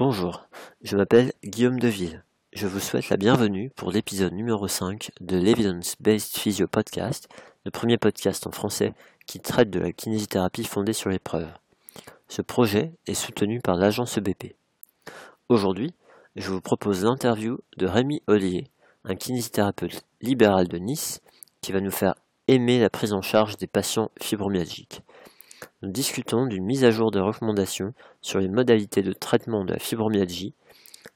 Bonjour, je m'appelle Guillaume Deville. Je vous souhaite la bienvenue pour l'épisode numéro 5 de l'Evidence Based Physio Podcast, le premier podcast en français qui traite de la kinésithérapie fondée sur les preuves. Ce projet est soutenu par l'agence EBP. Aujourd'hui, je vous propose l'interview de Rémi Ollier, un kinésithérapeute libéral de Nice qui va nous faire aimer la prise en charge des patients fibromyalgiques. Nous discutons d'une mise à jour de recommandations sur les modalités de traitement de la fibromyalgie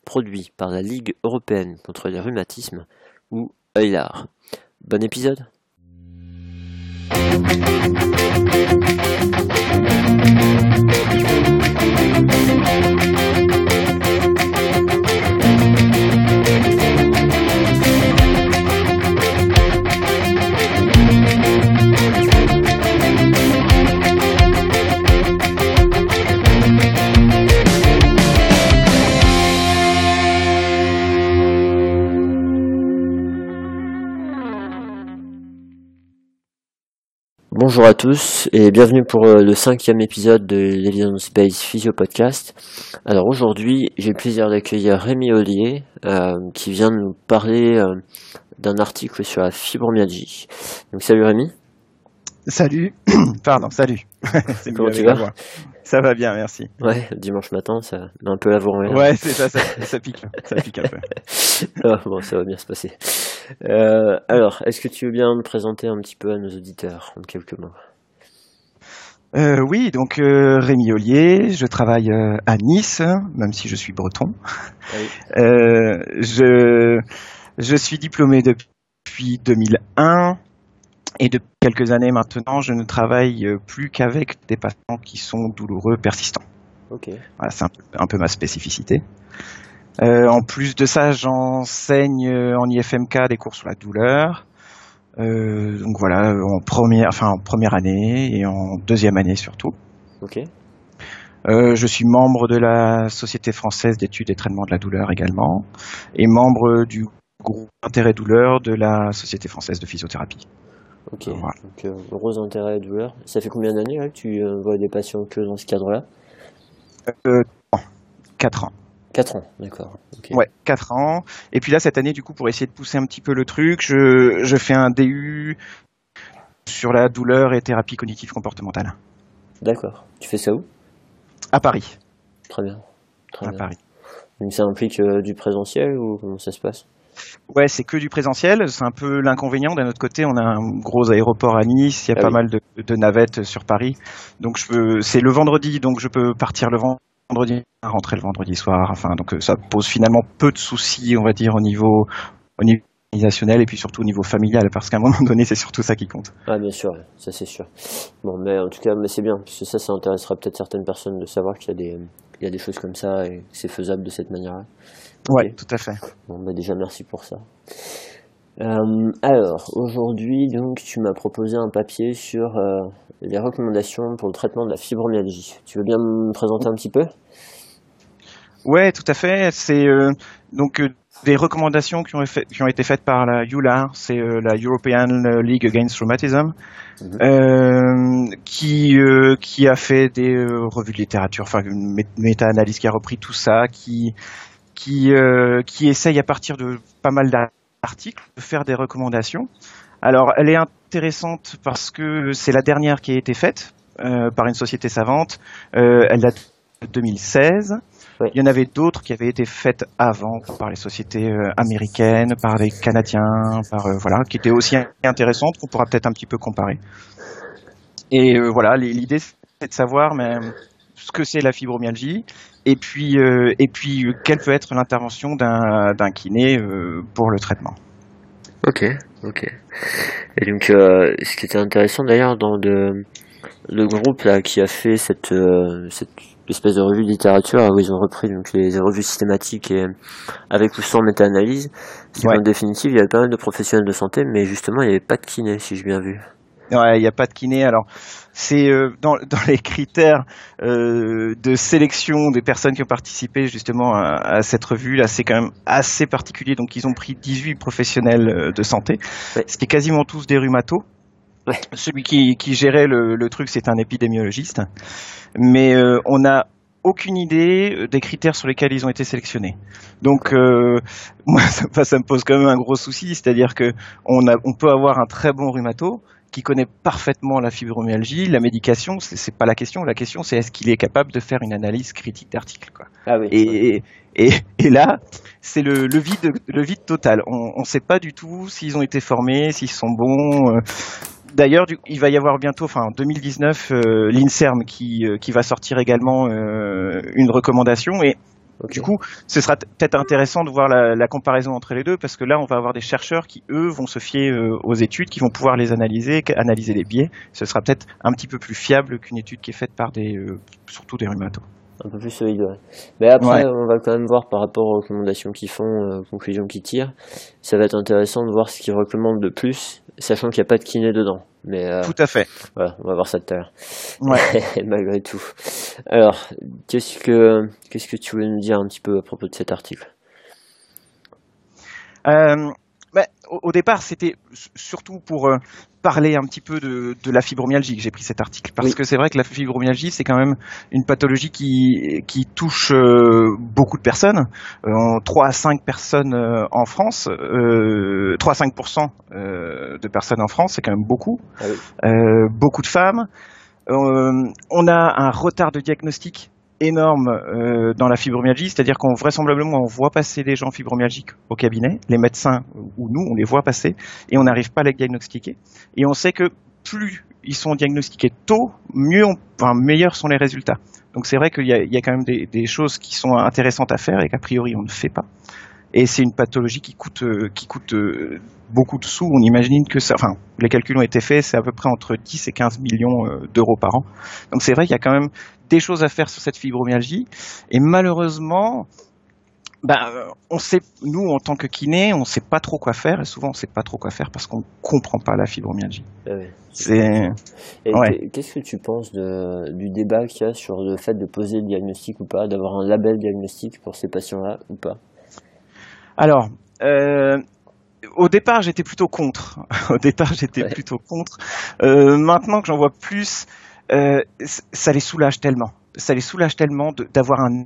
produit par la Ligue européenne contre les rhumatismes ou EULAR. Bon épisode Bonjour à tous et bienvenue pour euh, le cinquième épisode de l'Evidence Based Physio Podcast. Alors aujourd'hui, j'ai le plaisir d'accueillir Rémi Ollier euh, qui vient de nous parler euh, d'un article sur la fibromyalgie. Donc salut Rémi. Salut, pardon, salut. Comment tu vas Ça va bien, merci. Ouais, dimanche matin, ça met un peu la voix. Ouais, c'est ça, ça, ça pique, ça pique un peu. Ah, bon, ça va bien se passer. Euh, alors, est-ce que tu veux bien me présenter un petit peu à nos auditeurs en quelques mots? Euh, oui, donc euh, Rémi Ollier, je travaille euh, à Nice, même si je suis breton. Oui. Euh, je, je suis diplômé depuis 2001 et depuis quelques années maintenant, je ne travaille euh, plus qu'avec des patients qui sont douloureux persistants. Ok. Voilà, c'est un, peu- un peu ma spécificité. Euh, en plus de ça, j'enseigne euh, en IFMK des cours sur la douleur. Euh, donc voilà, en première, enfin en première année et en deuxième année surtout. Ok. Euh, je suis membre de la Société française d'études et traitements de la douleur également, et membre du groupe intérêt douleur de la Société française de physiothérapie. Ok. Voilà. Donc, euh, gros intérêt et douleur. Ça fait combien d'années là, que tu euh, vois des patients que dans ce cadre-là? Quatre ans. 4 ans, d'accord. Ok. Ouais, quatre ans. Et puis là, cette année, du coup, pour essayer de pousser un petit peu le truc, je, je fais un DU sur la douleur et thérapie cognitive comportementale D'accord. Tu fais ça où? À Paris. Très bien. Très À bien. Paris. Donc ça implique euh, du présentiel ou comment ça se passe? Ouais, c'est que du présentiel. C'est un peu l'inconvénient. D'un autre côté, on a un gros aéroport à Nice. Il y a Ah pas oui. mal de, de navettes sur Paris. Donc, je peux. C'est le vendredi, donc je peux partir le vendredi, rentrer le vendredi soir. Enfin, donc euh, ça pose finalement peu de soucis, on va dire, au niveau, au niveau et puis surtout au niveau familial, parce qu'à un moment donné, c'est surtout ça qui compte. Ah bien sûr, ça c'est sûr. Bon, mais en tout cas, mais c'est bien, parce que ça, ça intéressera peut-être certaines personnes de savoir qu'il y a des, il y a des choses comme ça et que c'est faisable de cette manière-là. Ok. tout à fait. Bon, bah déjà merci pour ça. Euh, alors, aujourd'hui, donc, tu m'as proposé un papier sur euh, les recommandations pour le traitement de la fibromyalgie. Tu veux bien me présenter un petit peu? Ouais, tout à fait. C'est euh, donc des recommandations qui ont, fait- qui ont été faites par la EULAR, c'est euh, la European League Against Rheumatism, Mhm. euh, qui euh, qui a fait des revues de littérature, enfin une mé- méta-analyse qui a repris tout ça, qui qui euh, qui essaye à partir de pas mal d'articles de faire des recommandations. Alors, elle est intéressante parce que c'est la dernière qui a été faite euh, par une société savante. Euh, elle date de 2016. Oui. Il y en avait d'autres qui avaient été faites avant par les sociétés euh, américaines, par les Canadiens, par euh, voilà, qui étaient aussi intéressantes qu'on pourra peut-être un petit peu comparer. Et euh, voilà, l'idée c'est de savoir mais, ce que c'est la fibromyalgie et puis euh, et puis euh, quelle peut être l'intervention d'un d'un kiné euh, pour le traitement? Ok, ok. Et donc, euh, ce qui était intéressant d'ailleurs dans le, le groupe là qui a fait cette, euh, cette espèce de revue de littérature où ils ont repris donc les revues systématiques et avec ou sans méta-analyse, c'est Ouais. qu'en définitive il y avait pas mal de professionnels de santé, mais justement il n'y avait pas de kiné si j'ai bien vu. Ouais, il n'y a pas de kiné. Alors, c'est euh, dans, dans les critères euh, de sélection des personnes qui ont participé justement à, à cette revue. Là, c'est quand même assez particulier. Donc, ils ont pris 18 professionnels euh, de santé, Ouais. ce qui est quasiment tous des rhumatos. Ouais. Celui qui, qui gérait le, le truc, c'est un épidémiologiste. Mais euh, on a aucune idée des critères sur lesquels ils ont été sélectionnés. Donc euh, moi ça, ça, me pose quand même un gros souci, c'est-à-dire que on, a, on peut avoir un très bon rhumato qui connaît parfaitement la fibromyalgie, la médication, c'est pas la question. La question, c'est est-ce qu'il est capable de faire une analyse critique d'article. Ah oui, et, et, et, là, c'est le, le, vide, le vide total. On ne sait pas du tout s'ils ont été formés, s'ils sont bons. D'ailleurs, il va y avoir bientôt, enfin en 2019, euh, l'Inserm qui, euh, qui va sortir également euh, une recommandation et du coup, ce sera peut-être intéressant de voir la, comparaison entre les deux parce que là, on va avoir des chercheurs qui, eux, vont se fier euh, aux études, qui vont pouvoir les analyser, analyser les biais. Ce sera peut-être un petit peu plus fiable qu'une étude qui est faite par des, euh, surtout des rhumatos. Un peu plus solide, ouais. Mais après, ouais. on va quand même voir par rapport aux recommandations qu'ils font, euh, conclusions qu'ils tirent. Ça va être intéressant de voir ce qu'ils recommandent de plus, sachant qu'il n'y a pas de kiné dedans. Mais euh, tout à fait. Voilà, on va voir ça tout à l'heure. Ouais. Malgré tout. Alors, qu'est-ce que qu'est-ce que tu voulais nous dire un petit peu à propos de cet article? Euh, au, départ, c'était surtout pour euh, parler un petit peu de, de la fibromyalgie que j'ai pris cet article parce Oui. que c'est vrai que la fibromyalgie c'est quand même une pathologie qui qui touche euh, beaucoup de personnes, euh, 3 à 5 personnes euh, en France, euh, 3 à 5 euh, de personnes en France, c'est quand même beaucoup, Ah oui. Beaucoup de femmes. On a un retard de diagnostic énorme euh, dans la fibromyalgie, c'est-à-dire qu'on vraisemblablement on voit passer des gens fibromyalgiques au cabinet, les médecins ou nous on les voit passer et on n'arrive pas à les diagnostiquer. Et on sait que plus ils sont diagnostiqués tôt, mieux, enfin meilleurs sont les résultats. Donc c'est vrai qu'il y a, quand même des, choses qui sont intéressantes à faire et qu'a priori on ne fait pas. Et c'est une pathologie qui coûte, euh, qui coûte euh, beaucoup de sous. On imagine que ça, enfin, les calculs ont été faits, c'est à peu près entre 10 et 15 millions d'euros par an. Donc c'est vrai qu'il y a quand même des choses à faire sur cette fibromyalgie. Et malheureusement, ben, on sait, nous en tant que kiné, on sait pas trop quoi faire. Et souvent, on sait pas trop quoi faire parce qu'on comprend pas la fibromyalgie. Ah oui. C'est Et Ouais. qu'est-ce que tu penses de, du débat qu'il y a sur le fait de poser le diagnostic ou pas, d'avoir un label diagnostic pour ces patients-là ou pas? Alors. Euh, au départ, j'étais plutôt contre. Au départ, j'étais Ouais. plutôt contre. Euh, maintenant que j'en vois plus, euh, ça les soulage tellement. Ça les soulage tellement d'avoir un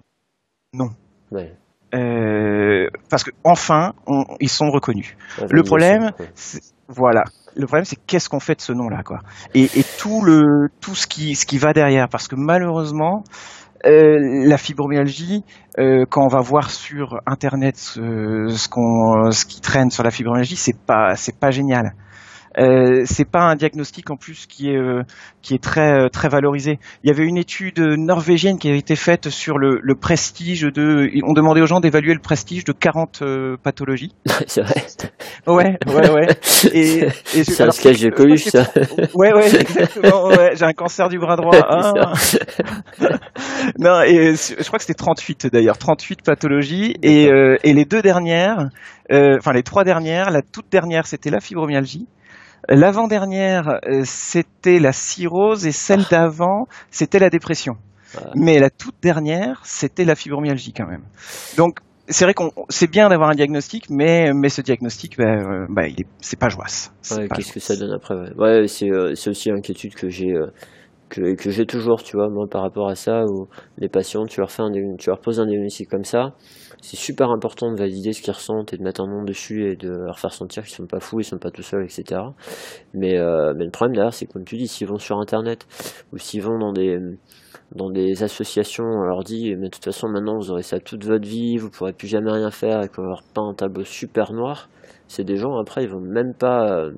nom. Ouais. Euh, parce que enfin, on- ils sont reconnus. Le problème, voilà. Le problème, c'est qu'est-ce qu'on fait de ce nom-là, quoi. Et, et tout le, tout ce qui, ce qui va derrière, parce que malheureusement, euh, la fibromyalgie, euh, quand on va voir sur Internet ce, ce qu'on, ce qui traîne sur la fibromyalgie, c'est pas, c'est pas génial. Euh, c'est pas un diagnostic en plus qui est euh, qui est très euh, très valorisé. Il y avait une étude norvégienne qui avait été faite sur le, le prestige de. On demandait aux gens d'évaluer le prestige de 40 euh, pathologies. c'est vrai. Ouais, ouais, ouais. Et, C'est un sketch de Coluche, ça. Ouais, ouais, exactement. Ouais, j'ai un cancer du bras droit. Ah. C'est non, et je crois que c'était 38 d'ailleurs, 38 pathologies. Et, euh, et les deux dernières, euh, enfin les trois dernières, la toute dernière c'était la fibromyalgie. L'avant-dernière, euh, c'était la cirrhose et celle d'avant, c'était la dépression. Ah. Mais la toute dernière, c'était la fibromyalgie quand même. Donc c'est vrai qu'on c'est bien d'avoir un diagnostic, mais mais ce diagnostic, ben, euh, ben, il est c'est pas joie. Ouais, qu'est-ce que ça donne après Ouais, ouais c'est euh, c'est aussi l'inquiétude que j'ai euh, que, que j'ai toujours, tu vois, moi par rapport à ça, où les patients, tu leur fais un, tu leur poses un diagnostic comme ça, c'est super important de valider ce qu'ils ressentent et de mettre un nom dessus et de leur faire sentir qu'ils sont pas fous, ils sont pas tout seuls, etc. Mais, euh, mais le problème derrière, c'est comme tu dis, s'ils vont sur Internet ou s'ils vont dans des dans des associations, on leur dit, mais de toute façon, maintenant, vous aurez ça toute votre vie, vous pourrez plus jamais rien faire, et qu'on leur peint un tableau super noir, c'est des gens, après, ils vont même pas... euh,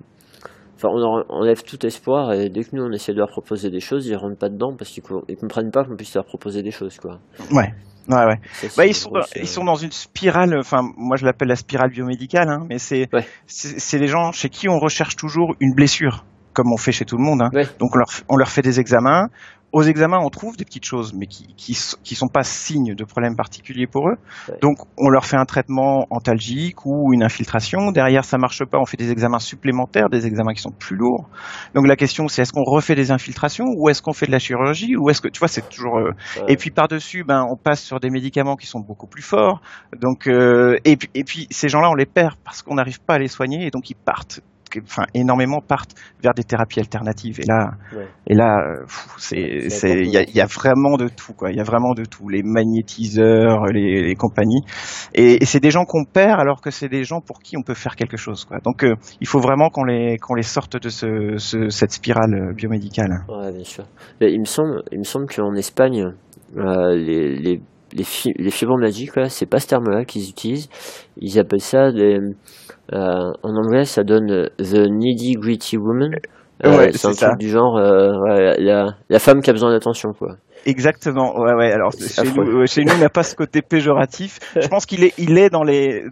Enfin, on leur enlève tout espoir, et dès que nous, on essaie de leur proposer des choses, ils rentrent pas dedans, parce qu'ils co- ils comprennent pas qu'on puisse leur proposer des choses, quoi. Ouais. Ouais, ouais. Ça, Bah, ils sont, ils euh, sont dans une spirale, enfin, moi je l'appelle la spirale biomédicale, hein, mais c'est, Ouais. c'est, des gens chez qui on recherche toujours une blessure, comme on fait chez tout le monde. Hein. Ouais. Donc on leur, on leur fait des examens. Aux examens, on trouve des petites choses, mais qui, qui, qui sont pas signes de problèmes particuliers pour eux. Ouais. Donc on leur fait un traitement antalgique ou une infiltration. Derrière, ça marche pas, on fait des examens supplémentaires, des examens qui sont plus lourds. Donc la question, c'est est-ce qu'on refait des infiltrations ou est-ce qu'on fait de la chirurgie ou est-ce que, tu vois, c'est toujours euh, ouais. et puis par-dessus, ben, on passe sur des médicaments qui sont beaucoup plus forts. Donc, euh, et, puis, et puis ces gens-là, on les perd parce qu'on n'arrive pas à les soigner et donc ils partent enfin énormément partent vers des thérapies alternatives. Et là, et là, c'est, c'est, il y a, y a, vraiment de tout, quoi. Il y a vraiment de tout, les magnétiseurs, les, les compagnies. Et, et c'est des gens qu'on perd alors que c'est des gens pour qui on peut faire quelque chose, quoi. Donc, euh, il faut vraiment qu'on les, qu'on les sorte de ce, ce, cette spirale euh, biomédicale. Ouais, bien sûr. Mais il me semble, il me semble qu'en Espagne, euh, les, les les, les fibres magiques, c'est pas ce terme-là qu'ils utilisent. Ils appellent ça des, euh, en anglais, ça donne The Needy Gritty Woman. Euh, c'est un truc du genre euh, ouais, la, la femme qui a besoin d'attention, quoi. Exactement. Ouais, ouais. Alors chez nous, chez nous, on n'a pas ce côté péjoratif. Je pense qu'il est, il est dans les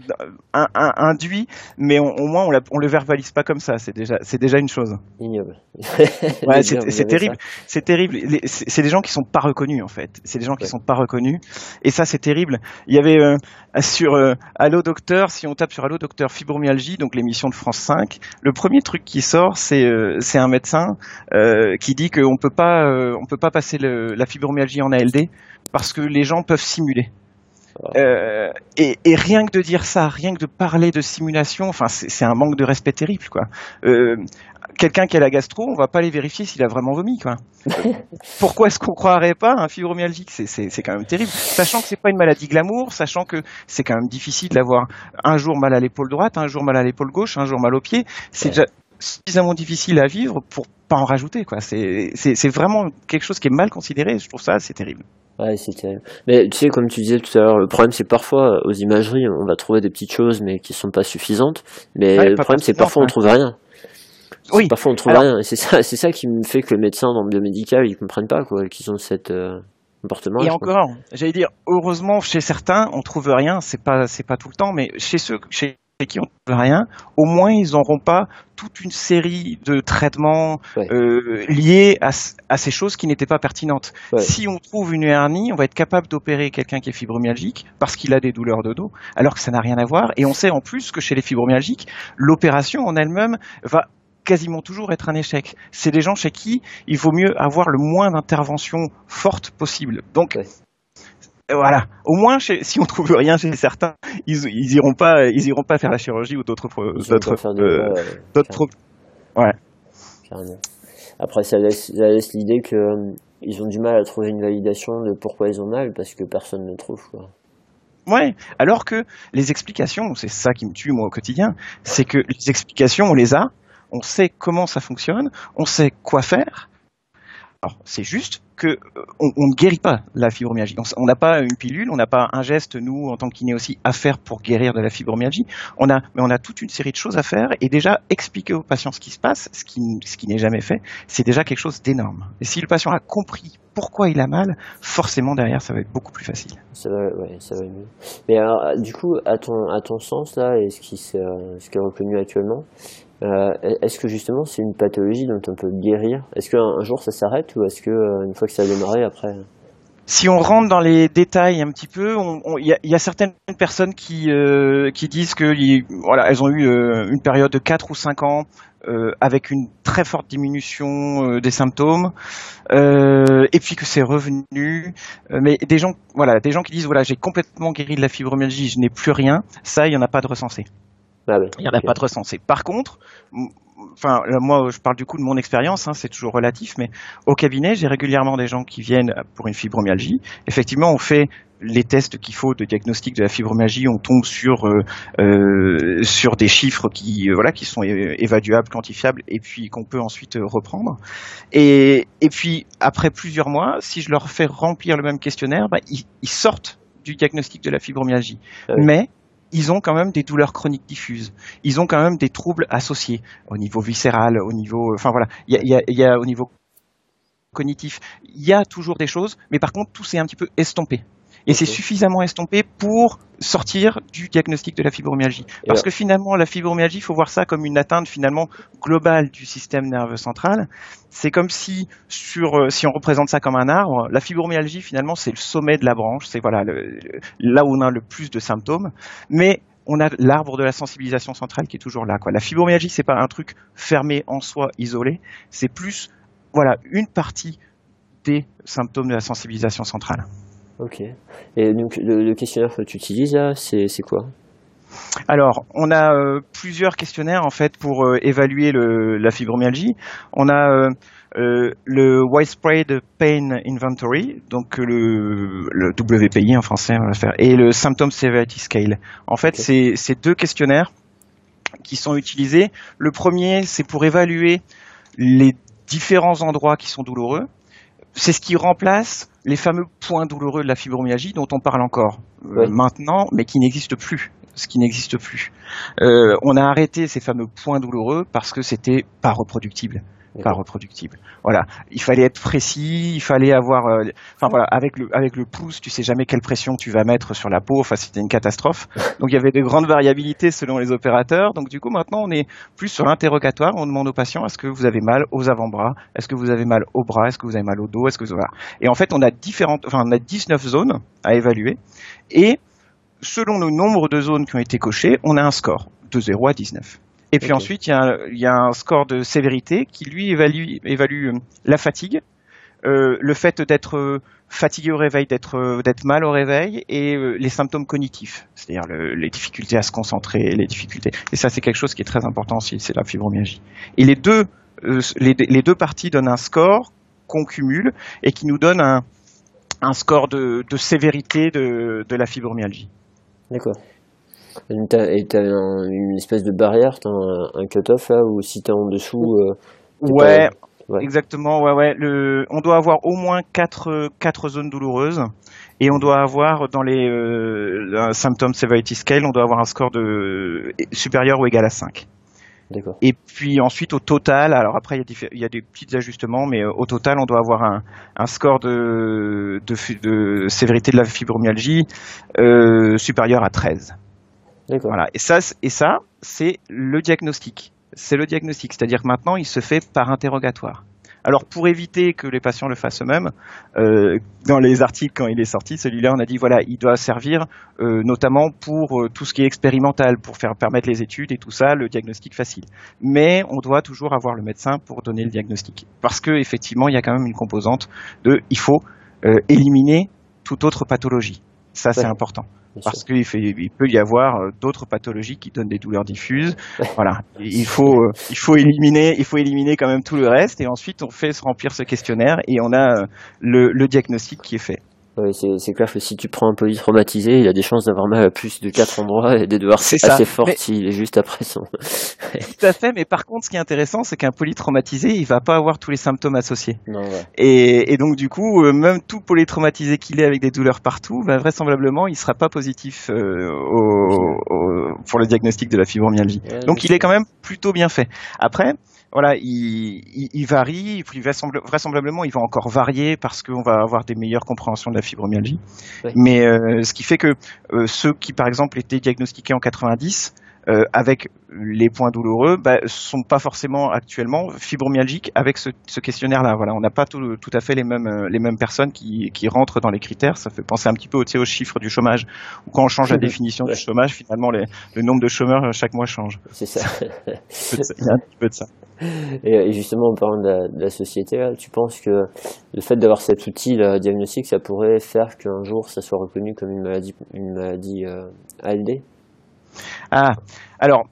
un, un, induit, mais au moins on, on le verbalise pas comme ça. C'est déjà, c'est déjà une chose. Ignoble. ouais, c'est terrible. C'est terrible. C'est des gens qui sont pas reconnus en fait. C'est des gens qui sont pas reconnus. Et ça, c'est terrible. Il y avait euh, sur euh, Allo Docteur, si on tape sur Allo Docteur fibromyalgie, donc l'émission de France 5, le premier truc qui sort, c'est euh, c'est un médecin euh, qui dit qu'on peut pas, euh, on peut pas passer le, la fibromyalgie fibromyalgie en ALD parce que les gens peuvent simuler. Euh, et, et, rien que de dire ça, rien que de parler de simulation, enfin c'est un manque de respect terrible quoi. Euh, Quelqu'un qui a la gastro, on va pas aller vérifier s'il a vraiment vomi quoi. Pourquoi est-ce qu'on croirait pas un fibromyalgique? C'est quand même terrible, sachant que c'est pas une maladie glamour, sachant que c'est quand même difficile d'avoir un jour mal à l'épaule droite, un jour mal à l'épaule gauche, un jour mal au pied. C'est déjà suffisamment difficile à vivre pour pas en rajouter quoi. C'est c'est vraiment quelque chose qui est mal considéré. Je trouve ça c'est terrible. Ouais, c'est terrible. Mais tu sais, comme tu disais tout à l'heure, le problème c'est parfois aux imageries, on va trouver des petites choses mais qui sont pas suffisantes. Mais le problème c'est parfois on trouve rien. Oui. Parfois on trouve rien. C'est ça, c'est ça qui me fait que le médecin dans le biomédical ils comprennent pas quoi, qu'ils ont cette euh, comportement. Et encore, j'allais dire, heureusement chez certains on trouve rien. C'est pas c'est pas tout le temps, mais chez ceux chez qui ont rien, au moins ils n'auront pas toute une série de traitements euh, liés à, à, ces choses qui n'étaient pas pertinentes. Si on trouve une hernie, on va être capable d'opérer quelqu'un qui est fibromyalgique parce qu'il a des douleurs de dos, alors que ça n'a rien à voir. Et on sait en plus que chez les fibromyalgiques, l'opération en elle-même va quasiment toujours être un échec. C'est des gens chez qui il vaut mieux avoir le moins d'interventions fortes possible. Donc, voilà. Au moins, si on trouve rien chez certains, ils, ils iront pas, ils iront pas faire la chirurgie ou d'autres, d'autres, euh, d'autres, ouais. Après, ça laisse, ça laisse l'idée que euh, ils ont du mal à trouver une validation de pourquoi ils ont mal parce que personne ne trouve. Quoi. Ouais. Alors que les explications, c'est ça qui me tue moi au quotidien, c'est que les explications, on les a, on sait comment ça fonctionne, on sait quoi faire. Alors, c'est juste que euh, on, ne guérit pas la fibromyalgie. On n'a pas une pilule, on n'a pas un geste nous en tant que kiné aussi à faire pour guérir de la fibromyalgie. On a, mais on a toute une série de choses à faire et déjà expliquer aux patients ce qui se passe, ce qui, ce qui n'est jamais fait, c'est déjà quelque chose d'énorme. Et si le patient a compris pourquoi il a mal, forcément derrière ça va être beaucoup plus facile. Ça va, ouais, ça va mieux. Mais alors, du coup, à ton, à ton sens là, et ce qui, ce qui est reconnu actuellement, euh, est-ce que justement c'est une pathologie dont on peut guérir? Est-ce qu'un jour ça s'arrête ou est-ce que euh, une fois que ça a démarré après si on rentre dans les détails un petit peu, il y, a, y, certaines personnes qui, euh, disent que voilà, elles ont eu euh, une période de 4 ou 5 ans euh, avec une très forte diminution des symptômes, et puis que c'est revenu. mais des gens, voilà, des gens qui disent voilà, j'ai complètement guéri de la fibromyalgie, je n'ai plus rien. Ça, il y en a pas de recensé. Ah il n'y en a pas de recensé. Par contre, enfin moi je parle du coup de mon expérience, hein, c'est toujours relatif, mais au cabinet j'ai régulièrement des gens qui viennent pour une fibromyalgie. Effectivement, on fait les tests qu'il faut de diagnostic de la fibromyalgie, on tombe sur euh, euh sur des chiffres qui euh, voilà qui sont évaluables, quantifiables, et puis qu'on peut ensuite euh, reprendre. Et, et puis après plusieurs mois, si je leur fais remplir le même questionnaire, bah, ils, ils sortent du diagnostic de la fibromyalgie. Ah mais ils ont quand même des douleurs chroniques diffuses. Ils ont quand même des troubles associés au niveau viscéral, au niveau, enfin voilà, il y a, y, au niveau cognitif, il y a toujours des choses, mais par contre tout s'est un petit peu estompé. Et c'est suffisamment estompé pour sortir du diagnostic de la fibromyalgie. Parce que finalement, la fibromyalgie, il faut voir ça comme une atteinte finalement globale du système nerveux central. C'est comme si, sur, euh, si on représente ça comme un arbre, la fibromyalgie finalement c'est le sommet de la branche, c'est voilà le, là où on a le plus de symptômes. Mais on a l'arbre de la sensibilisation centrale qui est toujours là. Quoi. La fibromyalgie, c'est pas un truc fermé en soi, isolé. C'est plus, voilà, une partie des symptômes de la sensibilisation centrale. Ok. Et donc le, questionnaire que tu utilises là, c'est quoi? Alors, on a euh, plusieurs questionnaires en fait pour euh, évaluer le, la fibromyalgie. On a euh, le Widespread Pain Inventory, donc le, le WPI en français, on va faire, et le Symptom Severity Scale. En fait, c'est ces deux questionnaires qui sont utilisés. Le premier, c'est pour évaluer les différents endroits qui sont douloureux. C'est ce qui remplace les fameux points douloureux de la fibromyalgie dont on parle encore maintenant, mais qui n'existent plus. Ce qui n'existe plus. Euh, on a arrêté ces fameux points douloureux parce que c'était pas reproductible pas reproductible. Voilà, il fallait être précis, il fallait avoir, euh, enfin voilà, avec le avec le pouce, tu sais jamais quelle pression tu vas mettre sur la peau. Enfin, c'était une catastrophe. Donc il y avait de grandes variabilités selon les opérateurs. Donc du coup, maintenant, on est plus sur l'interrogatoire. On demande aux patients est-ce que vous avez mal aux avant-bras, est-ce que vous avez mal au bras, est-ce que vous avez mal au dos, est-ce que voilà. Et en fait, on a différentes, enfin on a 19 zones à évaluer et selon le nombre de zones qui ont été cochées, on a un score de 0 à 19. Et puis ensuite, il y, a, un score de sévérité qui, lui, évalue, évalue euh, la fatigue, euh, le fait d'être euh, fatigué au réveil, d'être d'être mal au réveil, et les symptômes cognitifs, c'est-à-dire les difficultés à se concentrer, les difficultés. Et ça, c'est quelque chose qui est très important aussi, c'est la fibromyalgie. Et les deux, les, deux parties donnent un score qu'on cumule et qui nous donne un, un score de, de sévérité de, de la fibromyalgie. D'accord. Et t'as une espèce de barrière, t'as un, un cut-off là, ou si t'es en dessous. Euh, ouais, exactement, ouais, ouais. Le, on doit avoir au moins 4, quatre zones douloureuses. Et on doit avoir dans les euh, Symptom Severity Scale, on doit avoir un score de supérieur ou égal à 5. Et puis ensuite au total, alors après il y, a il y a des petits ajustements, mais euh, au total on doit avoir un, un score de, de, de, sévérité de la fibromyalgie euh, supérieur à 13. Voilà. Et ça, et ça, c'est le diagnostic. C'est le diagnostic, c'est-à-dire que maintenant, il se fait par interrogatoire. Alors pour éviter que les patients le fassent eux-mêmes, euh, dans les articles quand il est sorti, celui-là, on a dit voilà, il doit servir euh, notamment pour euh, tout ce qui est expérimental, pour faire permettre les études et tout ça, le diagnostic facile. Mais on doit toujours avoir le médecin pour donner le diagnostic, parce que effectivement, il y a quand même une composante de il faut éliminer toute autre pathologie. Ça, c'est important parce qu'il il peut y avoir euh, d'autres pathologies qui donnent des douleurs diffuses. voilà, il faut euh, il faut éliminer il faut éliminer quand même tout le reste et ensuite on fait se remplir ce questionnaire et on a euh, le diagnostic qui est fait c'est clair que si tu prends un polytraumatisé, il a des chances d'avoir mal à plus de quatre endroits et des douleurs assez fortes s'il est juste après son. Tout à fait, mais par contre, ce qui est intéressant, c'est qu'un polytraumatisé, il va pas avoir tous les symptômes associés. et, donc, du coup, euh, même tout polytraumatisé qu'il est avec des douleurs partout, bah, vraisemblablement, il sera pas positif euh, pour le diagnostic de la fibromyalgie. donc, il est quand même plutôt bien fait. Après, voilà, il, il, varie, vraisemblablement il va encore varier parce qu'on va avoir des meilleures compréhensions de la fibromyalgie. Mais euh, ce qui fait que euh, ceux qui par exemple étaient diagnostiqués en 90 euh, avec les points douloureux, bah, sont pas forcément actuellement fibromyalgiques avec ce, ce questionnaire-là. Voilà, on n'a pas tout, tout, à fait les mêmes euh, les mêmes personnes qui, qui rentrent dans les critères. Ça fait penser un petit peu au, aux chiffres du chômage. Ou quand on change la définition du chômage, finalement les, le nombre de chômeurs euh, chaque mois change. C'est ça. Il y a un petit peu de ça. Et justement, en parlant de la, de la société, tu penses que le fait d'avoir cet outil là, diagnostic, ça pourrait faire qu'un jour ça soit reconnu comme une maladie, une maladie euh, ALD ah, alors,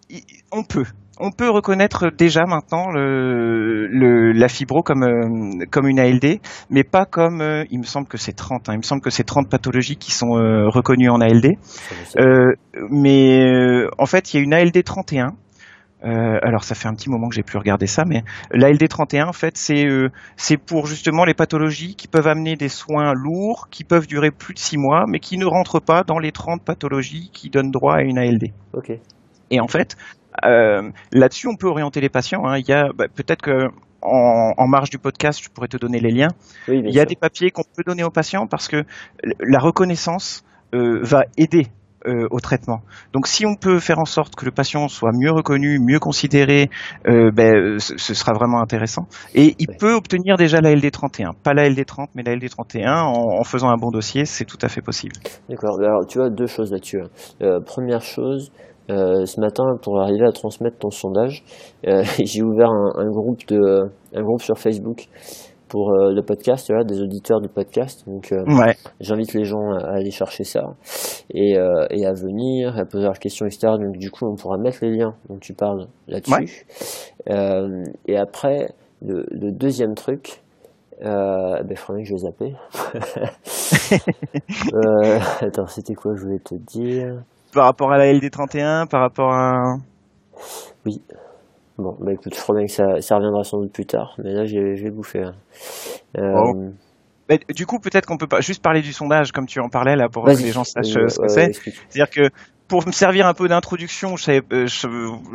on peut. On peut reconnaître déjà maintenant le, la fibro comme, euh, comme une ALD, mais pas comme, euh, il me semble que c'est 30, hein. il me semble que c'est 30 pathologies qui sont euh, reconnues en ALD. mais en fait, il y a une ALD 31 euh, alors ça fait un petit moment que j'ai plus regardé ça, mais l'ALD 31 en fait c'est euh, c'est pour justement les pathologies qui peuvent amener des soins lourds, qui peuvent durer plus de 6 mois, mais qui ne rentrent pas dans les 30 pathologies qui donnent droit à une ALD. Ok. Et en fait euh, là-dessus on peut orienter les patients. Hein. Il y a bah, peut-être que en, en, marge du podcast, je pourrais te donner les liens. il y a des papiers qu'on peut donner aux patients parce que la reconnaissance va aider euh, au traitement. Donc si on peut faire en sorte que le patient soit mieux reconnu, mieux considéré, euh, ben, ce, sera vraiment intéressant. Et il peut obtenir déjà la LD31, pas la LD30, mais la LD31 en, en faisant un bon dossier, c'est tout à fait possible. D'accord. Alors tu as deux choses là-dessus. Hein. Euh, première chose, euh, ce matin, pour arriver à transmettre ton sondage, euh, j'ai ouvert un, un, groupe de, un groupe sur Facebook pour euh, le podcast, là, des auditeurs du podcast. Donc, euh, Ouais. j'invite les gens à aller chercher ça et, euh, et à venir, à poser leurs questions, etc. Donc, du coup, on pourra mettre les liens dont tu parles là-dessus. Et après, le, le deuxième truc, euh, ben, faudrait que je zappé. euh, attends, c'était quoi je voulais te dire? Par rapport à la LD31, par rapport à. Bon, bah écoute, je crois bien que ça, ça reviendra sans doute plus tard, mais là j'ai j'ai bouffé. hein. Euh, Bon. Mais du coup, peut-être qu'on peut pas juste parler du sondage comme tu en parlais là pour que les gens sachent Euh, euh, ce que c'est. C'est-à-dire que pour me servir un peu d'introduction, euh,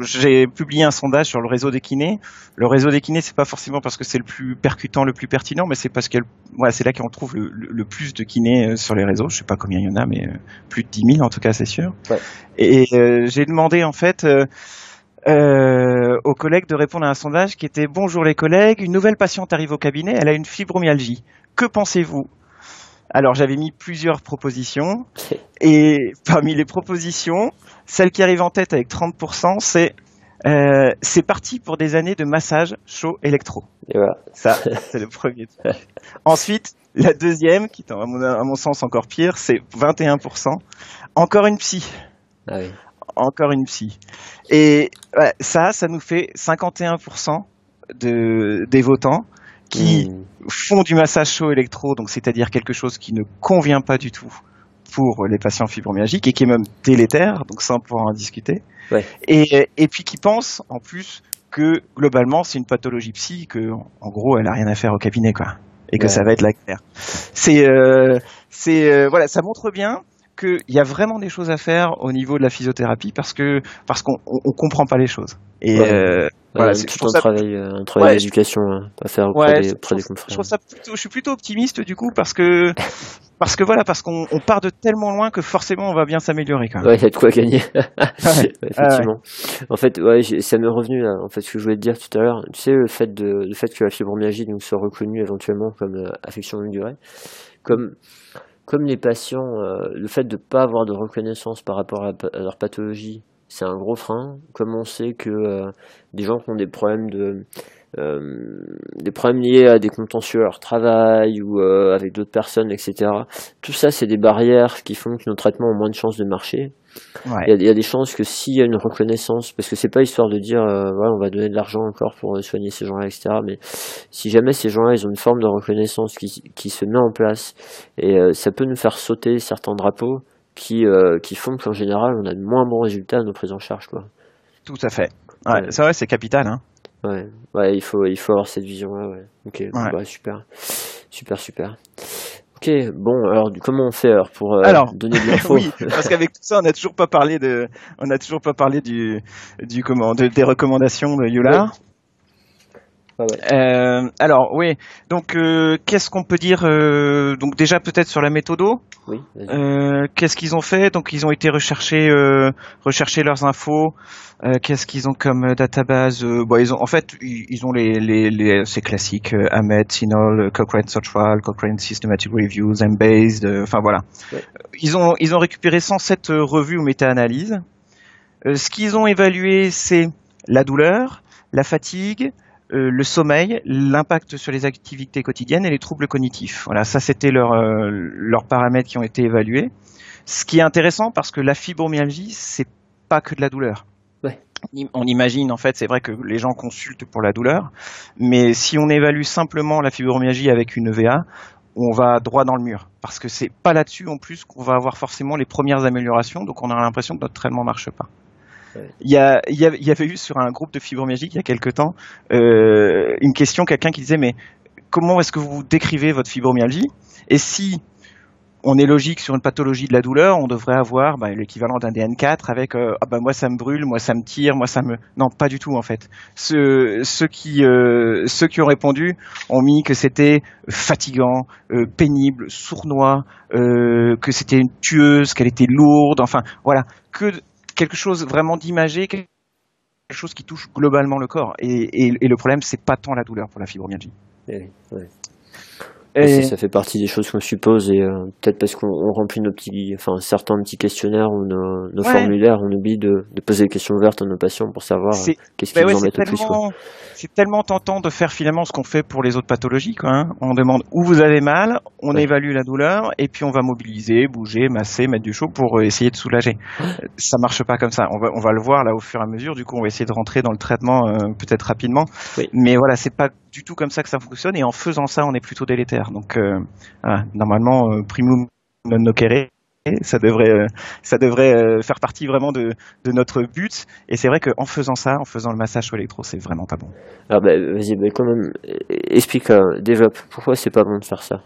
j'ai publié un sondage sur le réseau des kinés. Le réseau des kinés, c'est pas forcément parce que c'est le plus percutant, le plus pertinent, mais c'est parce que ouais, c'est là qu'on trouve le, plus de kinés sur les réseaux. Je sais pas combien il y en a, mais plus de 10 000 en tout cas, c'est sûr. Ouais. Et euh, j'ai demandé en fait euh, euh, aux collègues de répondre à un sondage qui était Bonjour les collègues, une nouvelle patiente arrive au cabinet, elle a une fibromyalgie. Que pensez-vous? Alors j'avais mis plusieurs propositions et parmi les propositions, celle qui arrive en tête avec 30%, c'est euh, c'est parti pour des années de massage chaud électro. Et voilà. Ça, c'est le premier truc. Ensuite, la deuxième, qui est à mon, à mon sens encore pire, c'est 21%. Encore une psy. Ah oui. Encore une psy. Et ouais, ça, ça nous fait 51% de, des votants qui Mmh. font du massage chaud électro, donc c'est-à-dire quelque chose qui ne convient pas du tout pour les patients fibromyalgiques et qui est même délétère, donc ça on pourra en discuter. Ouais. Et, et puis qui pensent en plus que globalement c'est une pathologie psy, que en gros elle a rien à faire au cabinet quoi, et que Ouais. ça va être la claire. C'est euh, c'est euh, voilà, ça montre bien qu'il y a vraiment des choses à faire au niveau de la physiothérapie parce que parce qu'on on, on comprend pas les choses. Et Ouais. euh, voilà, c'est- un travail, euh, un travail Ouais, d'éducation hein, à faire auprès Ouais, des, auprès des trouve- je confrères. trouve ça plutôt, je suis plutôt optimiste du coup parce que parce que voilà parce qu'on on part de tellement loin que forcément on va bien s'améliorer quand même. Ouais, il y a de quoi gagner. Effectivement. En fait, ouais, ça m'est revenu là. En fait, ce que je voulais te dire tout à l'heure, tu sais, le fait de, le fait que la fibromyalgie donc soit reconnue éventuellement comme euh, affection longue durée, comme comme les patients, euh, le fait de pas avoir de reconnaissance par rapport à, leur pathologie, c'est un gros frein. Comme on sait que euh, des gens qui ont des problèmes de des problèmes liés à des contentieux à leur travail ou euh, avec d'autres personnes, etc. Tout ça, c'est des barrières qui font que nos traitements ont moins de chances de marcher. Ouais. Il y, a, il y a des chances que s'il y a une reconnaissance, parce que c'est pas histoire de dire, euh, on va donner de l'argent encore pour euh, soigner ces gens-là, etc. Mais si jamais ces gens-là, ils ont une forme de reconnaissance qui, qui se met en place, et euh, ça peut nous faire sauter certains drapeaux qui, euh, qui font qu'en général, on a de moins bons résultats à nos prises en charge, quoi. Tout à fait. Ouais, Ouais. c'est vrai, c'est capital. Hein. Ouais, ouais, il faut, il faut avoir cette vision-là, ouais. Ok, Ouais. bah, super, super, super. Ok, bon, alors, du- comment on fait alors pour euh, Alors, donner de l'info oui, parce qu'avec tout ça, on n'a toujours pas parlé de, on n'a toujours pas parlé du, du comment, de- des recommandations de Yular. Ouais, ouais. Euh, alors oui, donc euh, qu'est-ce qu'on peut dire euh, Donc déjà peut-être sur la méthodo. Oui, qu'est-ce qu'ils ont fait? Donc ils ont été rechercher, euh, rechercher leurs infos. Qu'est-ce qu'ils ont comme database? Bon, ils ont, en fait, ils, ils ont les, les, les c'est classique. euh, Ahmed, Sinol, Cochrane Social, Cochrane Systematic Reviews, Embased. Enfin voilà. Ouais. Ils ont ils ont récupéré 107 euh, revues ou méta-analyses. Euh, ce qu'ils ont évalué, c'est la douleur, la fatigue, euh, le sommeil, l'impact sur les activités quotidiennes et les troubles cognitifs. Voilà, ça c'était leurs euh, leurs paramètres qui ont été évalués. Ce qui est intéressant parce que la fibromyalgie, c'est pas que de la douleur. Ouais. On im- On imagine en fait, c'est vrai que les gens consultent pour la douleur, mais si on évalue simplement la fibromyalgie avec une EVA, on va droit dans le mur parce que c'est pas là-dessus en plus qu'on va avoir forcément les premières améliorations, donc on a l'impression que notre traitement marche pas. Il y, avait- eu sur un groupe de fibromyalgie il y a quelque temps euh, une question, quelqu'un qui disait mais comment est-ce que vous décrivez votre fibromyalgie? Et si on est logique sur une pathologie de la douleur, on devrait avoir bah, l'équivalent d'un DN4 avec euh, ah bah moi ça me brûle, moi ça me tire, moi ça me non pas du tout en fait. Ceux, ceux qui euh, ceux qui ont répondu ont mis que c'était fatigant, pénible, sournois, que c'était une tueuse, qu'elle était lourde, enfin voilà que quelque chose vraiment d'imagé, quelque chose qui touche globalement le corps. Et, et, le problème c'est pas tant la douleur pour la fibromyalgie. Eh oui, ouais. Et... Ça, fait partie des choses qu'on suppose et euh, peut-être parce qu'on remplit nos petits, enfin certains petits questionnaires ou nos, nos formulaires, on oublie de, de, poser des questions ouvertes à nos patients pour savoir euh, qu'est-ce qu'ils bah en mettent le plus. C'est tellement tentant de faire finalement ce qu'on fait pour les autres pathologies. Quoi, hein. On demande où vous avez mal, on évalue la douleur et puis on va mobiliser, bouger, masser, mettre du chaud pour euh, essayer de soulager. Ça marche pas comme ça. On va, on va le voir là au fur et à mesure. Du coup, on va essayer de rentrer dans le traitement peut-être rapidement. Mais voilà, c'est pas du tout comme ça que ça fonctionne et en faisant ça, on est plutôt délétère. Donc euh, normalement, euh, primum non nocere, ça devrait, euh, ça devrait faire partie vraiment de, de notre but. Et c'est vrai qu'en faisant ça, en faisant le massage sur électro, c'est vraiment pas bon. Alors ah, bah, vas-y, bah, quand même, explique, développe. Pourquoi c'est pas bon de faire ça?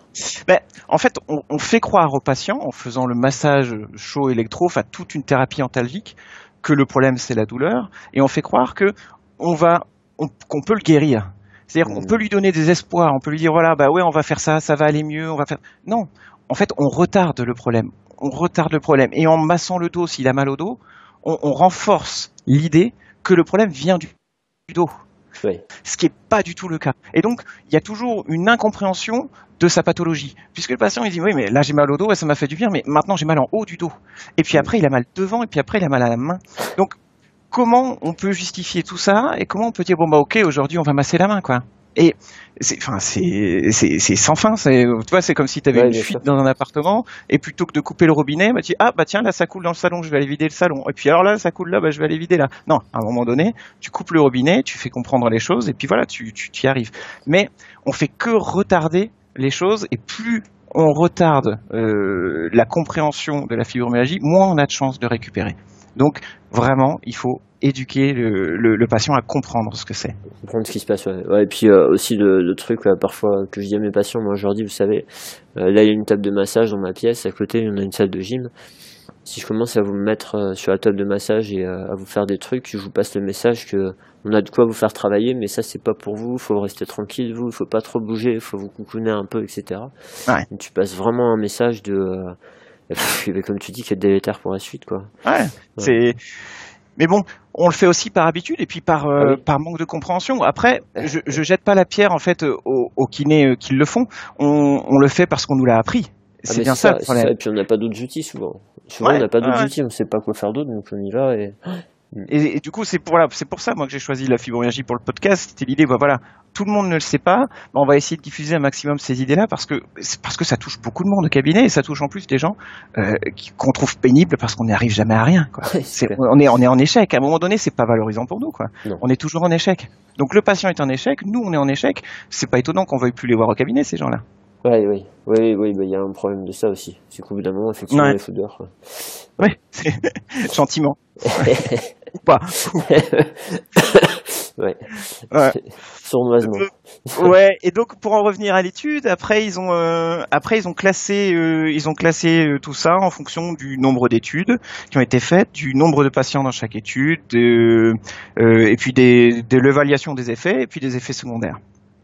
Ben, En fait, on, on, fait croire aux patients, en faisant le massage chaud électro, enfin toute une thérapie antalgique, que le problème c'est la douleur, et on fait croire que on va, qu'on peut le guérir. C'est-à-dire qu'on mmh. peut lui donner des espoirs, on peut lui dire voilà, bah ouais, on va faire ça, ça va aller mieux, on va faire. Non, en fait, on retarde le problème. On retarde le problème. Et en massant le dos, s'il a mal au dos, on, on renforce l'idée que le problème vient du, dos. Ce qui n'est pas du tout le cas. Et donc, il y a toujours une incompréhension de sa pathologie. Puisque le patient, il dit, oui, mais là, j'ai mal au dos et ça m'a fait du bien, mais maintenant, j'ai mal en haut du dos. Et puis mmh. après, il a mal devant, et puis après, il a mal à la main. Donc, comment on peut justifier tout ça et comment on peut dire bon bah ok aujourd'hui on va masser la main quoi. Et c'est enfin c'est c'est sans fin c'est tu vois c'est comme si tu avais une fuite dans un appartement et plutôt que de couper le robinet bah tu dis ah bah tiens là ça coule dans le salon je vais aller vider le salon. Et puis alors là ça coule là bah je vais aller vider là. Non à un moment donné tu coupes le robinet tu fais comprendre les choses et puis voilà tu tu y arrives. Mais on fait que retarder les choses et plus on retarde euh, la compréhension de la fibromyalgie moins on a de chances de récupérer donc vraiment, il faut éduquer le, patient à comprendre ce que c'est. Comprendre ce qui se passe, ouais. et puis euh, aussi le, truc, parfois, que je dis à mes patients, moi je leur dis, vous savez, euh, là il y a une table de massage dans ma pièce, à côté on a une salle de gym. Si je commence à vous mettre euh, sur la table de massage et à vous faire des trucs, je vous passe le message que on a de quoi vous faire travailler, mais ça c'est pas pour vous, il faut rester tranquille, vous, il faut pas trop bouger, il faut vous coucouner un peu, etc. tu passes vraiment un message de comme tu dis, qu'il y a délétère pour la suite, quoi. Ouais, c'est. Mais bon, on le fait aussi par habitude et puis par euh, ah par manque de compréhension. Après, je, je jette pas la pierre en fait aux, aux kinés euh, qui le font. On, on le fait parce qu'on nous l'a appris. Ah, c'est bien ça, le problème. Et puis on n'a pas d'autres outils souvent. Souvent on n'a pas d'autres outils, on sait pas quoi faire d'autre, donc on y va et Mm. Et, du coup, c'est pour, voilà, c'est pour ça moi que j'ai choisi la fibromyalgie pour le podcast. C'était l'idée, bah, voilà, tout le monde ne le sait pas, mais on va essayer de diffuser un maximum ces idées-là parce que parce que ça touche beaucoup de monde au cabinet et ça touche en plus des gens euh, qu'on trouve pénibles parce qu'on n'y arrive jamais à rien. Quoi. on est on est en échec. À un moment donné, c'est pas valorisant pour nous. Quoi. On est toujours en échec. Donc le patient est en échec, nous on est en échec. C'est pas étonnant qu'on veuille plus les voir au cabinet ces gens-là. Oui, oui, oui, oui, il y a un problème de ça aussi. C'est qu'au bout d'un moment, effectivement, il faut dehors. Oui, gentiment. Ou pas. ouais. ouais. Sournoisement. Euh, ouais. Et donc pour en revenir à l'étude, après ils ont euh, après ils ont classé euh, ils ont classé tout ça en fonction du nombre d'études qui ont été faites, du nombre de patients dans chaque étude, et puis des, de l'évaluation des effets et puis des effets secondaires.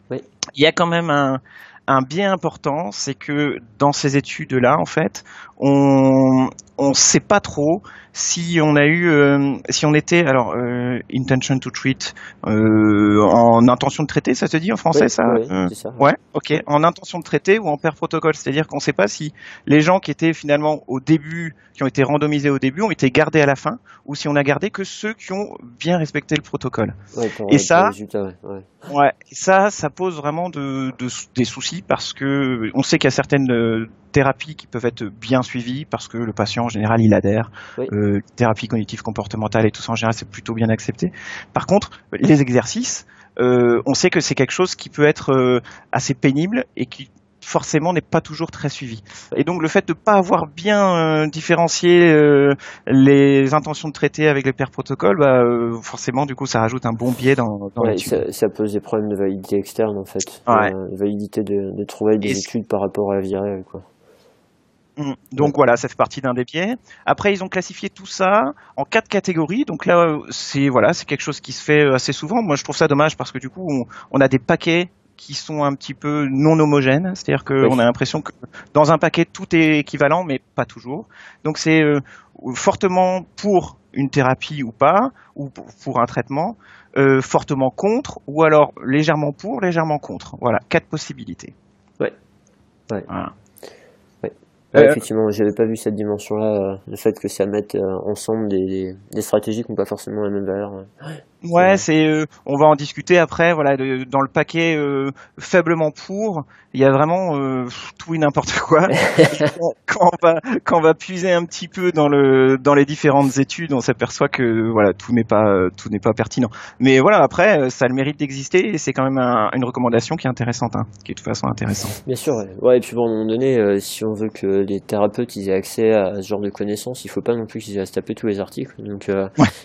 Oui. Il y a quand même un un bien important, c'est que dans ces études-là, en fait, on on sait pas trop si on a eu, euh, si on était, alors euh, intention to treat, euh, en intention de traiter, ça se dit en français ça, oui, ça Ouais, ok, en intention de traiter ou en pair protocole, c'est-à-dire qu'on ne sait pas si les gens qui étaient finalement au début, qui ont été randomisés au début, ont été gardés à la fin, ou si on a gardé que ceux qui ont bien respecté le protocole. et ça, ouais. ça, ça pose vraiment de, de, des soucis parce que on sait qu'il y a certaines thérapies qui peuvent être bien suivies parce que le patient en général il adhère. Euh, thérapie cognitive comportementale et tout ça en général c'est plutôt bien accepté. Par contre, les exercices, euh, on sait que c'est quelque chose qui peut être euh, assez pénible et qui forcément n'est pas toujours très suivi. Et donc le fait de ne pas avoir bien différencié les intentions de traiter avec les pairs protocoles, bah, forcément du coup ça rajoute un bon biais dans, dans ça, ça, pose des problèmes de validité externe en fait, ouais. validité de, de trouver des études par rapport à la vie réelle quoi. Mm. Donc voilà, ça fait partie d'un des biais. Après, ils ont classifié tout ça en quatre catégories. Donc là, c'est voilà, c'est quelque chose qui se fait assez souvent. Moi, je trouve ça dommage parce que du coup, on, a des paquets qui sont un petit peu non homogènes, c'est-à-dire qu'on a l'impression que dans un paquet tout est équivalent, mais pas toujours. Donc c'est euh, fortement pour une thérapie ou pas, ou pour un traitement, euh, fortement contre, ou alors légèrement pour, légèrement contre. Voilà, quatre possibilités. Ouais. Ouais. Voilà. Ouais, euh, effectivement, j'avais pas vu cette dimension-là, le fait que ça mette ensemble des, des stratégies qui n'ont pas forcément la même valeur. Ouais, c'est, euh, on va en discuter après. Voilà, dans le paquet euh, faiblement pour, il y a vraiment euh, tout et n'importe quoi. quand, on va, quand on va puiser un petit peu dans le, dans les différentes études, on s'aperçoit que voilà, tout n'est pas, tout n'est pas pertinent. Mais voilà, après, ça a le mérite d'exister et c'est quand même une recommandation qui est intéressante, hein, qui est de toute façon intéressante. Bien sûr, ouais. ouais et puis bon, à un moment donné, si on veut que les thérapeutes ils aient accès à ce genre de connaissances, il faut pas non plus qu'ils aient à se taper tous les articles. Donc,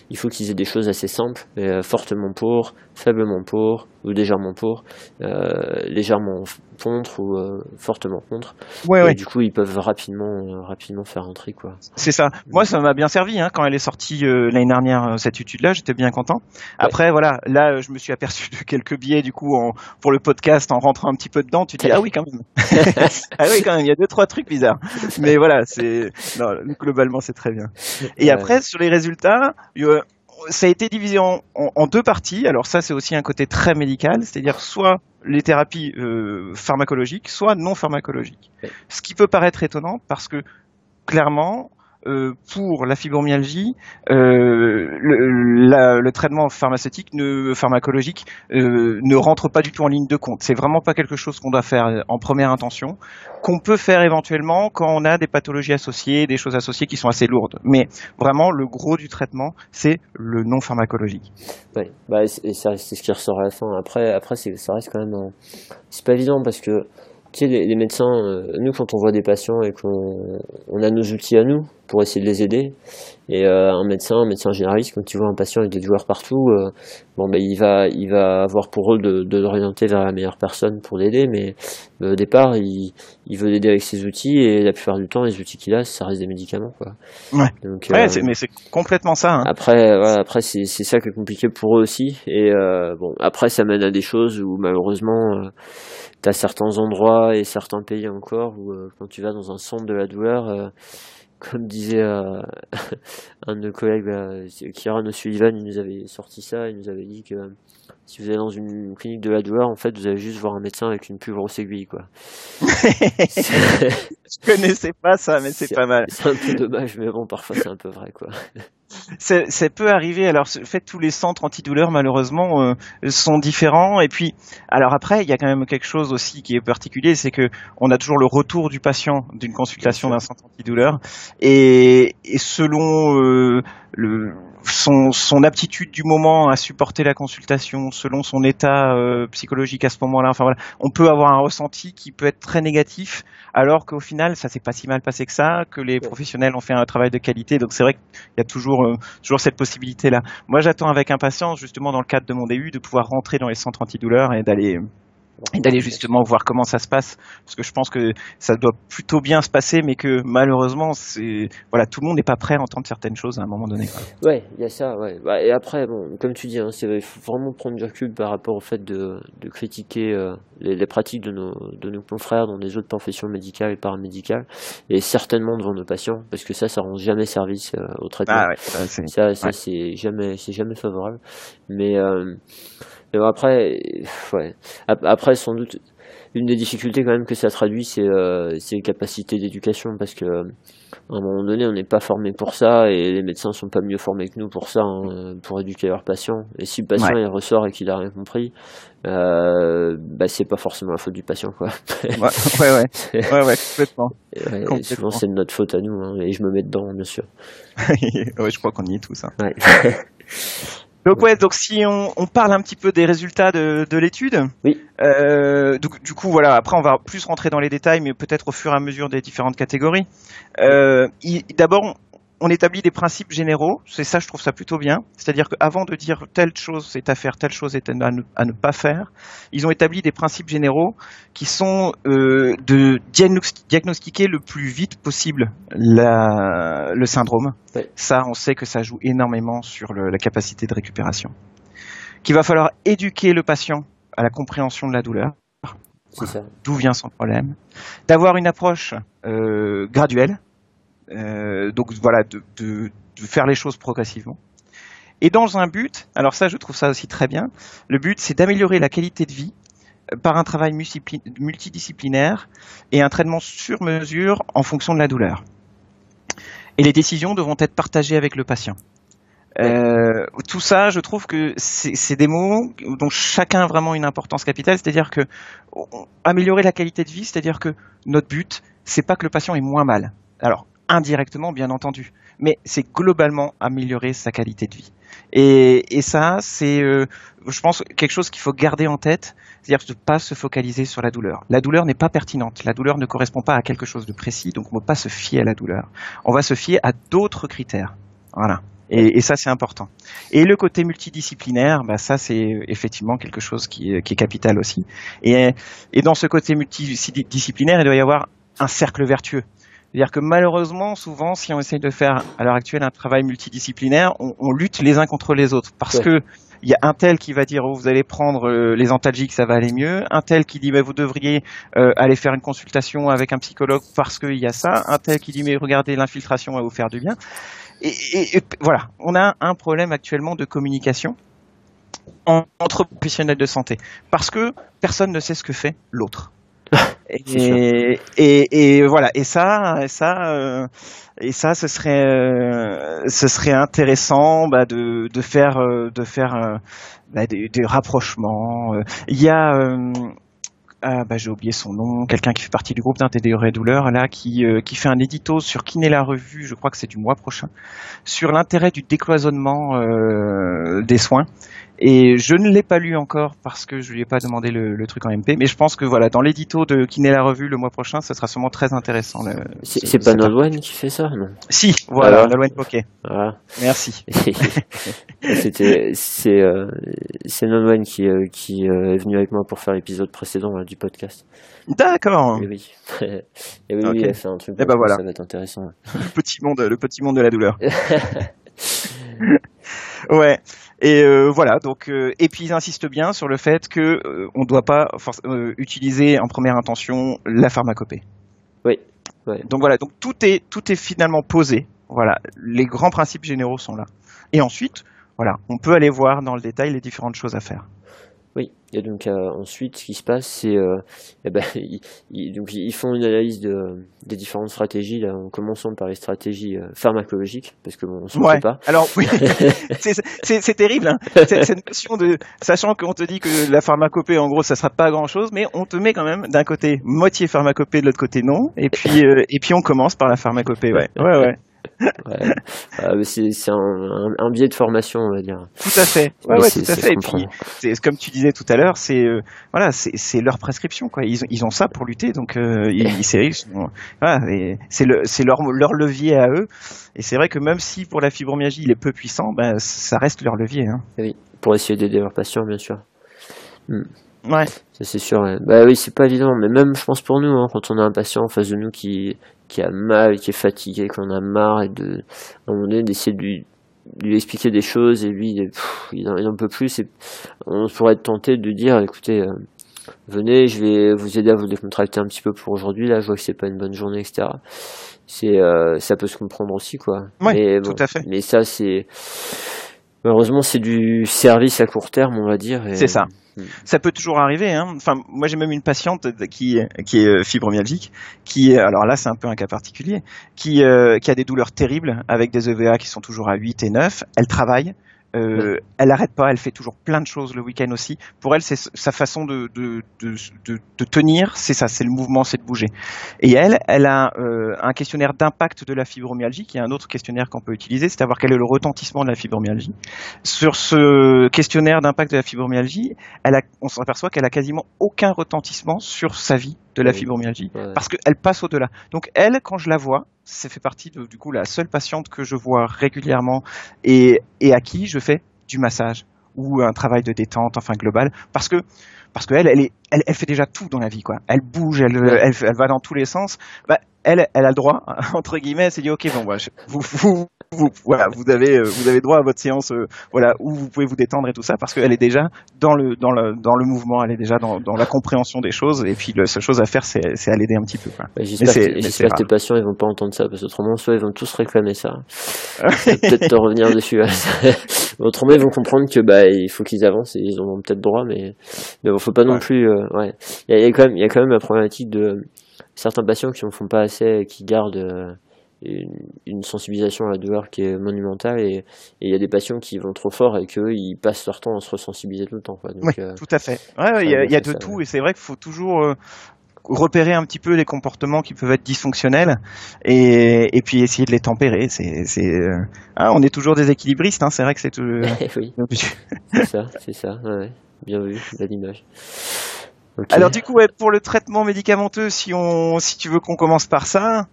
il faut qu'ils aient des choses assez simples. Euh, fortement pour, faiblement pour ou légèrement pour, euh, légèrement contre ou euh, fortement contre. Ouais, Du coup, ils peuvent rapidement, rapidement faire un tri, quoi. C'est ça. Moi, ça m'a bien servi hein, quand elle est sortie l'année dernière cette étude-là. J'étais bien content. Après, voilà, là, je me suis aperçu de quelques biais du coup en, pour le podcast en rentrant un petit peu dedans. Tu dis ah oui quand même. ah oui quand même. Il y a deux trois trucs bizarres. Mais voilà, c'est globalement c'est très bien. Et après sur les résultats ça a été divisé en, deux parties. Alors ça, c'est aussi un côté très médical, c'est-à-dire soit les thérapies euh, pharmacologiques, soit non pharmacologiques. Ce qui peut paraître étonnant parce que clairement, euh, pour la fibromyalgie, euh, le, traitement pharmaceutique, pharmacologique, euh, ne rentre pas du tout en ligne de compte. C'est vraiment pas quelque chose qu'on doit faire en première intention, qu'on peut faire éventuellement quand on a des pathologies associées, des choses associées qui sont assez lourdes. Mais vraiment, le gros du traitement, c'est le non pharmacologique. Oui, bah, c'est ce qui ressort à la fin. Après, après ça reste quand même, c'est pas évident parce que les, médecins, nous, quand on voit des patients et qu'on on a nos outils à nous pour essayer de les aider, et euh, un médecin, un médecin généraliste, quand il voit un patient avec des douleurs partout, euh, bon, ben, il va, il va avoir pour rôle de, de l'orienter vers la meilleure personne pour l'aider, mais au départ, il, il veut l'aider avec ses outils, et la plupart du temps, les outils qu'il a, ça reste des médicaments, quoi. Ouais. Donc, mais c'est complètement ça. Hein. Après, après, c'est ça qui est compliqué pour eux aussi, et bon, après, ça mène à des choses où malheureusement T'as certains endroits et certains pays encore où euh, quand tu vas dans un centre de la douleur, euh, comme disait euh, un de nos collègues, Kieran O'Sullivan, il nous avait sorti ça, il nous avait dit que si vous allez dans une clinique de la douleur, en fait, vous allez juste voir un médecin avec une plus grosse aiguille, quoi. Je connaissais pas ça, mais c'est pas mal. C'est un peu dommage, mais bon, parfois c'est un peu vrai, quoi ça peut arriver. Alors, en fait, tous les centres antidouleurs, malheureusement, euh, sont différents. Et puis, alors après, il y a quand même quelque chose aussi qui est particulier, c'est que on a toujours le retour du patient d'une consultation d'un centre antidouleur, et, et selon euh, le, son, son, aptitude du moment à supporter la consultation, selon son état euh, psychologique à ce moment-là, enfin voilà, on peut avoir un ressenti qui peut être très négatif, alors qu'au final, ça s'est pas si mal passé que ça, que les professionnels ont fait un travail de qualité. Donc c'est vrai qu'il y a toujours euh, toujours cette possibilité-là. Moi, j'attends avec impatience, justement dans le cadre de mon DU, de pouvoir rentrer dans les centres antidouleurs et d'aller et d'aller justement voir comment ça se passe parce que je pense que ça doit plutôt bien se passer mais que malheureusement c'est voilà tout le monde n'est pas prêt à entendre certaines choses à un moment donné ouais il y a ça ouais. Bah, et après bon comme tu dis hein, c'est faut vraiment prendre du recul par rapport au fait de, de critiquer euh, les, pratiques de nos de nos confrères dans des autres professions médicales et paramédicales et certainement devant nos patients parce que ça ça rend jamais service euh, au traitement. Ah ça, ça c'est jamais c'est jamais favorable. Mais euh, après, ouais. Après, sans doute, une des difficultés quand même que ça traduit, c'est euh, les capacités d'éducation, parce que à un moment donné, on n'est pas formé pour ça, et les médecins sont pas mieux formés que nous pour ça, hein, pour éduquer leurs patients. Et si le patient il ressort et qu'il a rien compris, euh, bah c'est pas forcément la faute du patient, quoi. ouais, ouais, ouais, ouais, ouais complètement. Souvent, c'est de notre faute à nous, hein, et je me mets dedans, bien sûr. ouais, je crois qu'on y est tous. Hein. Ouais. Donc ouais, donc si on, on, parle un petit peu des résultats de, de l'étude, oui. Euh, du, du, coup voilà, après on va plus rentrer dans les détails, mais peut-être au fur et à mesure des différentes catégories. Euh, D'abord, on établit des principes généraux, c'est ça, je trouve ça plutôt bien. C'est-à-dire qu'avant de dire telle chose est à faire, telle chose est à ne, pas faire, ils ont établi des principes généraux qui sont euh, de diagnostiquer le plus vite possible la, le syndrome. Ça, on sait que ça joue énormément sur le, la capacité de récupération. Qu'il va falloir éduquer le patient à la compréhension de la douleur. D'où vient son problème. D'avoir une approche euh, graduelle euh, donc voilà, de, de, de, faire les choses progressivement. Et dans un but, alors ça je trouve ça aussi très bien, le but c'est d'améliorer la qualité de vie par un travail multidisciplinaire et un traitement sur mesure en fonction de la douleur. Et les décisions devront être partagées avec le patient. Euh, tout ça, je trouve que c'est des mots dont chacun a vraiment une importance capitale, c'est-à-dire que améliorer la qualité de vie, c'est-à-dire que notre but, c'est pas que le patient ait moins mal. Alors, indirectement, bien entendu, mais c'est globalement améliorer sa qualité de vie. Et, et ça, c'est, euh, je pense, quelque chose qu'il faut garder en tête, c'est-à-dire de pas se focaliser sur la douleur. La douleur n'est pas pertinente, la douleur ne correspond pas à quelque chose de précis, donc on ne peut pas se fier à la douleur. On va se fier à d'autres critères. Voilà. Et, et, ça, c'est important. Et le côté multidisciplinaire, bah, ça, c'est effectivement quelque chose qui est, qui est capital aussi. Et, et, dans ce côté multidisciplinaire, il doit y avoir un cercle vertueux. C'est-à-dire que malheureusement, souvent, si on essaye de faire à l'heure actuelle un travail multidisciplinaire, on, on lutte les uns contre les autres parce que il y a un tel qui va dire oh, vous allez prendre euh, les antalgiques, ça va aller mieux. Un tel qui dit mais vous devriez euh, aller faire une consultation avec un psychologue parce qu'il y a ça. Un tel qui dit mais regardez l'infiltration va vous faire du bien et, voilà, on a un problème actuellement de communication entre professionnels de santé parce que personne ne sait ce que fait l'autre. et, et, voilà, et ça, et ça, euh, et ça, ce serait, euh, ce serait intéressant bah, de, de faire, euh, de faire bah, des, des, rapprochements. Il y a ah bah j'ai oublié son nom, quelqu'un qui fait partie du groupe d'intégrer douleur là, qui euh, qui fait un édito sur Kiné la revue, je crois que c'est du mois prochain, sur l'intérêt du décloisonnement euh, des soins et je ne l'ai pas lu encore parce que je lui ai pas demandé le, le truc en MP. Mais je pense que voilà, dans l'édito de Kiné la revue le mois prochain, ce sera sûrement très intéressant. C'est pas Nolwenn qui fait ça, non? Si, voilà. Nolwenn Poquet. Voilà. Merci. C'était c'est euh, c'est Nolwenn qui euh, qui euh, est venu avec moi pour faire l'épisode précédent du podcast. D'accord. Et oui. Et oui, oui, fait un truc. Et eh ben voilà. Ça va être intéressant. le petit monde, le petit monde de la douleur. ouais. Et euh, voilà. Donc, euh, et puis ils insistent bien sur le fait que euh, on ne doit pas utiliser en première intention la pharmacopée. Oui. Donc voilà. Donc tout est tout est finalement posé. Voilà. Les grands principes généraux sont là. Et ensuite, voilà, on peut aller voir dans le détail les différentes choses à faire. Oui, et donc euh, ensuite, ce qui se passe, c'est euh, eh ben, ils, donc, ils font une analyse de, des différentes stratégies, là, en commençant par les stratégies euh, pharmacologiques, parce que bon, on s'en ouais. pas. Alors oui, c'est terrible, hein, cette notion de, sachant qu'on te dit que la pharmacopée, en gros, ça sera pas grand-chose, mais on te met quand même d'un côté moitié pharmacopée, de l'autre côté non, et puis et puis on commence par la pharmacopée, ouais, ouais, ouais ouais. euh, c'est un, un, biais de formation, on va dire. Tout à fait. Ouais, ouais, tout à fait. Et puis, comme tu disais tout à l'heure, c'est euh, voilà, c'est leur prescription, quoi. Ils, ils ont ça pour lutter, donc euh, ils, c'est le, c'est leur, leur levier à eux. Et c'est vrai que même si pour la fibromyalgie il est peu puissant, ben ça reste leur levier. Hein. Oui, pour essayer d'aider leurs patients, bien sûr. Hmm. Ouais. C'est sûr. Ouais. Bah oui, c'est pas évident, mais même je pense pour nous, hein, quand on a un patient en face de nous qui qui a mal, qui est fatigué, qu'on a marre et de, à un moment donné, d'essayer de lui, lui expliquer des choses et lui, il n'en peut plus. Et on pourrait être tenté de dire, écoutez, euh, venez, je vais vous aider à vous décontracter un petit peu pour aujourd'hui. Là, je vois que c'est pas une bonne journée, etc. C'est, euh, ça peut se comprendre aussi, quoi. Oui, mais, tout à fait. Mais ça, c'est malheureusement, c'est du service à court terme, on va dire. C'est ça. Hmm. Ça peut toujours arriver. Hein. Enfin, moi j'ai même une patiente qui qui est euh, fibromyalgique, qui alors là c'est un peu un cas particulier, qui euh, qui a des douleurs terribles avec des EVA qui sont toujours à 8 et 9. Elle travaille, euh, elle n'arrête pas, elle fait toujours plein de choses le week-end aussi. Pour elle, c'est sa façon de, de, de, de tenir, c'est ça, c'est le mouvement, c'est de bouger. Et elle, elle a euh, un questionnaire d'impact de la fibromyalgie, qui est un autre questionnaire qu'on peut utiliser, c'est savoir quel est le retentissement de la fibromyalgie. Sur ce questionnaire d'impact de la fibromyalgie, elle a, on s'aperçoit qu'elle a quasiment aucun retentissement sur sa vie de la fibromyalgie, parce qu'elle passe au-delà. Donc elle, quand je la vois, ça fait partie de, du coup la seule patiente que je vois régulièrement et, et à qui je fais du massage ou un travail de détente, enfin global, parce que parce qu'elle, elle, est, elle, elle fait déjà tout dans la vie, quoi. Elle bouge, elle, elle, elle, va dans tous les sens. Bah, elle, elle a le droit, entre guillemets, elle s'est dit, ok, bon, bah, vous, vous, vous, voilà, vous avez, euh, vous avez droit à votre séance, euh, voilà, où vous pouvez vous détendre et tout ça, parce qu'elle est déjà dans le, dans le, dans le mouvement, elle est déjà dans, dans la compréhension des choses, et puis la seule chose à faire, c'est, c'est à l'aider un petit peu. Quoi. j'espère que, tes patients, ils vont pas entendre ça, parce que autrement, soit ils vont tous réclamer ça. peut-être te revenir dessus. Autrement, ils vont comprendre que bah il faut qu'ils avancent et ils en ont peut-être droit, mais mais bon, faut pas non plus. Euh, ouais, il y, a, quand même il y a quand même la problématique de certains patients qui en font pas assez, qui gardent euh, une, sensibilisation à la douleur qui est monumentale et il y a des patients qui vont trop fort et qu'ils passent leur temps à se ressensibiliser tout le temps. oui, tout à fait. il y a, y a de tout et c'est vrai qu'il faut toujours repérer un petit peu les comportements qui peuvent être dysfonctionnels et, et puis essayer de les tempérer. C'est, c'est, euh, hein, on est toujours des équilibristes, hein, c'est vrai que c'est tout. oui. c'est ça, c'est ça. Bien vu, belle image. Alors du coup, pour le traitement médicamenteux, si on, si tu veux qu'on commence par ça.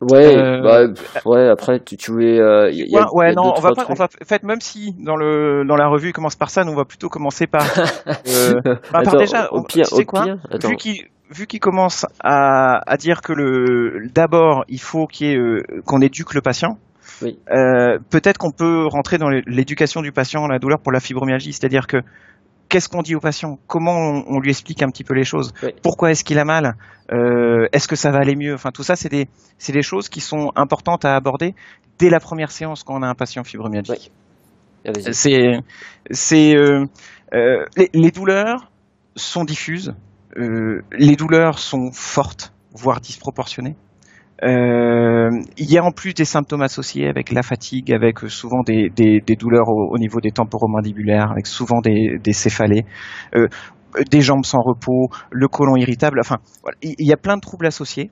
Ouais, euh... bah, ouais. Après, tu, tu voulais. Euh, y a, ouais, non, on va pas. On va, fait, même si dans le dans la revue il commence par ça, nous on va plutôt commencer par. euh, bah, par déjà, au pire, au quoi, pire, attends. vu qu'il vu qu'il commence à, à, dire que le d'abord il faut qu'il ait, euh, qu'on éduque le patient. Oui. Euh, peut-être qu'on peut rentrer dans l'éducation du patient à la douleur pour la fibromyalgie, c'est-à-dire que qu'est-ce qu'on dit au patient? Comment on, on, lui explique un petit peu les choses? Oui. Pourquoi est-ce qu'il a mal? Euh, Est-ce que ça va aller mieux? Enfin, tout ça, c'est des, c'est des choses qui sont importantes à aborder dès la première séance quand on a un patient fibromyalgique. Oui. C'est, c'est euh, euh, les, les, douleurs sont diffuses. Les douleurs sont fortes, voire disproportionnées. Euh, il y a en plus des symptômes associés avec la fatigue, avec souvent des, douleurs au, au, niveau des temporomandibulaires, avec souvent des, céphalées, euh, des jambes sans repos, le côlon irritable. Enfin, il y a plein de troubles associés.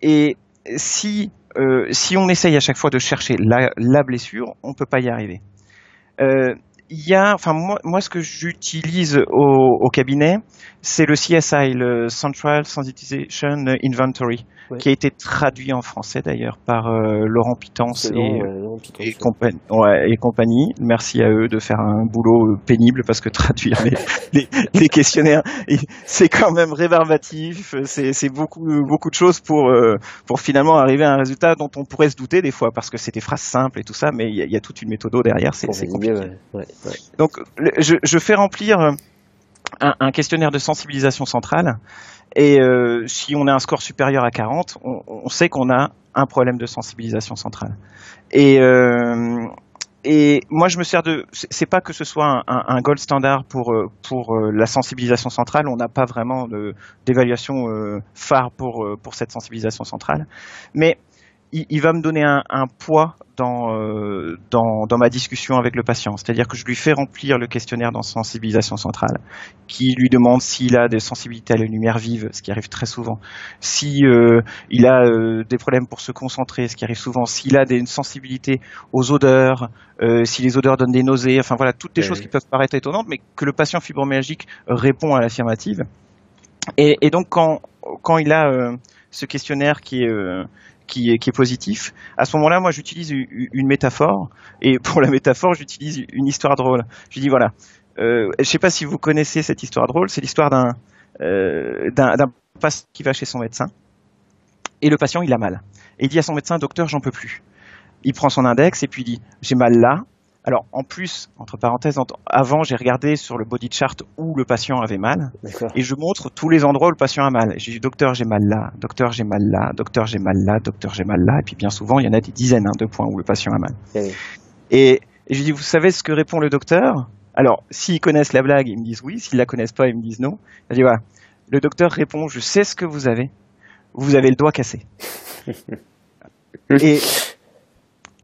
Et si euh, si on essaye à chaque fois de chercher la, la blessure, on peut pas y arriver. Euh, y a, enfin moi, moi ce que j'utilise au, au, cabinet, c'est le CSI, le Central Sensitization Inventory, ouais. qui a été traduit en français d'ailleurs par euh, Laurent Pitance et, long, ouais, Laurent Pitance, et, compagnie, ouais, et, compagnie, Merci à eux de faire un boulot pénible parce que traduire les, les, les questionnaires, c'est quand même rébarbatif. C'est beaucoup beaucoup de choses pour euh, pour finalement arriver à un résultat dont on pourrait se douter des fois parce que c'est des phrases simples et tout ça, mais il y, y, a toute une méthode derrière. C'est compliqué. Ouais. Donc je, je, fais remplir un, un, questionnaire de sensibilisation centrale et euh, si on a un score supérieur à 40, on, on sait qu'on a un problème de sensibilisation centrale. Et, euh, et moi, je me sers de. C'est pas que ce soit un, un, un, gold standard pour pour la sensibilisation centrale. On n'a pas vraiment d'évaluation euh, phare pour pour cette sensibilisation centrale, mais il, il va me donner un, un poids dans, euh, dans, dans, ma discussion avec le patient. C'est-à-dire que je lui fais remplir le questionnaire dans sensibilisation centrale, qui lui demande s'il a des sensibilités à la lumière vive, ce qui arrive très souvent, si euh, il a euh, des problèmes pour se concentrer, ce qui arrive souvent, s'il a des, une sensibilité aux odeurs, si les odeurs donnent des nausées, enfin voilà, toutes des oui. choses qui peuvent paraître étonnantes, mais que le patient fibromyalgique répond à l'affirmative. Et, et, donc quand, quand il a ce questionnaire qui est qui est, positif. À ce moment-là, moi, j'utilise une métaphore, et pour la métaphore, j'utilise une histoire drôle. Je dis voilà, euh, je ne sais pas si vous connaissez cette histoire drôle, c'est l'histoire d'un euh, d'un patient qui va chez son médecin, et le patient, il a mal. Et il dit à son médecin, docteur, j'en peux plus. Il prend son index et puis il dit, j'ai mal là, alors, en plus, entre parenthèses, avant, j'ai regardé sur le body chart où le patient avait mal, et je montre tous les endroits où le patient a mal. J'ai dit, docteur, j'ai mal là, docteur, j'ai mal là, docteur, j'ai mal là, docteur, j'ai mal là, et puis bien souvent, il y en a des dizaines hein, de points où le patient a mal. Oui. Et, et je dis, vous savez ce que répond le docteur? Alors, s'ils connaissent la blague, ils me disent oui, s'ils la connaissent pas, ils me disent non. Je dis, voilà, le docteur répond, je sais ce que vous avez, vous avez le doigt cassé. et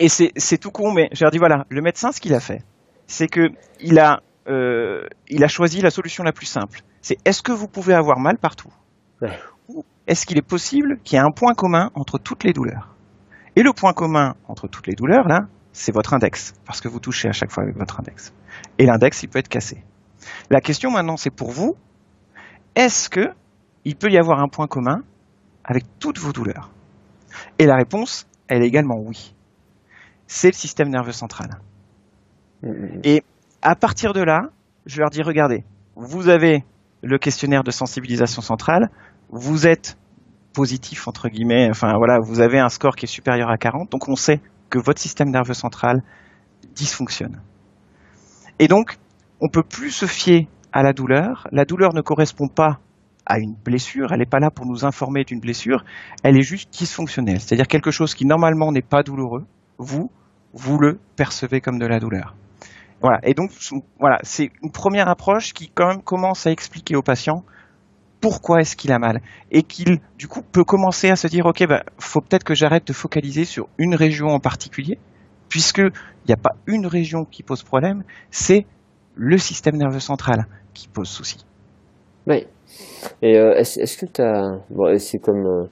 et c'est tout con, mais je leur dis voilà, le médecin, ce qu'il a fait, c'est que il a, euh, il a choisi la solution la plus simple. C'est est-ce que vous pouvez avoir mal partout ouais. Ou est-ce qu'il est possible qu'il y ait un point commun entre toutes les douleurs? Et le point commun entre toutes les douleurs, là, c'est votre index, parce que vous touchez à chaque fois avec votre index. Et l'index, il peut être cassé. La question maintenant, c'est pour vous, est-ce que il peut y avoir un point commun avec toutes vos douleurs? Et la réponse, elle est également oui c'est le système nerveux central. Mmh. Et à partir de là, je leur dis, regardez, vous avez le questionnaire de sensibilisation centrale, vous êtes positif, entre guillemets, enfin voilà, vous avez un score qui est supérieur à 40, donc on sait que votre système nerveux central dysfonctionne. Et donc, on peut plus se fier à la douleur. La douleur ne correspond pas à une blessure, elle n'est pas là pour nous informer d'une blessure, elle est juste dysfonctionnelle, c'est-à-dire quelque chose qui normalement n'est pas douloureux, vous, vous le percevez comme de la douleur. Voilà. Et donc, voilà, c'est une première approche qui quand même commence à expliquer au patient pourquoi est-ce qu'il a mal et qu'il du coup peut commencer à se dire ok bah faut peut-être que j'arrête de focaliser sur une région en particulier puisque il n'y a pas une région qui pose problème c'est le système nerveux central qui pose souci. Oui. Et euh, est-ce, que tu as c'est comme euh,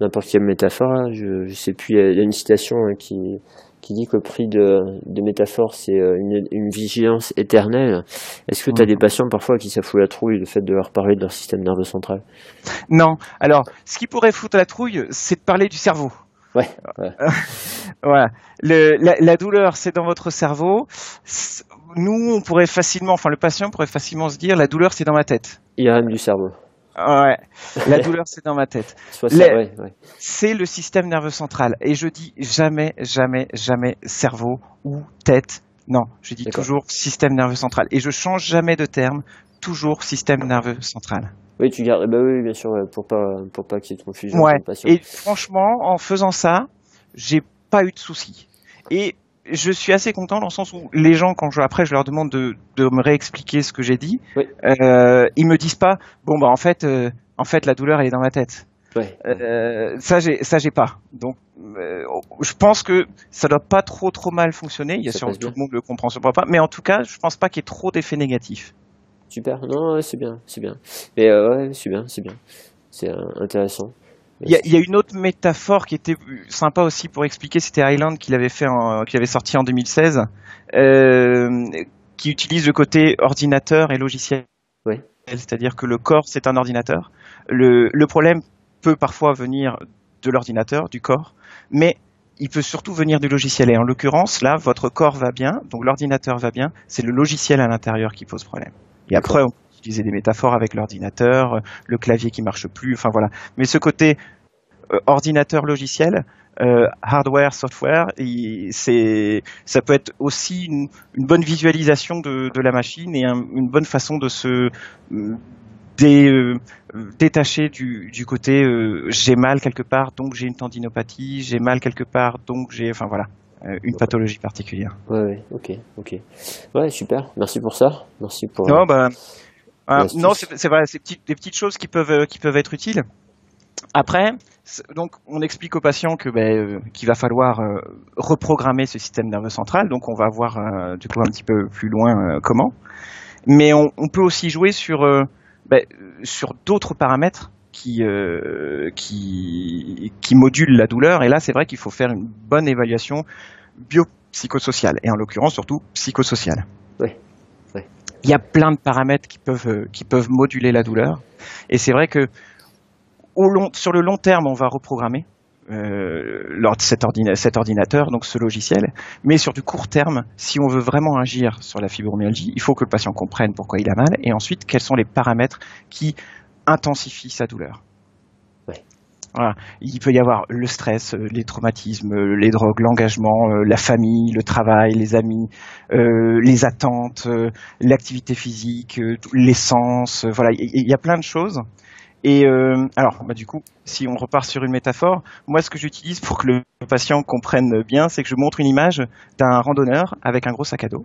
n'importe quelle métaphore hein, je je sais plus il y, a une citation hein, qui qui dit que le prix de, de métaphore, c'est euh, une, une, vigilance éternelle. Est-ce que tu as des patients parfois qui s'affoulent la trouille le fait de leur parler de leur système nerveux central? Non. Alors, ce qui pourrait foutre la trouille, c'est de parler du cerveau. Ouais. voilà. Le, la, la, douleur, c'est dans votre cerveau. Nous, on pourrait facilement, enfin le patient pourrait facilement se dire, la douleur, c'est dans ma tête. Il rien du cerveau. Ouais, la douleur c'est dans ma tête. C'est le système nerveux central. Et je dis jamais, jamais, jamais cerveau ou tête. Non, je dis toujours système nerveux central. Et je change jamais de terme, toujours système nerveux central. Oui, tu gardes, bah oui, bien sûr, pour pas, pour pas qu'il y ait de confusion. Ouais. Et franchement, en faisant ça, j'ai pas eu de soucis. Et je suis assez content dans le sens où les gens, quand je, après je leur demande de, de me réexpliquer ce que j'ai dit, euh, ils me disent pas, bon bah en fait, euh, en fait la douleur elle est dans ma tête. Euh, ça j'ai, ça j'ai pas. Donc euh, je pense que ça doit pas trop trop mal fonctionner. Il y a sûrement tout le monde le comprend, ce pas. Mais en tout cas, je pense pas qu'il y ait trop d'effets négatifs. Super. Non, c'est bien, c'est bien. Mais ouais, c'est bien, c'est bien. C'est intéressant. Il y, a, une autre métaphore qui était sympa aussi pour expliquer, c'était Island qu'il avait fait, qui avait sorti en 2016, euh, qui utilise le côté ordinateur et logiciel. Oui. C'est-à-dire que le corps c'est un ordinateur. Le, le problème peut parfois venir de l'ordinateur, du corps, mais il peut surtout venir du logiciel. Et en l'occurrence, là, votre corps va bien, donc l'ordinateur va bien, c'est le logiciel à l'intérieur qui pose problème. Et après, on utiliser des métaphores avec l'ordinateur, le clavier qui marche plus, enfin voilà. Mais ce côté euh, ordinateur logiciel, euh, hardware, software, c'est, ça peut être aussi une, bonne visualisation de, la machine et une bonne façon de se euh, détacher du, côté j'ai mal quelque part, donc j'ai une tendinopathie, j'ai mal quelque part, donc j'ai, enfin voilà, une pathologie particulière. Ouais, ouais, ok, ok. Ouais, super. Merci pour ça. Merci pour. Non, bah, ah, non, c'est vrai, c'est des petites choses qui peuvent, euh, qui peuvent être utiles. Après, donc on explique au patient que ben, euh, qu'il va falloir euh, reprogrammer ce système nerveux central. Donc on va voir du coup un petit peu plus loin comment. Mais on, on, peut aussi jouer sur ben, sur d'autres paramètres qui, qui qui modulent la douleur. Et là, c'est vrai qu'il faut faire une bonne évaluation biopsychosociale et en l'occurrence surtout psychosociale. Oui il y a plein de paramètres qui peuvent, euh, qui peuvent moduler la douleur. Et c'est vrai que sur le long terme, on va reprogrammer euh, cet, cet, ordinateur, donc ce logiciel. Mais sur du court terme, si on veut vraiment agir sur la fibromyalgie, il faut que le patient comprenne pourquoi il a mal et ensuite quels sont les paramètres qui intensifient sa douleur. Il peut y avoir le stress, euh, les traumatismes, euh, les drogues, l'engagement, euh, la famille, le travail, les amis, les attentes, l'activité physique, l'essence. Voilà, il y, a plein de choses. Et alors, bah, du coup, si on repart sur une métaphore, moi, ce que j'utilise pour que le patient comprenne bien, c'est que je montre une image d'un randonneur avec un gros sac à dos.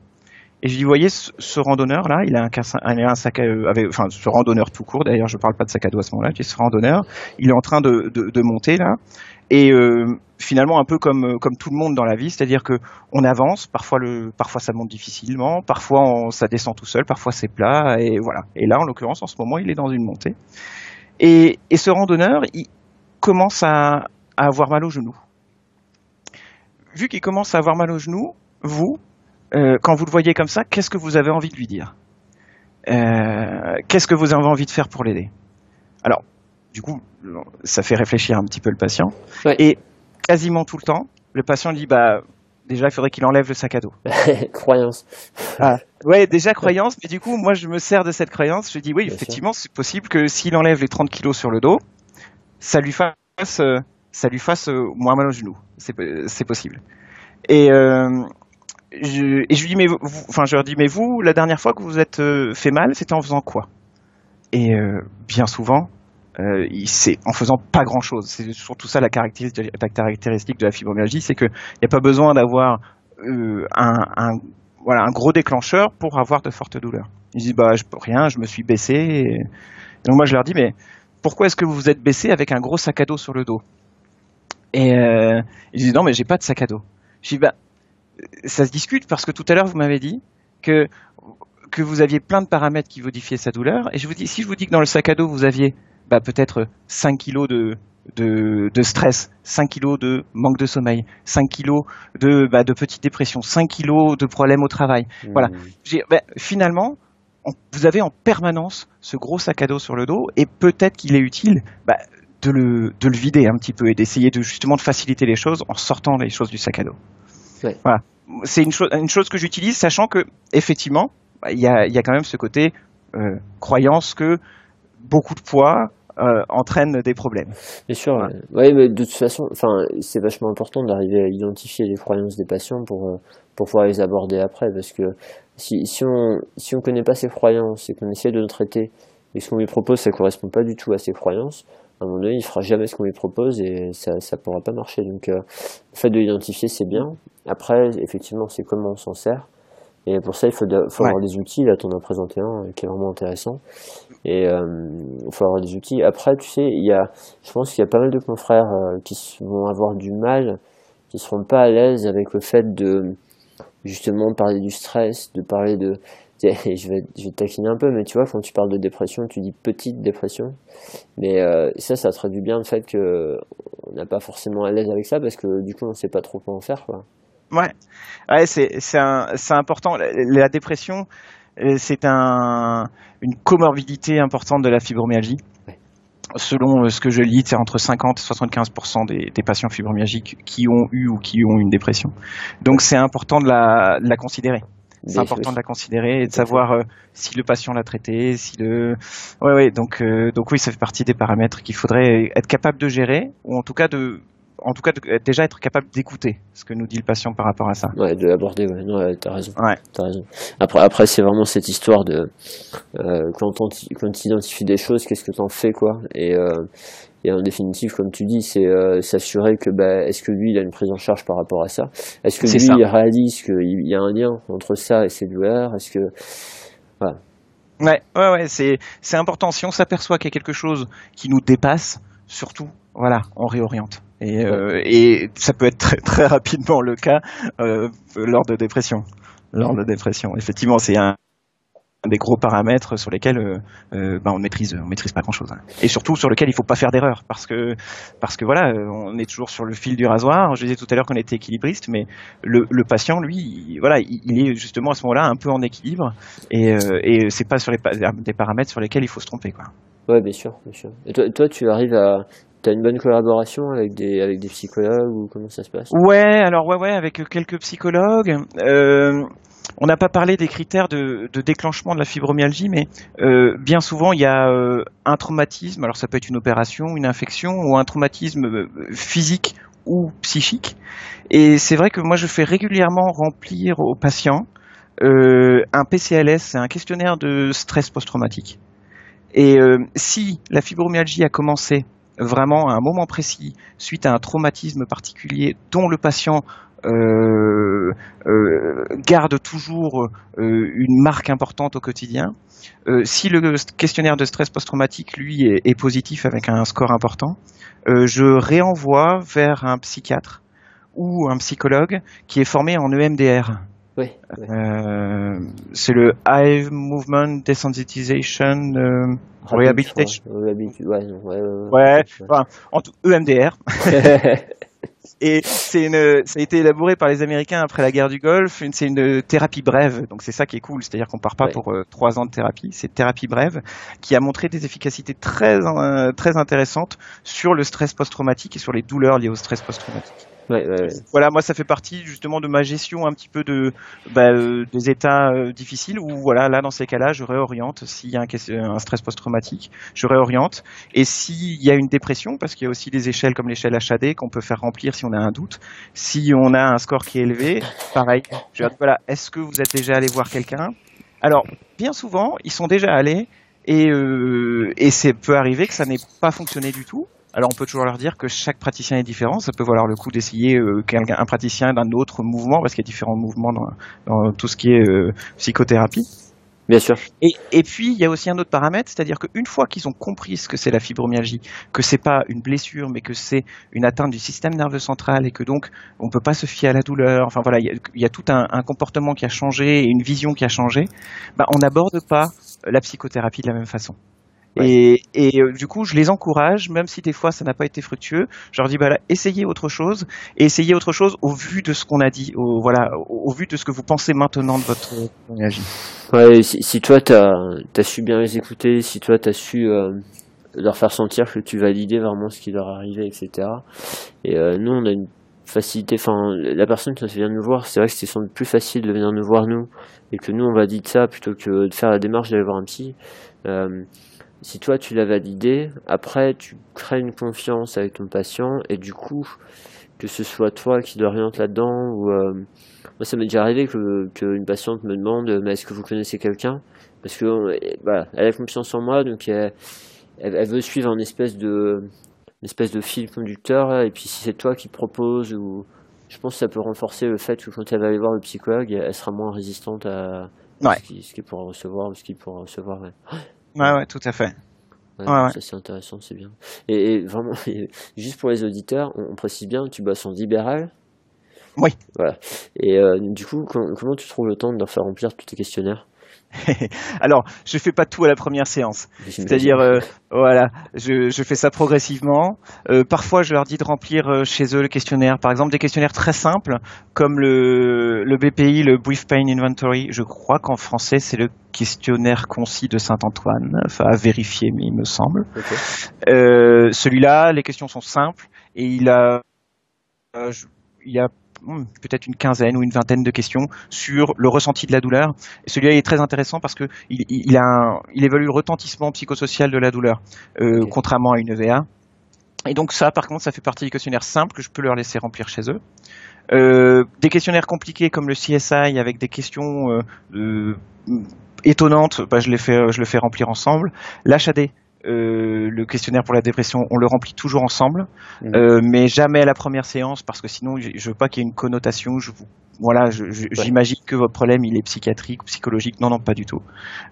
Et je dis, vous voyez, ce, randonneur là, il a un, sac à, avec, enfin, ce randonneur tout court. D'ailleurs, je parle pas de sac à dos à ce moment-là. Je dis, ce randonneur, il est en train de, de, monter là. Et euh, finalement, un peu comme comme tout le monde dans la vie, c'est-à-dire que on avance. Parfois, le, parfois ça monte difficilement. Parfois, ça descend tout seul. Parfois, c'est plat. Et voilà. Et là, en l'occurrence, en ce moment, il est dans une montée. Et, et ce randonneur, il commence à, à avoir mal au genou. Vu qu'il commence à avoir mal au genou, vous, euh, quand vous le voyez comme ça, qu'est-ce que vous avez envie de lui dire? Euh, Qu'est-ce que vous avez envie de faire pour l'aider? Alors, du coup, ça fait réfléchir un petit peu le patient. Et quasiment tout le temps, le patient dit bah déjà il faudrait qu'il enlève le sac à dos. croyance. Ah, ouais, déjà croyance, mais du coup moi je me sers de cette croyance. Je dis oui, effectivement c'est possible que s'il enlève les 30 kilos sur le dos, ça lui fasse euh, ça lui fasse moins mal au genou. C'est possible. Et et je lui dis mais vous, enfin je leur dis mais vous la dernière fois que vous êtes euh, fait mal c'était en faisant quoi? Et euh, bien souvent euh, c'est en faisant pas grand chose c'est surtout ça la caractéristique, de la fibromyalgie c'est que il n'y a pas besoin d'avoir un, gros déclencheur pour avoir de fortes douleurs. Ils disent bah je rien, je me suis baissé. Donc moi je leur dis mais pourquoi est-ce que vous vous êtes baissé avec un gros sac à dos sur le dos? Et euh, ils disent non mais j'ai pas de sac à dos. Je dis bah ça se discute parce que tout à l'heure vous m'avez dit que que vous aviez plein de paramètres qui modifiaient sa douleur et je vous dis si je vous dis que dans le sac à dos vous aviez bah, peut-être 5 kilos de, de, de, stress, 5 kilos de manque de sommeil, 5 kilos de, bah, de petite dépression, 5 kilos de problèmes au travail. Mmh. Voilà. Bah, finalement, vous avez en permanence ce gros sac à dos sur le dos et peut-être qu'il est utile bah, de, le, de le vider un petit peu et d'essayer de justement de faciliter les choses en sortant les choses du sac à dos. Voilà. C'est une, chose une chose que j'utilise, sachant que effectivement, bah, il y, a, y a quand même ce côté euh, croyance que beaucoup de poids euh, entraîne des problèmes. Bien sûr, ouais. mais de toute façon, enfin, c'est vachement important d'arriver à identifier les croyances des patients pour euh, pour pouvoir les aborder après, parce que si si on si on connaît pas ses croyances et qu'on essaie de le traiter et ce qu'on lui propose ça correspond pas du tout à ses croyances, à un moment donné il fera jamais ce qu'on lui propose et ça ça pourra pas marcher. Donc euh, le fait de l'identifier c'est bien. Après effectivement c'est comment on s'en sert. Et pour ça, il faut, faut avoir des outils. Là, tu en as présenté un qui est vraiment intéressant. Et euh, il faut avoir des outils. Après, tu sais, il y a, je pense qu'il y a pas mal de confrères euh, qui vont avoir du mal, qui seront pas à l'aise avec le fait de justement parler du stress, de parler de. Je vais, je vais taquiner un peu, mais tu vois, quand tu parles de dépression, tu dis petite dépression. Mais euh, ça, ça traduit bien le fait qu'on n'est pas forcément à l'aise avec ça parce que du coup, on sait pas trop quoi en faire. Quoi. Ouais, ouais c'est c'est important. La, dépression, euh, c'est un, une comorbidité importante de la fibromyalgie. Selon euh, ce que je lis, c'est entre 50 et 75 des, des, patients fibromyalgiques qui ont eu ou qui ont une dépression. Donc c'est important de la, de la considérer. C'est important de la considérer et de savoir euh, si le patient l'a traité, si le. Ouais, ouais. Donc, donc oui, ça fait partie des paramètres qu'il faudrait être capable de gérer ou en tout cas de en tout cas, déjà être capable d'écouter ce que nous dit le patient par rapport à ça. Ouais, de l'aborder, ouais. Non, t'as raison. Ouais. As raison. Après, après c'est vraiment cette histoire de euh, quand on quand identifie des choses, qu'est-ce que t'en fais, quoi. Et, euh, et en définitive, comme tu dis, c'est euh, s'assurer que bah, est-ce que lui, il a une prise en charge par rapport à ça? Est-ce que lui, il réalise qu'il y a un lien entre ça et ses douleurs? Est-ce que voilà. Ouais, ouais, ouais, c'est c'est important. Si on s'aperçoit qu'il y a quelque chose qui nous dépasse, surtout, voilà, on réoriente. Et, euh, et ça peut être très, très rapidement le cas euh, lors de dépression. Lors de dépression, effectivement, c'est un des gros paramètres sur lesquels euh, euh ben on maîtrise on maîtrise pas grand chose hein. et surtout sur lequel il faut pas faire d'erreur parce que parce que voilà on est toujours sur le fil du rasoir je disais tout à l'heure qu'on était équilibriste mais le, le patient lui il, voilà il, est justement à ce moment-là un peu en équilibre et euh, et c'est pas sur les des paramètres sur lesquels il faut se tromper quoi ouais bien sûr bien sûr et toi, toi tu arrives à T'as une bonne collaboration avec des avec des psychologues ou comment ça se passe? Ouais, alors ouais ouais avec quelques psychologues. Euh, on n'a pas parlé des critères de, déclenchement de la fibromyalgie, mais euh, bien souvent il y a euh, un traumatisme. Alors ça peut être une opération, une infection ou un traumatisme euh, physique ou psychique. Et c'est vrai que moi je fais régulièrement remplir aux patients un PCLS, un questionnaire de stress post-traumatique. Et si la fibromyalgie a commencé vraiment à un moment précis, suite à un traumatisme particulier dont le patient euh, euh, garde toujours euh, une marque importante au quotidien. si le questionnaire de stress post-traumatique, lui, est, est, positif avec un score important, je réenvoie vers un psychiatre ou un psychologue qui est formé en EMDR. Oui. Euh, c'est le Eye Movement Desensitization euh, Rehabilitation. Ouais, ouais, ouais, enfin, en tout, EMDR. Et c'est une, ça a été élaboré par les Américains après la guerre du Golfe. C'est une thérapie brève, donc c'est ça qui est cool, c'est-à-dire qu'on part pas pour euh, trois ans de thérapie. C'est thérapie brève qui a montré des efficacités très euh, très intéressantes sur le stress post-traumatique et sur les douleurs liées au stress post-traumatique. Voilà, moi ça fait partie justement de ma gestion un petit peu de bah, euh, des états euh, difficiles où voilà là dans ces cas-là je réoriente. S'il y a un, stress post-traumatique, je réoriente. Et s'il y a une dépression parce qu'il y a aussi des échelles comme l'échelle HAD qu'on peut faire remplir si on a un doute, si on a un score qui est élevé, pareil, je dis voilà, est-ce que vous êtes déjà allé voir quelqu'un? Alors bien souvent ils sont déjà allés et euh, et c'est peut arriver que ça n'ait pas fonctionné du tout Alors on peut toujours leur dire que chaque praticien est différent. Ça peut valoir le coup d'essayer euh, un praticien d'un autre mouvement parce qu'il y a différents mouvements dans, dans tout ce qui est euh, psychothérapie. Bien sûr. Et, et puis il y a aussi un autre paramètre, c'est-à-dire qu'une fois qu'ils ont compris ce que c'est la fibromyalgie, que c'est pas une blessure, mais que c'est une atteinte du système nerveux central et que donc on peut pas se fier à la douleur. Enfin voilà, il y a, il y a tout un, un, comportement qui a changé et une vision qui a changé. Bah, on n'aborde pas la psychothérapie de la même façon. Et, et euh, du coup, je les encourage, même si des fois ça n'a pas été fructueux. Je leur dis, bah là, essayez autre chose, et essayez autre chose au vu de ce qu'on a dit, au, voilà, au, vu de ce que vous pensez maintenant de votre énergie. Ouais, si, si toi t'as as su bien les écouter, si toi t'as su euh, leur faire sentir que tu validais vraiment ce qui leur arrivait, etc. Et euh, nous, on a une facilité. Enfin, la personne qui vient nous voir, c'est vrai que c'était sans doute plus facile de venir nous voir nous, et que nous on va dire ça plutôt que de faire la démarche d'aller voir un psy. Euh, si toi tu l'as validé, après tu crées une confiance avec ton patient et du coup, que ce soit toi qui l'oriente là-dedans ou euh, moi ça m'est déjà arrivé que qu'une patiente me demande mais est-ce que vous connaissez quelqu'un? Parce que voilà, elle a confiance en moi donc elle, elle, veut suivre un espèce de une espèce de fil conducteur et puis si c'est toi qui propose ou je pense que ça peut renforcer le fait que quand elle va aller voir le psychologue, elle sera moins résistante à ce qu'il pourra recevoir ou ce qu'il pourra recevoir. Ouais. Ouais, ouais, tout à fait. Ouais, ouais, Ça, c'est intéressant, c'est bien. Et, et vraiment, juste pour les auditeurs, on, précise bien, tu bosses en libéral? Oui. Voilà. Et euh, du coup, comment tu trouves le temps de leur faire remplir tous tes questionnaires? Alors, je fais pas tout à la première séance. C'est-à-dire, euh, voilà, je, je, fais ça progressivement. Euh, parfois, je leur dis de remplir euh, chez eux le questionnaire. Par exemple, des questionnaires très simples, comme le, le BPI, le Brief Pain Inventory. Je crois qu'en français, c'est le questionnaire concis de Saint-Antoine. Enfin, à vérifier, mais il me semble. Euh, Celui-là, les questions sont simples et il a, il y a peut-être une quinzaine ou une vingtaine de questions sur le ressenti de la douleur. Et celui-là est très intéressant parce que il, il, a il évalue le retentissement psychosocial de la douleur, euh, contrairement à une EVA. Et donc ça, par contre, ça fait partie des questionnaires simples que je peux leur laisser remplir chez eux. Euh, des questionnaires compliqués comme le CSI avec des questions euh, euh, étonnantes, bah, je les fais, je le fais remplir ensemble. L'HAD, euh, le questionnaire pour la dépression, on le remplit toujours ensemble, mmh. euh, mais jamais à la première séance parce que sinon je, je veux pas qu'il y ait une connotation. Je vous voilà, j'imagine que votre problème il est psychiatrique ou psychologique. Non, non, pas du tout.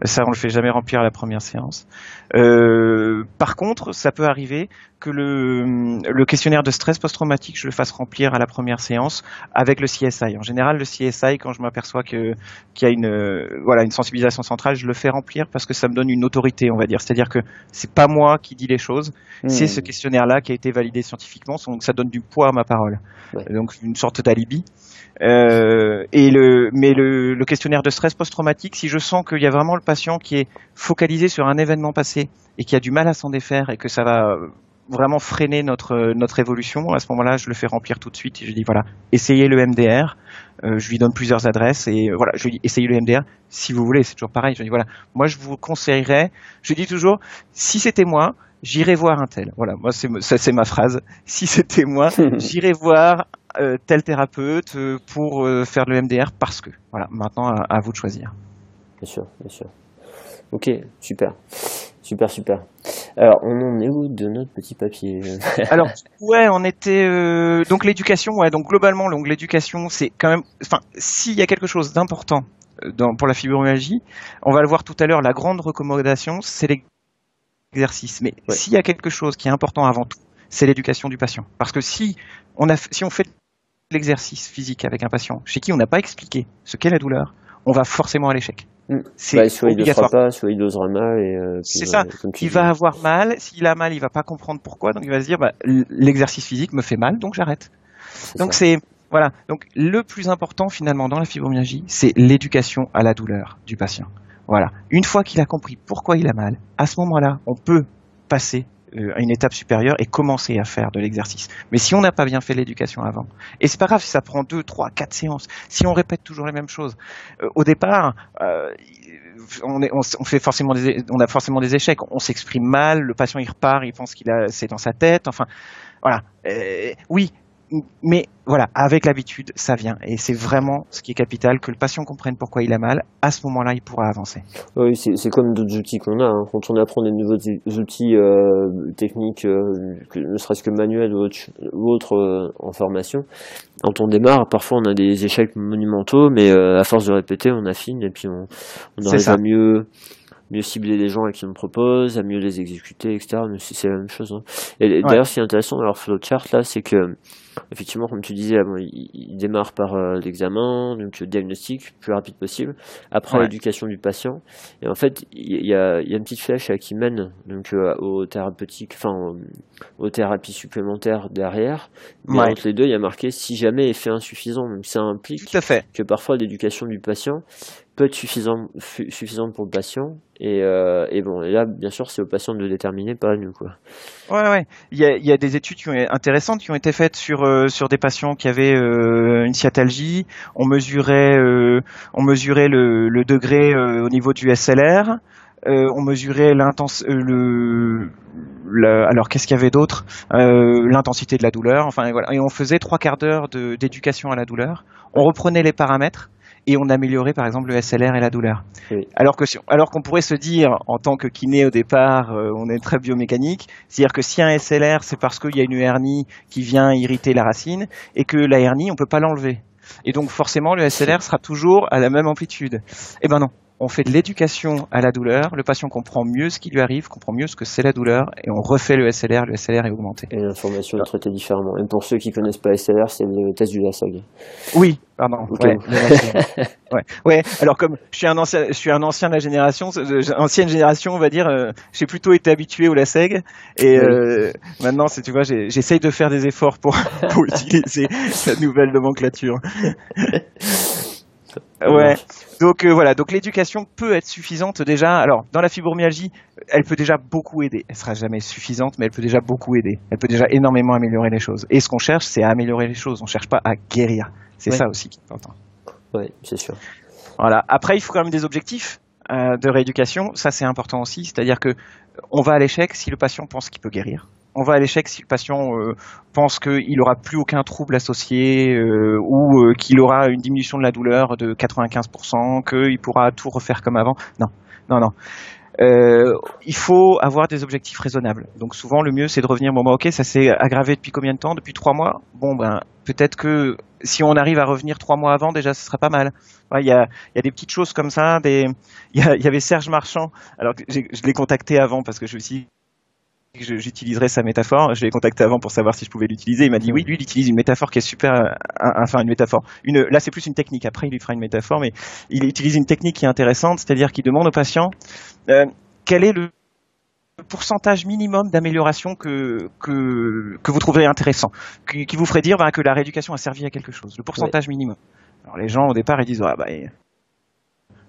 Ça, on le fait jamais remplir à la première séance. Euh, par contre, ça peut arriver que le, le questionnaire de stress post-traumatique, je le fasse remplir à la première séance avec le CSI. En général, le CSI, quand je m'aperçois que qu'il y a une voilà une sensibilisation centrale, je le fais remplir parce que ça me donne une autorité, on va dire. C'est-à-dire que c'est pas moi qui dis les choses, c'est ce questionnaire-là qui a été validé scientifiquement, donc ça donne du poids à ma parole. Donc une sorte d'alibi. Euh, et le, mais le, le, questionnaire de stress post-traumatique, si je sens qu'il y a vraiment le patient qui est focalisé sur un événement passé et qui a du mal à s'en défaire et que ça va vraiment freiner notre notre évolution, à ce moment-là, je le fais remplir tout de suite et je dis voilà, essayez le MDR. Euh, je lui donne plusieurs adresses et euh, voilà, je lui dis essayez le MDR si vous voulez. C'est toujours pareil. Je lui dis voilà, moi je vous conseillerais. Je dis toujours si c'était moi, j'irai voir un tel. Voilà, moi c'est ça c'est ma phrase. Si c'était moi, j'irai voir euh, tel thérapeute euh, pour euh, faire le MDR parce que. Voilà, maintenant à, vous de choisir. Bien sûr, bien sûr. Ok, super. Super, super. Alors, on en est où de notre petit papier? Alors, ouais, on était donc l'éducation. Ouais, donc globalement, donc l'éducation, c'est quand même. Enfin, s'il y a quelque chose d'important dans, pour la fibromyalgie, on va le voir tout à l'heure. La grande recommandation, c'est l'exercice. Mais s'il y a quelque chose qui est important avant tout, c'est l'éducation du patient. Parce que si on a, si on fait l'exercice physique avec un patient chez qui on n'a pas expliqué ce qu'est la douleur, on va forcément à l'échec. Mm. C'est bah, soit obligatoire. Il pas, soit il dosera mal. Euh, c'est ça. Il va avoir mal. S'il a mal, il va pas comprendre pourquoi. Donc il va se dire, bah, l'exercice physique me fait mal, donc j'arrête. Donc c'est voilà. Donc le plus important finalement dans la fibromyalgie, c'est l'éducation à la douleur du patient. Voilà. Une fois qu'il a compris pourquoi il a mal, à ce moment-là, on peut passer euh, à une étape supérieure et commencer à faire de l'exercice. Mais si on n'a pas bien fait l'éducation avant, et c'est pas grave si ça prend deux, trois, quatre séances, si on répète toujours les mêmes choses, euh, au départ, euh, on, fait forcément on a forcément des échecs. On s'exprime mal, le patient il repart, il pense qu'il a, c'est dans sa tête. Enfin, voilà. oui, mais voilà, avec l'habitude, ça vient. Et c'est vraiment ce qui est capital, que le patient comprenne pourquoi il a mal. À ce moment-là, il pourra avancer. Oui, c'est comme d'autres outils qu'on a. Hein. Quand on apprend des nouveaux outils euh, techniques, euh, ne serait-ce que manuels ou autres euh, en formation, quand on démarre, parfois on a des échecs monumentaux, mais à force de répéter, on affine et puis on, on arrive à mieux mieux cibler les gens à qui on propose, à mieux les exécuter, etc. Mais c'est la même chose. Hein. Et d'ailleurs, ce qui est intéressant dans leur flowchart là, c'est que effectivement, comme tu disais, bon, il, démarre par euh, l'examen, donc le diagnostic plus rapide possible, après l'éducation du patient, et en fait, il y, a, y a, une petite flèche qui mène donc euh, aux thérapeutiques, enfin aux, thérapies supplémentaires derrière. Mais entre les deux, il y a marqué si jamais effet insuffisant, donc ça implique que parfois l'éducation du patient peut être suffisant, suffisante pour le patient. Et, euh, et bon, là, bien sûr, c'est au patient de le déterminer, pas à nous, quoi. Ouais, ouais. Il y a, y a des études qui ont, intéressantes qui ont été faites sur euh, sur des patients qui avaient euh, une sciatalgie. On mesurait on mesurait le, le degré au niveau du SLR. on mesurait l'intensité le, alors qu'est-ce qu'il y avait d'autre? L'intensité de la douleur enfin voilà et on faisait trois quarts d'heure d'éducation à la douleur on reprenait les paramètres et on améliorait par exemple le SLR et la douleur. Alors que alors qu'on pourrait se dire en tant que kiné au départ, euh, on est très biomécanique, c'est-à-dire que si un SLR c'est parce qu'il y a une hernie qui vient irriter la racine et que la hernie on peut pas l'enlever. Et donc forcément le SLR sera toujours à la même amplitude. Eh ben non, on fait de l'éducation à la douleur, le patient comprend mieux ce qui lui arrive, comprend mieux ce que c'est la douleur, et on refait le SLR, le SLR est augmenté. Et l'information est traitée différemment. Et pour ceux qui connaissent pas SLR, c'est le test du LASAG. Oui, pardon. Ouais, ouais, ouais, Alors comme je suis un ancien, je suis un ancien de la génération, ancienne génération, on va dire, euh, j'ai plutôt été habitué au LASEG, et euh, maintenant, c'est tu vois, j'essaye de faire des efforts pour, pour utiliser cette nouvelle nomenclature. Ouais. Donc euh, voilà, donc l'éducation peut être suffisante déjà. Alors dans la fibromyalgie, elle peut déjà beaucoup aider. Elle sera jamais suffisante, mais elle peut déjà beaucoup aider. Elle peut déjà énormément améliorer les choses. Et ce qu'on cherche, c'est à améliorer les choses. On cherche pas à guérir. C'est ça aussi qui est important. Oui, c'est sûr. Voilà. Après, il faut quand même des objectifs euh, de rééducation. Ça, c'est important aussi. C'est-à-dire que on va à l'échec si le patient pense qu'il peut guérir on va à l'échec si le patient euh, pense qu'il n'aura plus aucun trouble associé euh, ou euh, qu'il aura une diminution de la douleur de 95%, qu'il pourra tout refaire comme avant. Non, non, non. il faut avoir des objectifs raisonnables. Donc souvent le mieux c'est de revenir bon bah, ok ça s'est aggravé depuis combien de temps? Depuis trois mois? Bon ben peut-être que si on arrive à revenir trois mois avant déjà ce sera pas mal. Il y, a, y a des petites choses comme ça. Des il y, y avait Serge Marchand. Alors je l'ai contacté avant parce que je me suis j'utiliserai sa métaphore. Je l'ai contacté avant pour savoir si je pouvais l'utiliser. Il m'a dit oui, lui, il utilise une métaphore qui est super, euh, enfin une métaphore. Une, là, c'est plus une technique. Après, il lui fera une métaphore, mais il utilise une technique qui est intéressante, c'est-à-dire qu'il demande au patient euh, quel est le pourcentage minimum d'amélioration que, que, que vous trouverez intéressant, qui, qui vous ferait dire bah, que la rééducation a servi à quelque chose. Le pourcentage minimum. Alors les gens au départ ils disent ah, bah,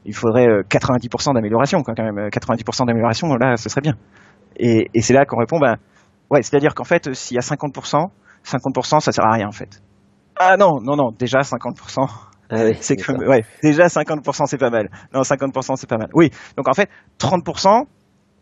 il faudrait 90% euh, d'amélioration quand même 90% d'amélioration là ce serait bien et, et c'est là qu'on répond, ben, ouais, c'est-à-dire qu'en fait, s'il y a 50%, 50%, ça sert à rien, en fait. Ah non, non, non, déjà 50%. Ah oui, c'est que, ouais, déjà 50% c'est pas mal. Non, 50% c'est pas mal. Oui, donc en fait, 30%,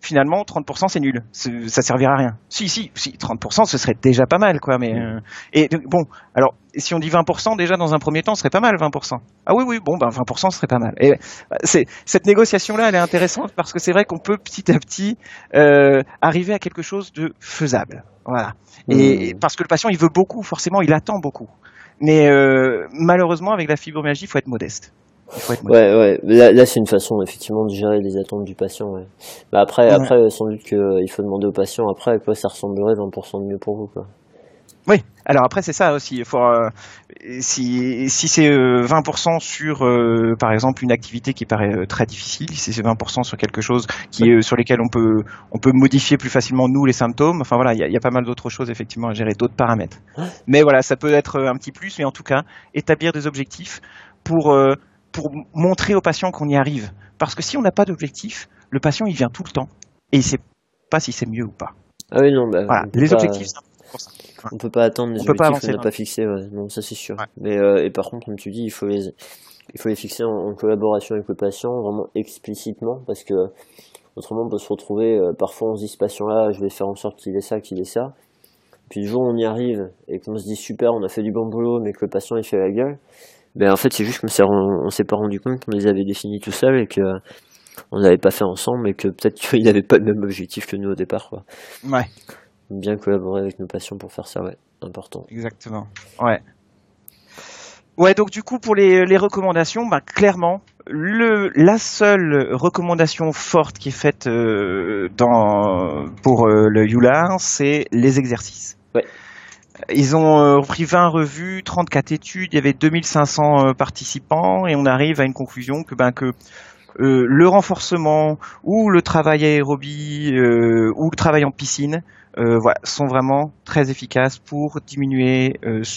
finalement 30% c'est nul, ça servira à rien. Si si si 30% ce serait déjà pas mal quoi mais euh, et bon alors si on dit 20% déjà dans un premier temps ce serait pas mal 20%. Ah oui oui bon ben 20% ce serait pas mal. Et bah, c'est cette négociation là elle est intéressante parce que c'est vrai qu'on peut petit à petit euh, arriver à quelque chose de faisable. Voilà. Et, mmh. parce que le patient il veut beaucoup forcément il attend beaucoup. Mais euh, malheureusement avec la fibromyalgie il faut être modeste. Ouais, ouais. Là, là c'est une façon effectivement de gérer les attentes du patient. Ouais. Bah après, après, sans doute qu'il euh, faut demander au patient après à quoi ça ressemblerait 20% de mieux pour vous. Quoi. Oui. Alors après, c'est ça aussi. Il faut, euh, si si c'est 20% euh, sur, par exemple, une activité qui paraît très difficile, si c'est 20% sur quelque chose qui est, sur lesquels on peut on peut modifier plus facilement nous les symptômes. Enfin voilà, il y a, y a, pas mal d'autres choses effectivement à gérer, d'autres paramètres. Mais voilà, ça peut être un petit plus, mais en tout cas, établir des objectifs pour pour montrer au patient qu'on y arrive. Parce que si on n'a pas d'objectif, le patient il vient tout le temps et il sait pas si c'est mieux ou pas. Ah oui non, bah, voilà. les objectifs. On peut pas attendre les objectifs qu'on n'a pas fixés, ouais. non ça c'est sûr. Mais euh, et par contre comme tu dis, il faut les il faut les fixer en, collaboration avec le patient, vraiment explicitement, parce que autrement on peut se retrouver. Euh, parfois on se dit ce patient-là, je vais faire en sorte qu'il ait ça, qu'il ait ça. puis le jour où on y arrive et qu'on se dit super, on a fait du bon boulot, mais que le patient il fait la gueule, ben en fait c'est juste qu'on s'est on, s'est pas rendu compte qu'on les avait définis tout seul et que on n'avait pas fait ensemble et que peut-être qu'il n'avait pas le même objectif que nous au départ quoi. Ouais. Bien collaborer avec nos patients pour faire ça, ouais, important. Exactement. Ouais. Ouais, donc du coup pour les, les recommandations, bah, clairement, le, la seule recommandation forte qui est faite euh, dans, pour euh, le ULAR, c'est les exercices. Ouais. Ils ont euh, pris 20 revues, 34 études, il y avait 2500 participants et on arrive à une conclusion que, ben, que le renforcement ou le travail aérobie ou le travail en piscine sont vraiment très efficaces pour diminuer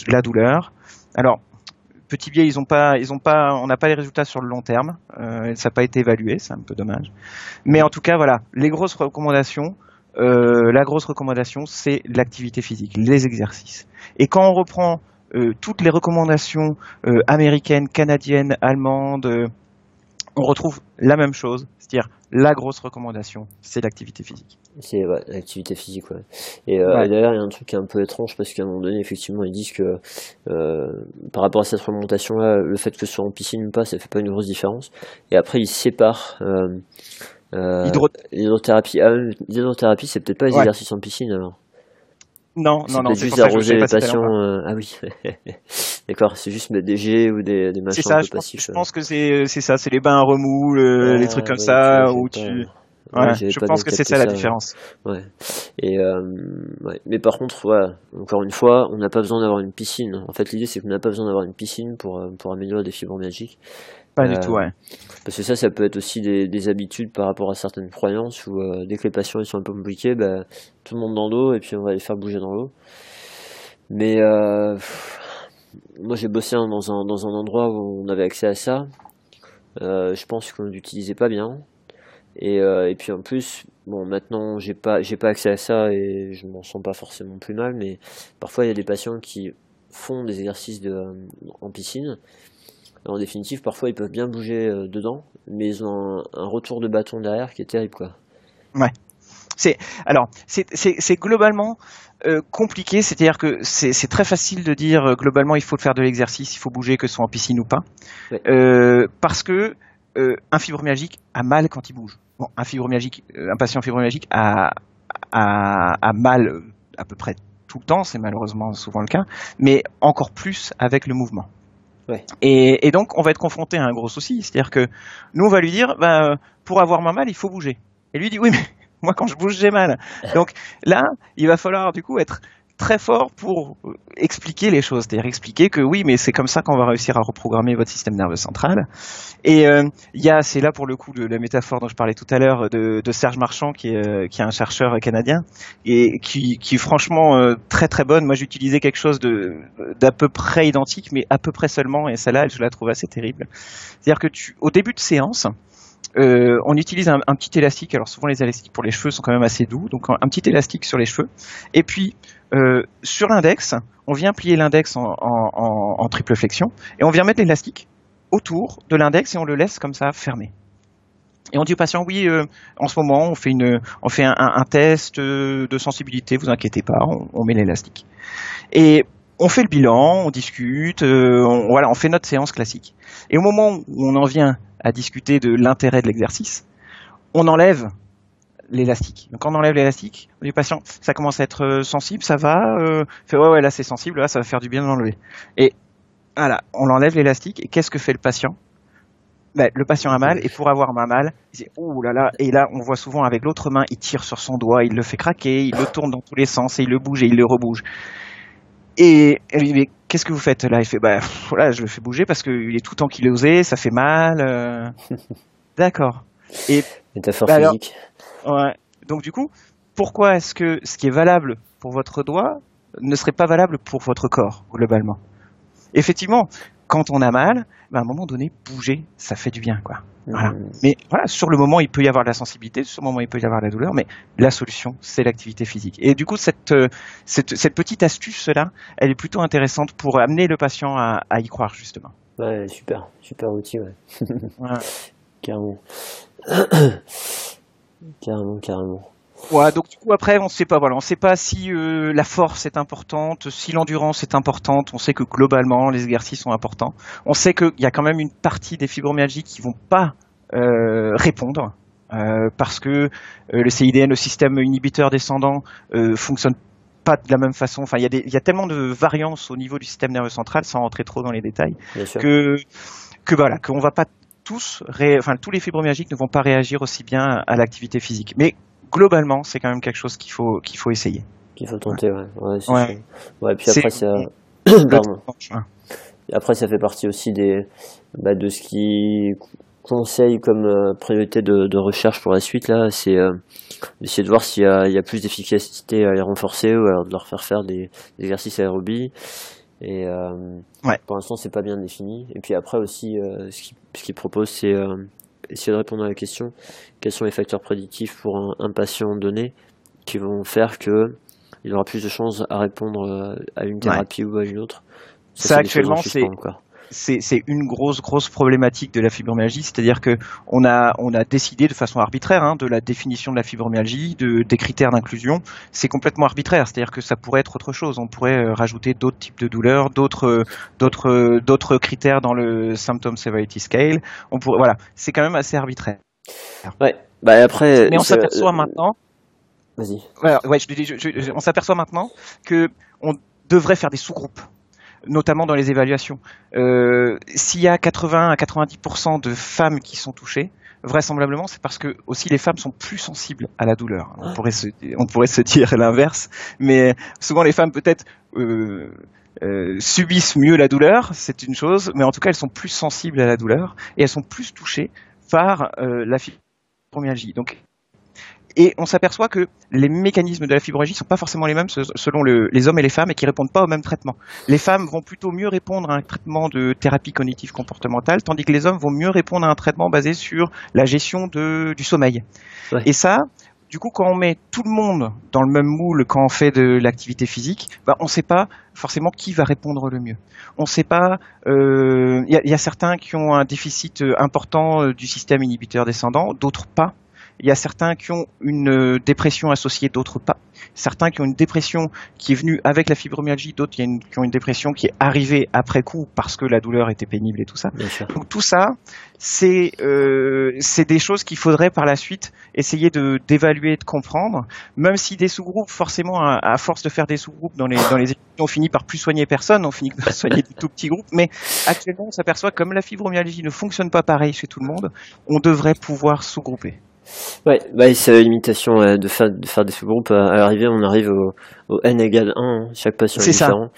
la douleur. Alors, Petit biais, ils pas, on n'a pas les résultats sur le long terme. Euh, ça n'a pas été évalué, c'est un peu dommage. Mais en tout cas, voilà, les grosses recommandations. Euh, la grosse recommandation, c'est l'activité physique, les exercices. Et quand on reprend euh, toutes les recommandations américaines, canadiennes, allemandes, on retrouve la même chose, c'est-à-dire la grosse recommandation, c'est l'activité physique. C'est ouais, l'activité physique, ouais. Et euh, d'ailleurs, il y a un truc qui est un peu étrange parce qu'à un moment donné, effectivement, ils disent que euh, par rapport à cette remontation-là, le fait que ce soit en piscine ou pas, ça fait pas une grosse différence. Et après, ils séparent euh, euh l'hydrothérapie. Ah, l'hydrothérapie, c'est peut-être pas les exercices en piscine alors. Non, non, non, c'est juste arroser les patients. Euh, ah oui, d'accord, c'est juste mettre des jets ou des, des machins ça, un peu je passifs. Pense, je pense que c'est c'est ça, c'est les bains à remous, les trucs comme ça, où tu. Ouais, je pense que c'est ça la différence. Ouais. Et euh, ouais. Mais par contre, ouais, encore une fois, on n'a pas besoin d'avoir une piscine. En fait, l'idée c'est qu'on n'a pas besoin d'avoir une piscine pour euh, pour améliorer des fibres magiques. Pas du tout, ouais. Parce que ça, ça peut être aussi des, des habitudes par rapport à certaines croyances où dès que les patients ils sont un peu compliqués, bah, tout le monde dans l'eau et puis on va les faire bouger dans l'eau. Mais euh, moi j'ai bossé dans un, dans un endroit où on avait accès à ça. Euh, je pense qu'on l'utilisait pas bien. Et, euh, et puis en plus, bon maintenant j'ai pas j'ai pas accès à ça et je m'en sens pas forcément plus mal, mais parfois il y a des patients qui font des exercices de, en piscine. En définitive, parfois ils peuvent bien bouger dedans, mais ils ont un, un, retour de bâton derrière qui est terrible quoi. Ouais. C'est alors c'est globalement euh, compliqué, c'est-à-dire que c'est très facile de dire euh, globalement il faut faire de l'exercice, il faut bouger, que ce soit en piscine ou pas, euh, parce que un fibromyalgique a mal quand il bouge. Bon, un fibromyalgique, un patient fibromyalgique a, a, a mal à peu près tout le temps, c'est malheureusement souvent le cas, mais encore plus avec le mouvement. Et, et, donc, on va être confronté à un gros souci, c'est-à-dire que nous, on va lui dire, ben, pour avoir moins mal, il faut bouger. Et lui dit, oui, mais moi, quand je bouge, j'ai mal. Donc là, il va falloir du coup être très fort pour expliquer les choses, c'est-à-dire expliquer que oui, mais c'est comme ça qu'on va réussir à reprogrammer votre système nerveux central. Et euh, il y a, c'est là pour le coup la métaphore dont je parlais tout à l'heure de, Serge Marchand, qui est, euh, qui est un chercheur canadien et qui, qui est franchement euh, très très bonne. Moi, j'utilisais quelque chose de d'à peu près identique, mais à peu près seulement, et celle-là, je la trouve assez terrible. C'est-à-dire que tu, au début de séance, on utilise un, petit élastique. Alors souvent les élastiques pour les cheveux sont quand même assez doux, donc un, petit élastique sur les cheveux. Et puis euh, sur l'index, on vient plier l'index en, triple flexion et on vient mettre l'élastique autour de l'index et on le laisse comme ça fermé. Et on dit au patient oui, euh, en ce moment on fait une, on fait un, test de sensibilité, vous inquiétez pas, on, met l'élastique. Et on fait le bilan, on discute, on, voilà, on fait notre séance classique. Et au moment où on en vient à discuter de l'intérêt de l'exercice, on enlève l'élastique. Donc quand on enlève l'élastique, on dit patient, ça commence à être euh, sensible, ça va, euh, fait ouais ouais là c'est sensible, là ça va faire du bien d'enlever. Et voilà, on enlève l'élastique et qu'est-ce que fait le patient? Ben, le patient a mal et pour avoir mal, il dit ouh là là et là on voit souvent avec l'autre main il tire sur son doigt, il le fait craquer, il le tourne dans tous les sens et il le bouge et il le rebouge. Et elle lui dit mais qu'est-ce que vous faites là? Il fait bah voilà je le fais bouger parce qu'il est tout ankylosé, ça fait mal. Euh. D'accord. Et métaphore bah physique. Ouais. Donc du coup, pourquoi est-ce que ce qui est valable pour votre doigt ne serait pas valable pour votre corps globalement? Effectivement, quand on a mal, ben, à un moment donné, bouger, ça fait du bien, quoi. Voilà. Mmh. Mais voilà, sur le moment, il peut y avoir de la sensibilité, sur le moment, il peut y avoir de la douleur, mais la solution, c'est l'activité physique. Et du coup, cette, euh, cette, cette petite astuce-là, elle est plutôt intéressante pour amener le patient à, à y croire, justement. Ouais, super, super outil, ouais. carrément. carrément, carrément. Ouais, donc du coup après on sait pas voilà, on sait pas si euh, la force est importante, si l'endurance est importante, on sait que globalement les exercices sont importants. On sait qu'il y a quand même une partie des fibromyalgies qui vont pas euh, répondre euh, parce que le CIDN, le système inhibiteur descendant fonctionne pas de la même façon. Enfin, il y, a des, il y a tellement de variances au niveau du système nerveux central, sans rentrer trop dans les détails, que que voilà, qu'on va pas tous, ré... enfin tous les fibromyalgiques ne vont pas réagir aussi bien à l'activité physique. Mais globalement, c'est quand même quelque chose qu'il faut qu'il faut essayer. Qu'il faut tenter, ouais. Ouais, ouais. ouais puis après ça. après, ça fait partie aussi des bah, de ce qui conseille comme euh, priorité de, de, recherche pour la suite là, c'est euh, d'essayer de voir s'il y a, il y a plus d'efficacité à les renforcer ou alors de leur faire faire des, des exercices aérobie. Et euh, ouais. pour l'instant, c'est pas bien défini. Et puis après aussi, euh, ce qu'il ce qu propose, c'est essayer de répondre à la question quels sont les facteurs prédictifs pour un, un patient donné qui vont faire que il aura plus de chances à répondre à une thérapie ouais. ou à une autre. Ça, Ça actuellement, c'est c'est une grosse grosse problématique de la fibromyalgie, c'est-à-dire que on a on a décidé de façon arbitraire hein, de la définition de la fibromyalgie, de des critères d'inclusion. C'est complètement arbitraire, c'est-à-dire que ça pourrait être autre chose. On pourrait euh, rajouter d'autres types de douleurs, d'autres d'autres d'autres critères dans le symptom severity scale. On pourrait voilà, c'est quand même assez arbitraire. Ouais. Bah après. Mais on s'aperçoit euh, maintenant. Vas-y. Ouais, je, je, je, on s'aperçoit maintenant que on devrait faire des sous-groupes notamment dans les évaluations. Euh, S'il y a 80 à 90% de femmes qui sont touchées, vraisemblablement, c'est parce que aussi les femmes sont plus sensibles à la douleur. On pourrait se, on pourrait se dire l'inverse, mais souvent les femmes peut-être euh, euh, subissent mieux la douleur, c'est une chose, mais en tout cas elles sont plus sensibles à la douleur et elles sont plus touchées par euh, la fibromyalgie. Donc et on s'aperçoit que les mécanismes de la fibromyalgie sont pas forcément les mêmes selon le, les hommes et les femmes et qui répondent pas au même traitement. Les femmes vont plutôt mieux répondre à un traitement de thérapie cognitive comportementale, tandis que les hommes vont mieux répondre à un traitement basé sur la gestion de, du sommeil. Ouais. Et ça, du coup, quand on met tout le monde dans le même moule quand on fait de l'activité physique, bah, on ne sait pas forcément qui va répondre le mieux. On ne sait pas. Il euh, y, a, y, a, certains qui ont un déficit important du système inhibiteur descendant, d'autres pas. Il y a certains qui ont une dépression associée, d'autres pas. Certains qui ont une dépression qui est venue avec la fibromyalgie, d'autres qui, qui, ont une dépression qui est arrivée après coup parce que la douleur était pénible et tout ça. Donc tout ça, c'est euh, des choses qu'il faudrait par la suite essayer de d'évaluer, de comprendre. Même si des sous-groupes, forcément, à, à, force de faire des sous-groupes dans les dans les études, on finit par plus soigner personne, on finit par soigner des tout petits groupes. Mais actuellement, on s'aperçoit que comme la fibromyalgie ne fonctionne pas pareil chez tout le monde, on devrait pouvoir sous-grouper. Ouais, bah, c'est limitation euh, de, faire, de faire des sous-groupes. À l'arrivée, on arrive au, au n égale 1, hein. chaque patient est, est différent.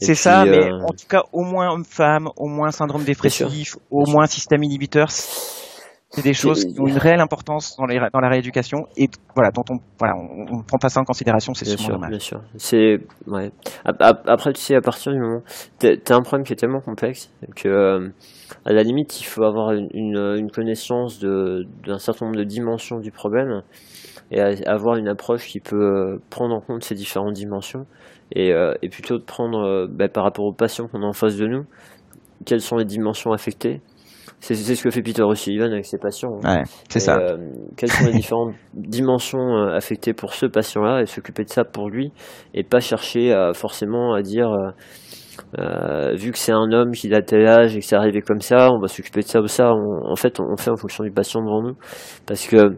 C'est ça, euh... mais en tout cas, au moins homme-femme, au moins syndrome dépressif, au moins système inhibiteur, c'est des choses qui ont une réelle importance dans, les, dans la rééducation et voilà, dont on voilà, on, on prend pas ça en considération, c'est sûrement dommage. Bien sûr, c'est ouais. Après, tu sais, à partir du moment, t'as un problème qui est tellement complexe que euh, à la limite, il faut avoir une, une, une connaissance d'un certain nombre de dimensions du problème et avoir une approche qui peut euh, prendre en compte ces différentes dimensions et, euh, et plutôt de prendre euh, bah, par rapport aux patients qu'on a en face de nous, quelles sont les dimensions affectées c'est ce que fait Peter O'Sullivan avec ses patients. Hein. Ouais, c'est ça. Euh, quelles sont les différentes dimensions affectées pour ce patient-là et s'occuper de ça pour lui et pas chercher à, forcément à dire euh, euh, vu que c'est un homme qui a tel âge et que c'est arrivé comme ça, on va s'occuper de ça ou ça. On, en fait, on fait en fonction du patient devant nous parce que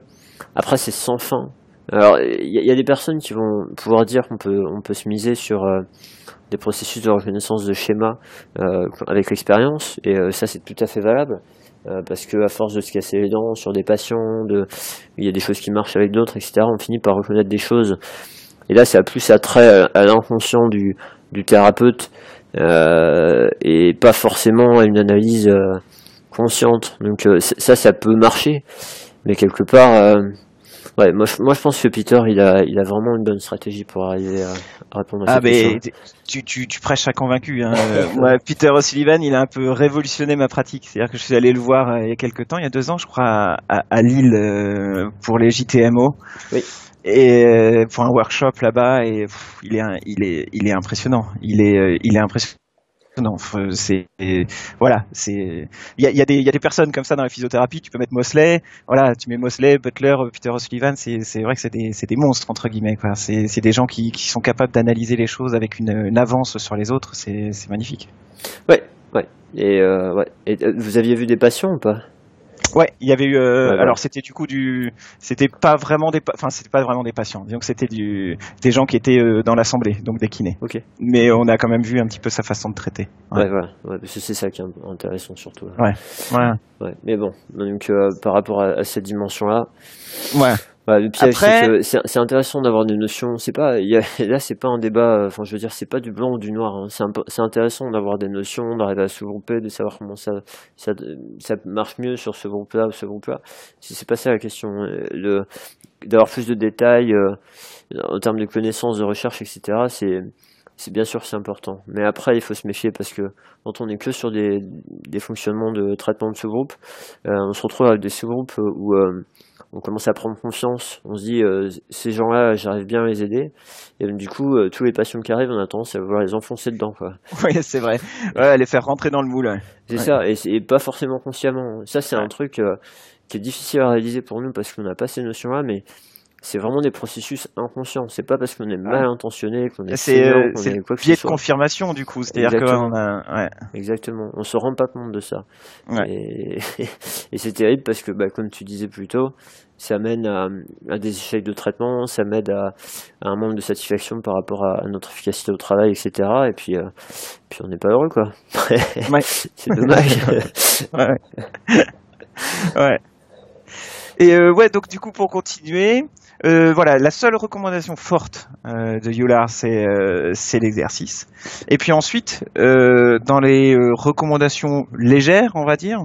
après c'est sans fin. Alors il y, y, a des personnes qui vont pouvoir dire qu'on peut on peut se miser sur euh, des processus de reconnaissance de schéma euh, avec l'expérience et euh, ça c'est tout à fait valable euh, parce que à force de se casser les dents sur des patients, de il y a des choses qui marchent avec d'autres, etc. On finit par reconnaître des choses et là ça a plus attrait à, à l'inconscient du, du thérapeute et pas forcément une analyse consciente. Donc ça ça peut marcher, mais quelque part Ouais, moi, moi je pense que Peter, il a, il a vraiment une bonne stratégie pour arriver à, à répondre à ah, mais tu, tu, tu prêches à convaincu. Hein. ouais, Peter O'Sullivan, il a un peu révolutionné ma pratique. C'est-à-dire que je suis allé le voir euh, il y a quelques temps, il y a deux ans, je crois, à, à Lille euh, pour les JTMO. Oui. Et euh, pour un workshop là-bas, et il est, impressionnant. Il est, impressionnant voilà, il y a, des, personnes comme ça dans la physiothérapie. Tu peux mettre Mosley, voilà, tu mets Mosley, Butler, Peter O'Sullivan. C'est vrai que c'est des monstres entre guillemets. C'est des gens qui sont capables d'analyser les choses avec une, avance sur les autres. C'est magnifique. Ouais, ouais. Et euh, euh, vous aviez vu des patients ou pas? Ouais, il y avait eu. Euh, alors c'était du coup du, c'était pas vraiment des, enfin c'était pas vraiment des patients. Disons que c'était du, des gens qui étaient euh, dans l'assemblée, donc des kinés. Ok. Mais on a quand même vu un petit peu sa façon de traiter. Ouais, voilà. Ouais, c'est ça qui est intéressant surtout. Ouais. Ouais. ouais. Mais bon, donc euh, par rapport à, à cette dimension-là. Ouais. Bah, le piège, Après... c'est intéressant d'avoir des notions. C'est pas, y a, là, c'est pas un débat. Enfin, je veux dire, c'est pas du blanc ou du noir. Hein. C'est intéressant d'avoir des notions, d'arriver à se grouper, de savoir comment ça, ça, ça marche mieux sur ce groupe-là ou ce groupe-là. Si c'est pas ça la question, le d'avoir plus de détails euh, en termes de connaissances, de recherche, etc. C'est c'est bien sûr c'est important. Mais après, il faut se méfier parce que quand on est que sur des, des fonctionnements de traitement de ce groupe, euh, on se retrouve avec des sous-groupes où euh, on commence à prendre confiance, on se dit euh, ces gens-là, j'arrive bien à les aider, et du coup, euh, tous les patients qui arrivent, on a tendance à vouloir les enfoncer dedans. Quoi. Oui, c'est vrai, ouais, les faire rentrer dans le moule. C'est ça, et, c'est pas forcément consciemment. Ça, c'est un truc euh, qui est difficile à réaliser pour nous parce qu'on n'a pas ces notions-là, mais c'est vraiment des processus inconscients. C'est pas parce qu'on est mal intentionné qu'on est. C'est euh, le biais de confirmation du coup. C'est-à-dire qu'on a. Ouais. Exactement. On se rend pas compte de ça. Et, et c'est terrible parce que, bah, comme tu disais plus tôt, ça mène à, à des échecs de traitement, ça m'aide à, à, un manque de satisfaction par rapport à, notre efficacité au travail, etc. Et puis, euh, puis on n'est pas heureux, quoi. c'est dommage. ouais. ouais. Et euh, ouais, donc du coup pour continuer, euh, voilà, la seule recommandation forte euh, de c'est euh, c'est l'exercice. Et puis ensuite, dans les recommandations légères, on va dire,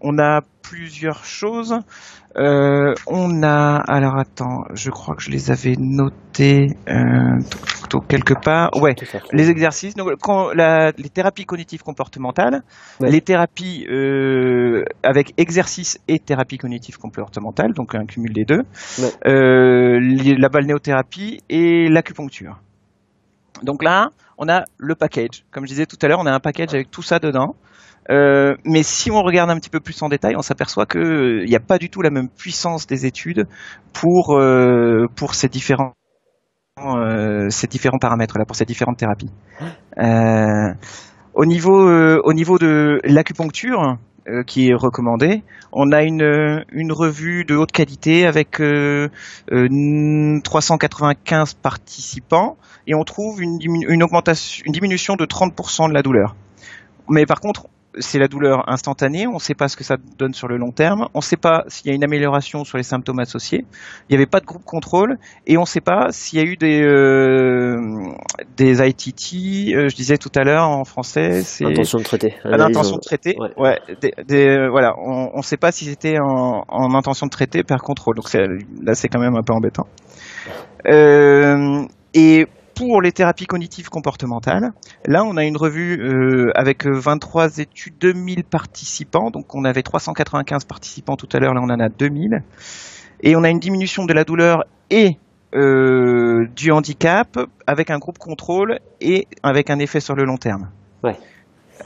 on a plusieurs choses. Euh, on a, alors attends, je crois que je les avais notés euh, quelque part. Ouais, les exercices, donc quand la, les thérapies cognitives comportementales, les thérapies euh, avec exercice et thérapie cognitive comportementale, donc un cumul des deux, la balnéothérapie et l'acupuncture. Donc là, on a le package. Comme je disais tout à l'heure, on a un package avec tout ça dedans. Euh, mais si on regarde un petit peu plus en détail, on s'aperçoit qu'il euh, n'y a pas du tout la même puissance des études pour euh, pour ces différents ces différents paramètres là, pour ces différentes thérapies. au niveau au niveau de l'acupuncture, qui est recommandée. On a une, une revue de haute qualité avec 395 participants et on trouve une, une, augmentation, une diminution de 30% de la douleur. Mais par contre, c'est la douleur instantanée, on ne sait pas ce que ça donne sur le long terme, on ne sait pas s'il y a une amélioration sur les symptômes associés, il n'y avait pas de groupe contrôle, et on ne sait pas s'il y a eu des, euh, des ITT, euh, je disais tout à l'heure en français, c'est... Intention de traiter. Intention de traiter, ouais. des, voilà, on ne sait pas si c'était en, en, intention de traiter par contrôle, donc là c'est quand même un peu embêtant. Euh, et pour les thérapies cognitives comportementales, là on a une revue euh, avec 23 euh, études, 2000 participants, donc on avait 395 participants tout à l'heure, là on en a 2000, et on a une diminution de la douleur et euh, du handicap avec un groupe contrôle et avec un effet sur le long terme. Ouais.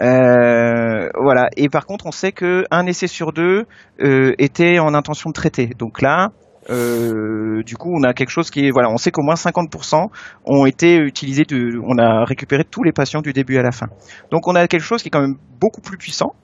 Euh, voilà. Et par contre, on sait que un essai sur deux euh, était en intention de traiter. Donc là, euh, du coup, on a quelque chose qui est, voilà, on sait qu'au moins 50% ont été utilisés, de, on a récupéré tous les patients du début à la fin. Donc, on a quelque chose qui est quand même beaucoup plus puissant,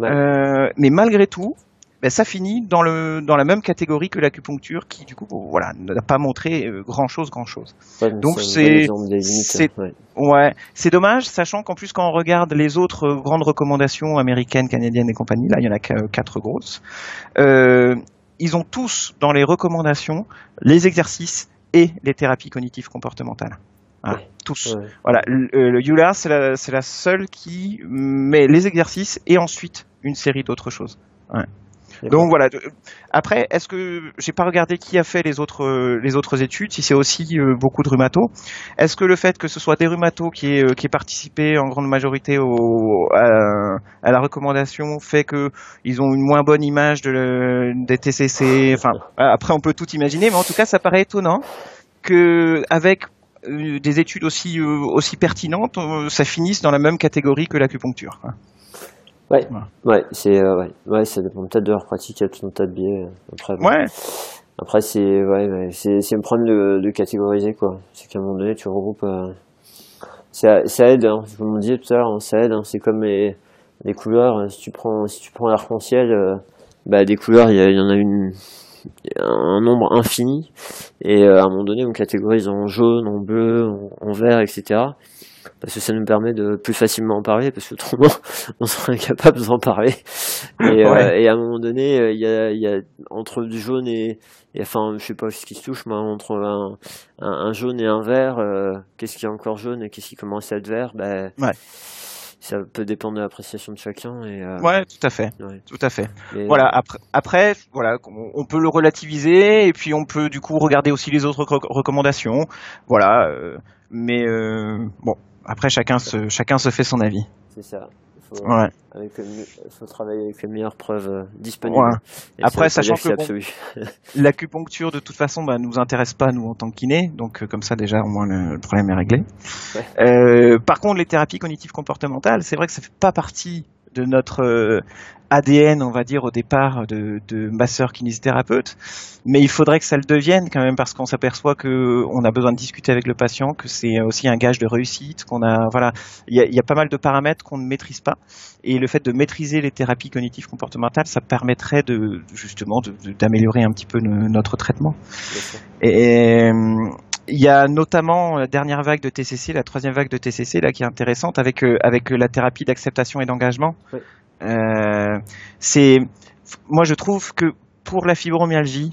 euh, mais malgré tout, ben, ça finit dans le dans la même catégorie que l'acupuncture, qui du coup, voilà, n'a pas montré euh, grand chose, grand chose. Donc c'est c'est ouais, c'est dommage, sachant qu'en plus quand on regarde les autres grandes recommandations américaines, canadiennes et compagnie, là il y en a quatre grosses. Euh, ils ont tous dans les recommandations les exercices et les thérapies cognitives comportementales. tous. Voilà, le, euh, le c'est la, la, seule qui met les exercices et ensuite une série d'autres choses. Ouais. Donc voilà. Après, est-ce que j'ai pas regardé qui a fait les autres les autres études, si c'est aussi euh, beaucoup de rhumato. Est-ce que le fait que ce soit des rhumatos qui est euh, qui est participé en grande majorité au, à, la recommandation fait que ils ont une moins bonne image de, des TCC. Enfin, après on peut tout imaginer, mais en tout cas ça paraît étonnant que avec des études aussi aussi pertinentes, ça finisse dans la même catégorie que l'acupuncture. Ouais, ouais, c'est ouais, ouais, ça dépend peut-être de leur pratique, il y a tout un tas de biais. Après, ouais. Après, c'est ouais, c'est c'est un problème de, de catégoriser quoi. C'est qu'à un moment donné, tu regroupes. ça, ça aide, hein, comme on disait tout à l'heure, hein, ça aide. Hein, c'est comme les, les couleurs. Si tu prends si tu prends l'arc-en-ciel, bah des couleurs, il y, y, en a une un nombre infini et à un moment donné on catégorise en jaune, en bleu, en, vert, etc. Parce que ça nous permet de plus facilement en parler, parce que autrement on serait incapable d'en parler. Et, euh, et, à un moment donné, il y a, y a entre du jaune et, et, enfin je sais pas ce qui se touche, mais entre un, un, jaune et un vert, euh, qu'est-ce qui est encore jaune et qu'est-ce qui commence à être vert, ben ouais ça peut dépendre de l'appréciation de chacun. Et, euh... Ouais, tout à fait, tout à fait. Voilà. Après, après, voilà, on peut le relativiser et puis on peut du coup regarder aussi les autres recommandations. Voilà. Euh, mais euh, bon, après chacun se chacun se fait son avis. C'est ça faut, ouais. avec faut travailler avec les meilleures preuves euh, disponibles. Ouais. Après, sachant que bon, l'acupuncture de toute façon bah, nous intéresse pas nous en tant que kiné, donc euh, comme ça déjà au moins le, le problème est réglé. Ouais. Euh, par contre, les thérapies cognitives comportementales, c'est vrai que ça fait pas partie de notre euh, ADN, on va dire, au départ de, de masseur kinésithérapeute. Mais il faudrait que ça le devienne quand même parce qu'on s'aperçoit que on a besoin de discuter avec le patient, que c'est aussi un gage de réussite, qu'on a, voilà, il y a, y a, pas mal de paramètres qu'on ne maîtrise pas. Et le fait de maîtriser les thérapies cognitives comportementales, ça permettrait de, justement, d'améliorer un petit peu notre traitement. Et, il y a notamment la dernière vague de TCC, la troisième vague de TCC là qui est intéressante avec euh, avec la thérapie d'acceptation et d'engagement. Oui. Euh, c'est moi je trouve que pour la fibromyalgie,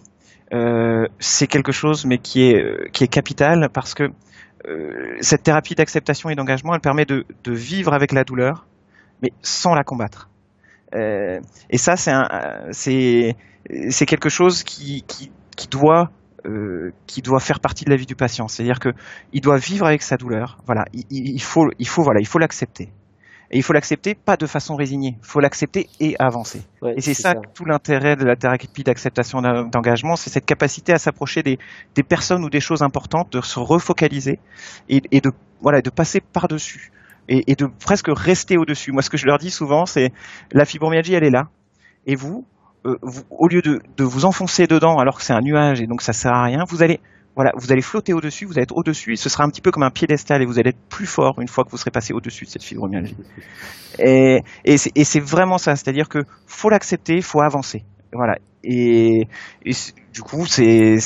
euh, c'est quelque chose mais qui est qui est capital parce que euh, cette thérapie d'acceptation et d'engagement, elle permet de, de vivre avec la douleur, mais sans la combattre. Euh, et ça, c'est c'est c'est quelque chose qui qui, qui doit euh, qui doit faire partie de la vie du patient. C'est-à-dire que il doit vivre avec sa douleur. Voilà, il, il faut, il faut, voilà, il faut l'accepter. Et il faut l'accepter pas de façon résignée. Il faut l'accepter et avancer. Ouais, et c'est ça, ça, tout l'intérêt de la thérapie d'acceptation d'engagement, c'est cette capacité à s'approcher des, des, personnes ou des choses importantes, de se refocaliser et, et de voilà, de passer par dessus. Et, et de presque rester au-dessus. Moi, ce que je leur dis souvent, c'est la fibromyalgie, elle est là. Et vous, euh, au lieu de, vous enfoncer dedans alors que c'est un nuage et donc ça sert à rien, vous allez voilà, vous allez flotter au-dessus, vous allez être au-dessus et ce sera un petit peu comme un piédestal et vous allez être plus fort une fois que vous serez passé au-dessus de cette fibromyalgie. Et, et c'est vraiment ça, c'est-à-dire que faut l'accepter, faut avancer. Voilà. Et, et du coup, c'est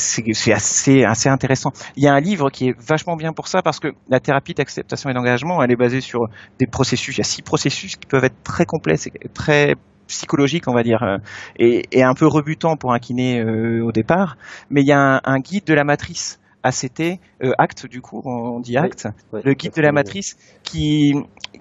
assez, assez intéressant. Il y a un livre qui est vachement bien pour ça parce que la thérapie d'acceptation et d'engagement, elle est basée sur des processus. Il y a six processus qui peuvent être très complexes et très psychologique, on va dire, euh, et, et, un peu rebutant pour un kiné euh, au départ. Mais il y a un, un, guide de la matrice ACT, euh, acte du coup, on dit oui, oui, le guide de la matrice, qui,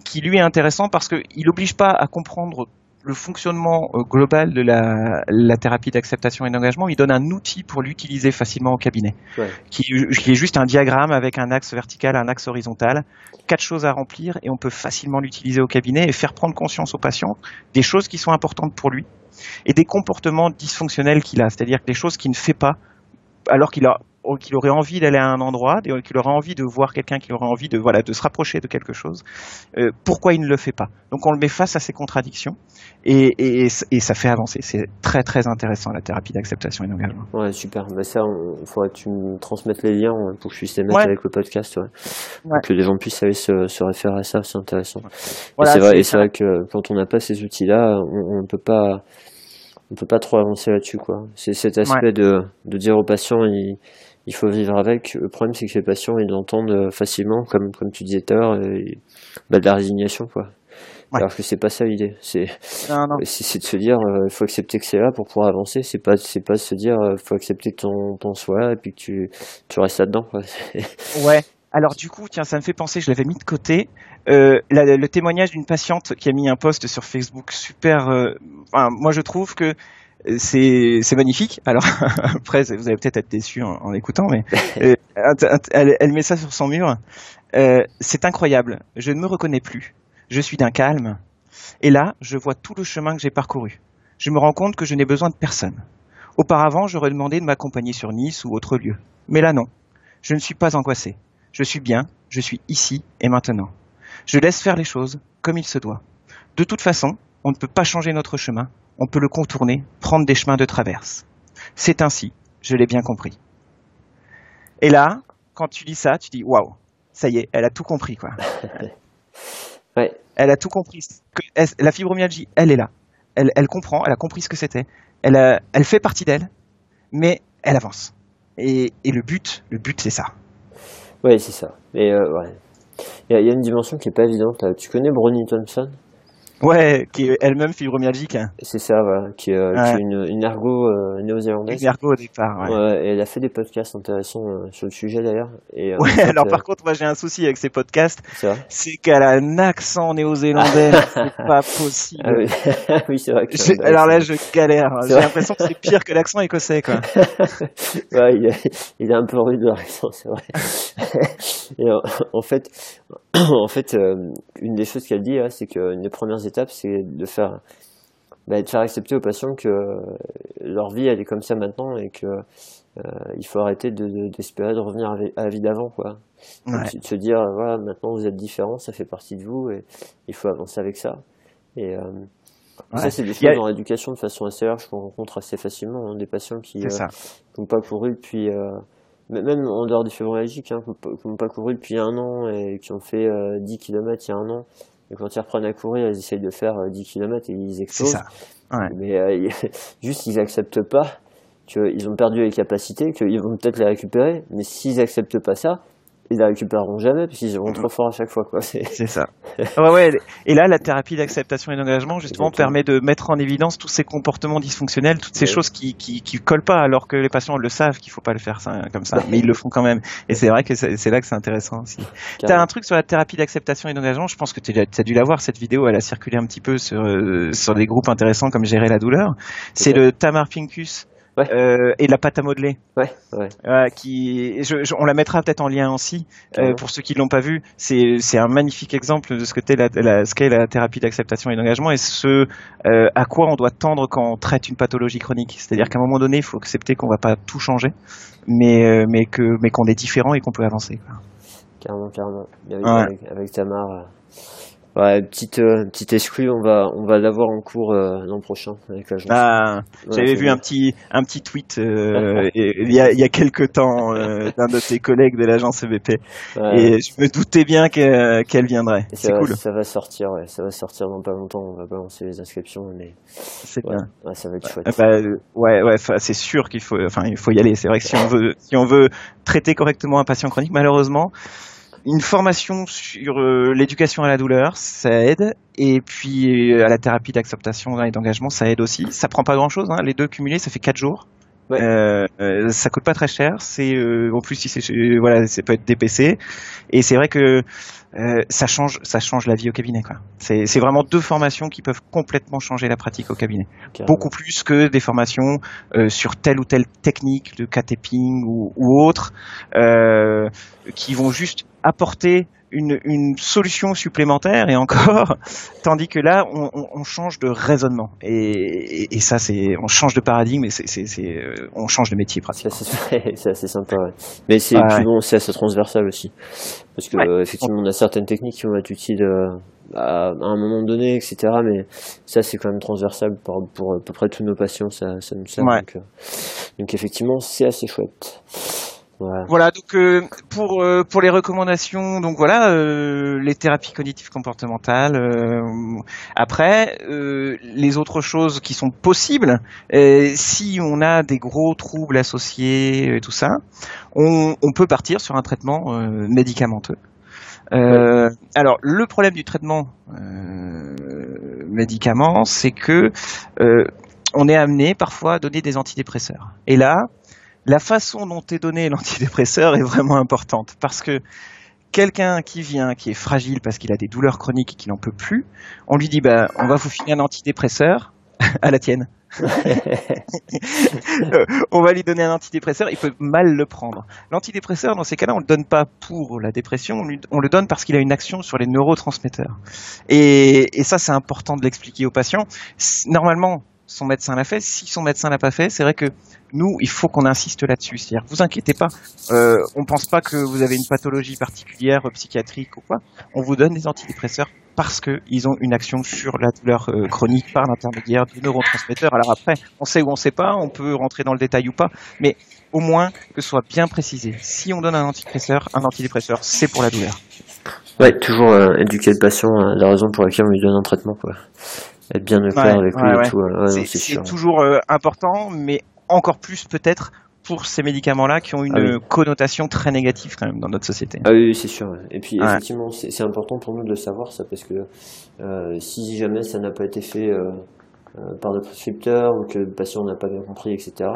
qui lui est intéressant parce qu'il n'oblige pas à comprendre le fonctionnement euh, global de la, la thérapie d'acceptation et d'engagement, il donne un outil pour l'utiliser facilement au cabinet, ouais. qui, qui, est juste un diagramme avec un axe vertical, un axe horizontal, quatre choses à remplir et on peut facilement l'utiliser au cabinet et faire prendre conscience au patient des choses qui sont importantes pour lui et des comportements dysfonctionnels qu'il a, c'est-à-dire des choses qu'il ne fait pas alors qu'il a qu'il aurait envie d'aller à un endroit, qu'il aurait envie de voir quelqu'un, qu'il aurait envie de voilà de se rapprocher de quelque chose. Euh, pourquoi il ne le fait pas? Donc on le met face à ces contradictions et, et, et ça fait avancer. C'est très très intéressant la thérapie d'acceptation et d'engagement. Ouais super. Bah ça, il faudrait que tu me transmettes les liens pour que je puisse les mettre ouais. avec le podcast, ouais. ouais. que les gens puissent aller se, se référer à ça. C'est intéressant. Voilà, et c'est vrai, vrai que quand on n'a pas ces outils-là, on, on peut pas on peut pas trop avancer là-dessus quoi. C'est cet aspect ouais. de, de dire aux patients il, il faut vivre avec. Le problème, c'est que les patients, ils l'entendent euh, facilement, comme, comme tu disais tout à l'heure, bah, de la résignation, quoi. Ouais. Alors que c'est pas ça l'idée. C'est, c'est de se dire, il euh, faut accepter que c'est là pour pouvoir avancer. C'est pas, c'est pas se dire, il euh, faut accepter que ton, ton soit là et puis que tu, tu restes là-dedans, quoi. ouais. Alors du coup, tiens, ça me fait penser, je l'avais mis de côté, euh, la, le témoignage d'une patiente qui a mis un post sur Facebook super. Enfin, moi, je trouve que c'est c'est magnifique. Alors après, vous allez peut-être être déçu en, en, écoutant, mais euh, elle, elle, met ça sur son mur. Euh, c'est incroyable. Je ne me reconnais plus. Je suis d'un calme. Et là, je vois tout le chemin que j'ai parcouru. Je me rends compte que je n'ai besoin de personne. Auparavant, j'aurais demandé de m'accompagner sur Nice ou autre lieu. Mais là, non. Je ne suis pas angoissé. Je suis bien, je suis ici et maintenant. Je laisse faire les choses comme il se doit. De toute façon, on ne peut pas changer notre chemin, on peut le contourner, prendre des chemins de traverse. C'est ainsi, je l'ai bien compris. Et là, quand tu lis ça, tu dis waouh, ça y est, elle a tout compris quoi. ouais. Elle a tout compris. la fibromyalgie, elle est là. Elle, elle comprend, elle a compris ce que c'était. Elle, a, elle fait partie d'elle, mais elle avance. Et, et le but, le but, c'est ça. Oui, c'est ça. Et euh, ouais. Il y, y, a une dimension qui est pas évidente. Tu connais Bronnie Thompson? Ouais, qui est elle-même fibromyalgique. C'est ça, voilà, qui, euh, qui est une, une ergo euh, néo-zélandaise. Une ergo au départ, ouais. ouais. et elle a fait des podcasts intéressants euh, sur le sujet d'ailleurs. Et, ouais, fait, alors par contre, moi j'ai un souci avec ces podcasts, c'est qu'elle a un accent néo-zélandais, c'est pas possible. Ah oui, oui c'est vrai. Que alors là, je galère. J'ai l'impression que c'est pire que l'accent écossais, quoi. ouais, il est, il est un peu rude l'accent, c'est vrai. et en, en, fait, en fait, une des choses qu'elle dit, c'est qu'une des premières étape, c'est de faire, bah, de faire accepter aux patients que leur vie elle est comme ça maintenant et que euh, il faut arrêter d'espérer de, de, revenir à la vie d'avant, quoi. Ouais. De se dire voilà maintenant vous êtes différent, ça fait partie de vous et il faut avancer avec ça. Et euh, ouais. ça c'est des choses a... dans l'éducation de façon assez large qu'on rencontre assez facilement hein, des patients qui n'ont pas couru depuis même en dehors du fibromyalgique, hein, qui n'ont pas couru depuis un an et qui ont fait euh, 10 km il y a un an, et quand ils reprennent à courir, ils essayent de faire 10 km et ils explosent. Ça. Ouais. Mais euh, juste, ils acceptent pas qu'ils ont perdu les capacités, qu'ils vont peut-être les récupérer, mais s'ils acceptent pas ça, ils la récupéreront jamais puisqu'ils vont trop fort à chaque fois quoi. C'est ça. ouais, ouais. Et là, la thérapie d'acceptation et d'engagement justement permet de mettre en évidence tous ces comportements dysfonctionnels, toutes ces ouais. choses qui, qui qui collent pas, alors que les patients le savent qu'il faut pas le faire ça, comme ça, mais ils le font quand même. Et c'est vrai que c'est là que c'est intéressant aussi. T'as un truc sur la thérapie d'acceptation et d'engagement. Je pense que tu as dû la voir cette vidéo. Elle a circulé un petit peu sur euh, sur des groupes intéressants comme gérer la douleur. C'est le Tamar Pincus. Ouais. Euh, et la pâte à modeler. Ouais, ouais. Euh, qui, je, je, on la mettra peut-être en lien aussi euh, pour ceux qui l'ont pas vu. C'est, un magnifique exemple de ce que la, la, ce qu'est la thérapie d'acceptation et d'engagement et ce à quoi on doit tendre quand on traite une pathologie chronique. C'est-à-dire qu'à un moment donné, il faut accepter qu'on va pas tout changer, mais mais que mais qu'on est différent et qu'on peut avancer. Quoi. Carrément, carrément. Avec, avec, avec Tamar. Ouais, petite euh, petite exclu, on va on va l'avoir en cours euh, l'an prochain avec l'agence. Ah, ouais, j'avais vu bien. un petit un petit tweet euh, il y a il y a quelques temps euh, d'un de tes collègues de l'agence EBP ouais. et je me doutais bien qu'elle qu viendrait. C'est cool. Ça va sortir, ouais, ça va sortir dans pas longtemps. On va balancer les inscriptions, mais c'est ouais, bien. Ouais, ça va être chouette. Bah, ouais, ouais, c'est sûr qu'il faut, enfin, il faut y aller. C'est vrai que si on veut si on veut traiter correctement un patient chronique, malheureusement une formation sur euh, l'éducation à la douleur, ça aide. Et puis euh, à la thérapie d'acceptation et d'engagement, ça aide aussi. Ça prend pas grand chose, hein. les deux cumulés, ça fait quatre jours. Ouais. Euh, ça coûte pas très cher. C'est en plus si c'est voilà, ça peut être DPC. Et c'est vrai que ça change, ça change la vie au cabinet. Quoi. C'est, c'est vraiment deux formations qui peuvent complètement changer la pratique au cabinet. Beaucoup plus que des formations sur telle ou telle technique de K-taping ou, ou autre, qui vont juste apporter une, une, solution supplémentaire et encore, tandis que là, on, on change de raisonnement et, et, et ça, c'est, on change de paradigme et c'est, c'est, on change de métier pratiquement. C'est assez, sympa, ouais. mais c'est ah, ouais. bon, c'est assez transversal aussi, parce que ouais. euh, effectivement, on a certaines techniques qui vont être utiles euh, à, à, un moment donné, etc. Mais ça, c'est quand même transversal pour, pour, à peu près tous nos patients, ça, ça nous sert. Donc, euh, donc effectivement, c'est assez chouette. Voilà. donc euh, pour euh, pour les recommandations, donc voilà euh, les thérapies cognitives comportementales. Euh, après, euh, les autres choses qui sont possibles, si on a des gros troubles associés et tout ça, on, on peut partir sur un traitement médicamenteux. Ouais. Alors le problème du traitement médicament, c'est que on est amené parfois à donner des antidépresseurs. Et là, la façon dont est donné l'antidépresseur est vraiment importante parce que quelqu'un qui vient, qui est fragile parce qu'il a des douleurs chroniques et qu'il n'en peut plus, on lui dit bah on va vous filer un antidépresseur à la tienne. on va lui donner un antidépresseur, il peut mal le prendre. L'antidépresseur, dans ces cas-là, on le donne pas pour la dépression, on, lui, on le donne parce qu'il a une action sur les neurotransmetteurs. Et, et ça, c'est important de l'expliquer aux patients. Normalement, son médecin l'a fait. Si son médecin l'a pas fait, c'est vrai que nous, il faut qu'on insiste là-dessus. C'est-à-dire, vous inquiétez pas, euh, on pense pas que vous avez une pathologie particulière, euh, psychiatrique ou quoi. On vous donne des antidépresseurs parce qu'ils ont une action sur la douleur euh, chronique par l'intermédiaire du neurotransmetteur. Alors après, on sait ou on sait pas, on peut rentrer dans le détail ou pas, mais au moins que ce soit bien précisé. Si on donne un antidépresseur, un antidépresseur, c'est pour la douleur. Ouais, toujours euh, éduquer le patient la raison pour laquelle on lui donne un traitement, quoi. Être bien au clair avec lui et tout. Ouais, c'est toujours euh, important, mais encore plus peut-être pour ces médicaments-là qui ont une ah connotation très négative quand même dans notre société. Ah oui, c'est sûr. Et puis effectivement, c'est important pour nous de le savoir ça parce que euh, si jamais ça n'a pas été fait euh, par le prescripteur ou que le patient n'a pas bien compris, etc.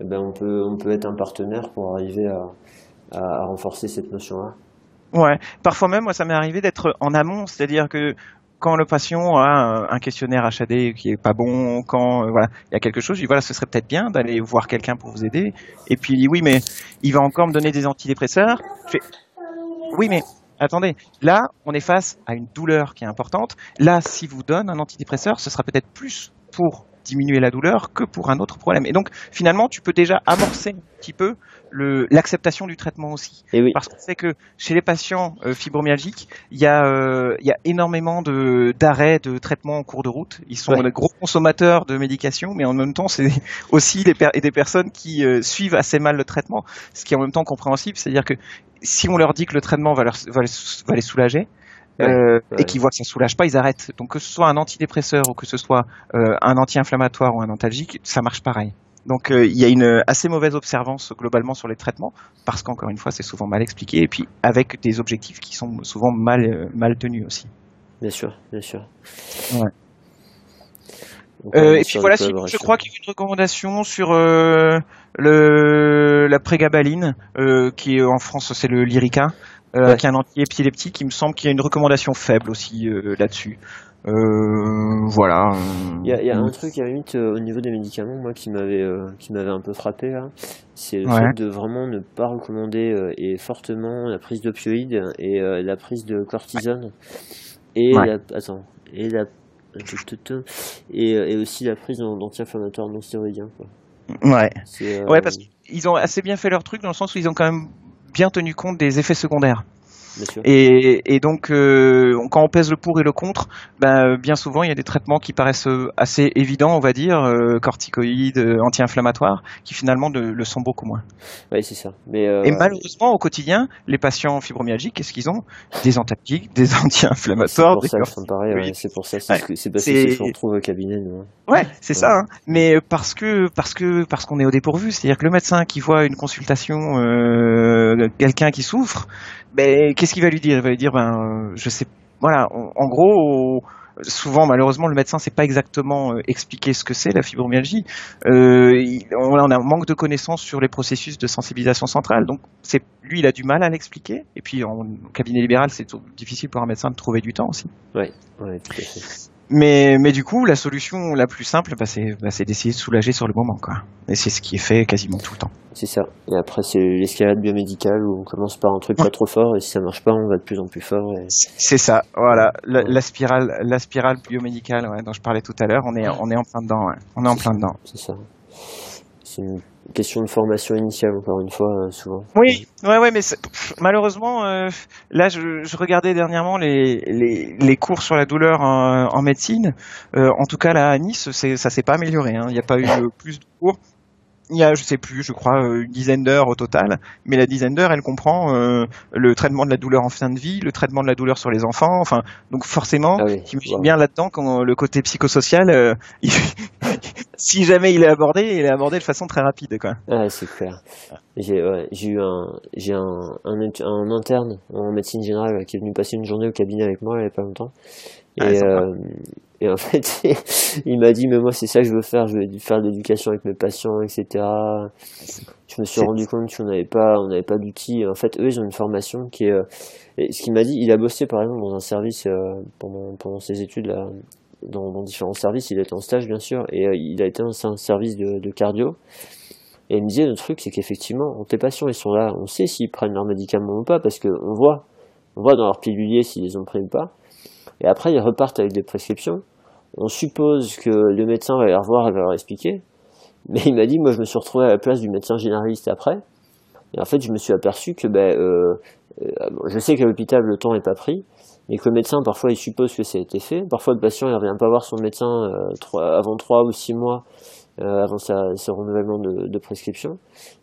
Eh ben on peut on peut être un partenaire pour arriver à, à renforcer cette notion-là. Ouais, parfois même, moi, ça m'est arrivé d'être en amont, c'est-à-dire que quand le patient a un questionnaire HAD qui est pas bon, quand euh, voilà, il y a quelque chose, je dis voilà, ce serait peut-être bien d'aller voir quelqu'un pour vous aider. Et puis il dit oui, mais il va encore me donner des antidépresseurs. Je fais oui, mais attendez, là, on est face à une douleur qui est importante. Là, si vous donne un antidépresseur, ce sera peut-être plus pour diminuer la douleur que pour un autre problème. Et donc, finalement, tu peux déjà amorcer un petit peu l'acceptation du traitement aussi. Et oui. Parce qu'on sait que chez les patients euh, fibromyalgiques, il y, a, euh, il y a énormément d'arrêts de, traitement en cours de route. Ils sont des gros consommateurs de médication, mais en même temps, c'est aussi des, des personnes qui euh, suivent assez mal le traitement, ce qui est en même temps compréhensible. C'est-à-dire que si on leur dit que le traitement va, leur, va, les, soulager, euh, et qu'ils voient que ça soulage pas, ils arrêtent. Donc que ce soit un antidépresseur ou que ce soit euh, un anti-inflammatoire ou un antalgique, ça marche pareil. Donc euh, il y a une assez mauvaise observance globalement sur les traitements parce qu'encore une fois c'est souvent mal expliqué et puis avec des objectifs qui sont souvent mal mal tenus aussi. Bien sûr, bien sûr. Ouais. Euh, et puis voilà, je crois qu'il y a une recommandation sur euh, le, la prégabaline, euh, qui est en France c'est le Lyrica, euh, qui est un anti-épileptique. Il me semble qu'il y a une recommandation faible aussi euh, là-dessus. Euh, voilà. Il y a, y a, un truc à la limite au niveau des médicaments, moi, qui m'avait qui m'avait un peu frappé là, c'est le fait de vraiment ne pas recommander et fortement la prise d'opioïdes et la prise de cortisone et la, attends et la et, et aussi la prise d'anti-inflammatoires non stéroïdiens. Quoi. Ouais. Ouais, parce qu'ils ont assez bien fait leur truc dans le sens où ils ont quand même bien tenu compte des effets secondaires. Et, et, donc, euh, quand on pèse le pour et le contre, ben, bien souvent, il y a des traitements qui paraissent euh, assez évidents, on va dire, euh, corticoïdes, anti-inflammatoires, qui finalement le sont beaucoup moins. Oui, c'est ça. Mais et malheureusement, au quotidien, les patients fibromyalgiques, qu'est-ce qu'ils ont? Des antalgiques, des anti-inflammatoires. C'est pour ça paraît, c'est pour ça, c'est c'est parce que se retrouve au cabinet. Nous. Hein. Ouais, c'est ça. Hein. Mais parce que parce que parce qu'on est au dépourvu, c'est-à-dire que le médecin qui voit une consultation, quelqu'un qui souffre, ben qu'est-ce qu'il va lui dire? Il va lui dire ben je sais voilà en, gros souvent malheureusement le médecin sait pas exactement euh, expliquer ce que c'est la fibromyalgie. Euh, on, a un manque de connaissances sur les processus de sensibilisation centrale. Donc c'est lui il a du mal à l'expliquer et puis en cabinet libéral c'est difficile pour un médecin de trouver du temps aussi. Ouais, ouais tout à fait. Mais, mais du coup, la solution la plus simple, bah, c'est bah, d'essayer de soulager sur le moment. Quoi. Et c'est ce qui est fait quasiment tout le temps. C'est ça. Et après, c'est l'escalade biomédicale où on commence par un truc pas trop fort et si ça marche pas, on va de plus en plus fort. Et... C'est ça, voilà. La, la, spirale, la spirale biomédicale ouais, dont je parlais tout à l'heure, on est, on est en plein dedans. Ouais. On est, est en plein dedans. C'est ça. C'est une question de formation initiale, encore une fois, euh, souvent. Oui, ouais, ouais, mais malheureusement, euh, là, je, je, regardais dernièrement les, les, les, cours sur la douleur en, en médecine. Euh, en tout cas, là, à Nice, ça s'est pas amélioré. Hein. Il n'y a pas eu plus de cours il y a, je sais plus, je crois, euh, une dizaine d'heures au total. Mais la dizaine d'heures, elle comprend euh, le traitement de la douleur en fin de vie, le traitement de la douleur sur les enfants. Enfin, donc forcément, ah bien là-dedans quand le côté psychosocial, euh, si jamais il est abordé, il est abordé de façon très rapide, quoi. Ah, c'est clair. J'ai ouais, eu un, j'ai un, un, un, interne en médecine générale qui est venu passer une journée au cabinet avec moi il n'y a pas longtemps. Ah, et, et en fait, il m'a dit, mais moi, c'est ça que je veux faire, je veux faire de l'éducation avec mes patients, etc. Je me suis rendu compte qu'on n'avait pas, on n'avait pas d'outils. En fait, eux, ils ont une formation qui est, et ce qu'il m'a dit, il a bossé, par exemple, dans un service, euh, pendant, pendant ses études, là, dans, dans, différents services. Il était en stage, bien sûr, et euh, il a été dans un service de, de cardio. Et il me disait, le truc, c'est qu'effectivement, tes patients, ils sont là, on sait s'ils prennent leurs médicaments ou pas, parce qu'on voit, on voit dans leur pilulier s'ils les ont pris ou pas. Et après, ils repartent avec des prescriptions on suppose que le médecin va les revoir et va leur expliquer. Mais il m'a dit, moi je me suis retrouvé à la place du médecin généraliste après. Et en fait, je me suis aperçu que, ben, euh, euh, je sais qu'à l'hôpital le temps n'est pas pris, mais que le médecin parfois il suppose que ça a été fait. Parfois le patient il revient pas voir son médecin euh, avant trois ou six mois euh, avant sa, renouvellement de, de prescription.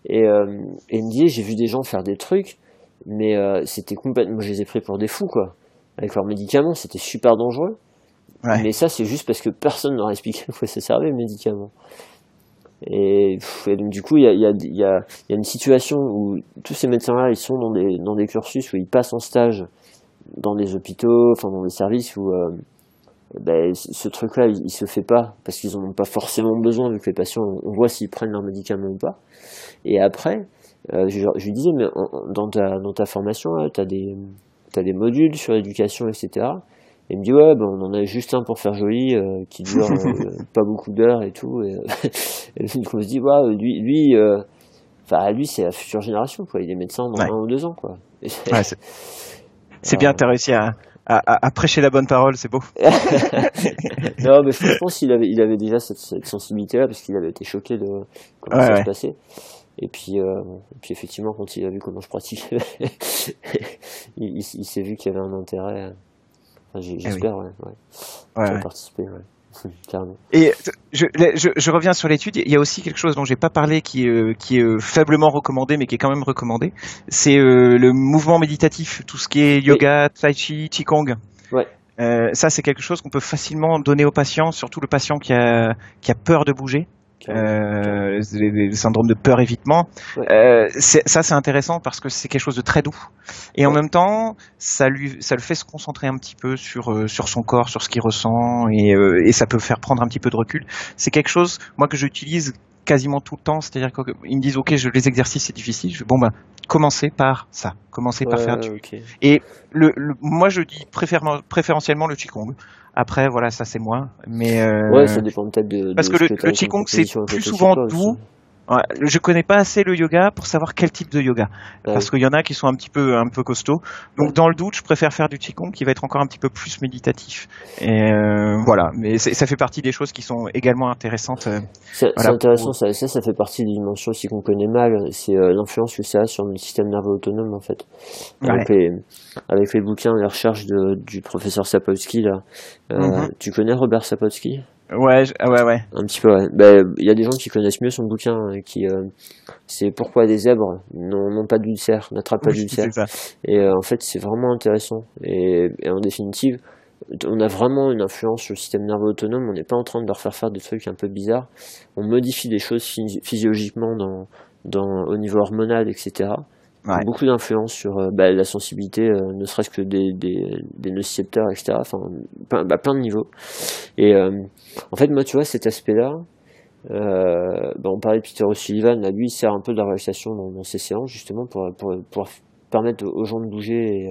Et, euh, et il me dit, j'ai vu des gens faire des trucs, mais c'était complètement, moi je les ai pris pour des fous quoi. Avec leurs médicaments, c'était super dangereux. Ouais. Mais ça, c'est juste parce que personne leur a expliqué à quoi ça servait le médicament. Et, et donc, du coup, il y a, il y, a, il y, a, il y a une situation où tous ces médecins-là, ils sont dans des, dans des cursus où ils passent en stage dans des hôpitaux, enfin dans des services où euh, ben, ce truc-là, il, il se fait pas parce qu'ils en ont pas forcément besoin vu que les patients, on voit s'ils prennent leurs médicaments ou pas. Et après, euh, je, je lui disais, mais en- dans ta, dans ta formation, tu as des, t'as des modules sur l'éducation, etc. Et il me dit, ouais, ben, on en a juste un pour faire joli, euh, qui dure euh, pas beaucoup d'heures et tout. Et, et donc on se dit, ouais, lui, lui, euh, c'est la future génération, quoi. Il est médecin dans Ouais. un ou deux ans, quoi. Et- Ouais, c'est bien, Euh, t'as réussi à, à, à- à prêcher la bonne parole, c'est beau. non, mais je pense qu'il avait, il avait déjà cette, cette sensibilité-là parce qu'il avait été choqué de comment Ouais, ça ouais. se passait. Et puis, euh, et puis effectivement, quand il a vu comment je pratiquais, il, il, il s'est vu qu'il y avait un intérêt. Enfin, j'espère, ouais, ouais. Ouais, a ouais. participé, ouais. Et je, je, je reviens sur l'étude. Il y a aussi quelque chose dont j'ai pas parlé qui est, euh, qui est euh, faiblement recommandé, mais qui est quand même recommandé. C'est euh, le mouvement méditatif, tout ce qui est yoga, tai chi, qigong. Ouais. Ça, c'est quelque chose qu'on peut facilement donner aux patients, surtout le patient qui a, qui a peur de bouger. Euh, les, les syndromes de peur évitement. Ouais. Euh, ça, c'est intéressant parce que c'est quelque chose de très doux. Et en Ouais. même temps, ça lui, ça le fait se concentrer un petit peu sur euh, sur son corps, sur ce qu'il ressent, et, euh, et ça peut faire prendre un petit peu de recul. C'est quelque chose, moi, que j'utilise quasiment tout le temps. C'est-à-dire qu'ils me disent, ok, je, les exercices c'est difficile. Je, bon ben, commencez par ça. Commencez par faire du. ok. Le, le- moi, je dis préféren- préférentiellement le qigong. Après, voilà, ça c'est moi. Mais euh, Ouais, ça dépend peut-être de. parce de que ce le- le Qigong, c'est plus souvent doux. Je connais pas assez le yoga pour savoir quel type de yoga, Ouais. parce qu'il y en a qui sont un petit peu un peu costauds. Donc Ouais. dans le doute, je préfère faire du qigong qui va être encore un petit peu plus méditatif. Et euh, voilà, mais ça fait partie des choses qui sont également intéressantes. euh. C'est Voilà, intéressant, pour- ça, ça, ça fait partie des dimensions aussi qu'on connaît mal, c'est euh, l'influence que ça a sur le système nerveux autonome en fait. Ouais. Avec, les, avec les bouquins, les recherches de, du professeur Sapolsky là, euh, Mhm. tu connais Robert Sapolsky? Ouais, je- ah ouais, ouais. Un petit peu, ouais. Ben, Il y a des gens qui connaissent mieux son bouquin, hein, qui euh, c'est Pourquoi des zèbres n'ont pas d'ulcère, n'attrapent pas d'ulcère. Et euh, en fait, c'est vraiment intéressant. Et, et en définitive, on a vraiment une influence sur le système nerveux autonome. On n'est pas en train de leur faire faire des trucs un peu bizarres. On modifie des choses phy- physiologiquement dans, dans, au niveau hormonal, etc. Beaucoup d'influence sur euh, bah, la sensibilité, euh, ne serait-ce que des, des, des nocicepteurs, etc. Enfin, plein, bah, plein de niveaux. Et euh, en fait, moi, tu vois, cet aspect-là, bah, on parlait de Peter O'Sullivan, lui, il sert un peu de la relaxation dans, ses séances, justement, pour, pour, permettre aux gens de bouger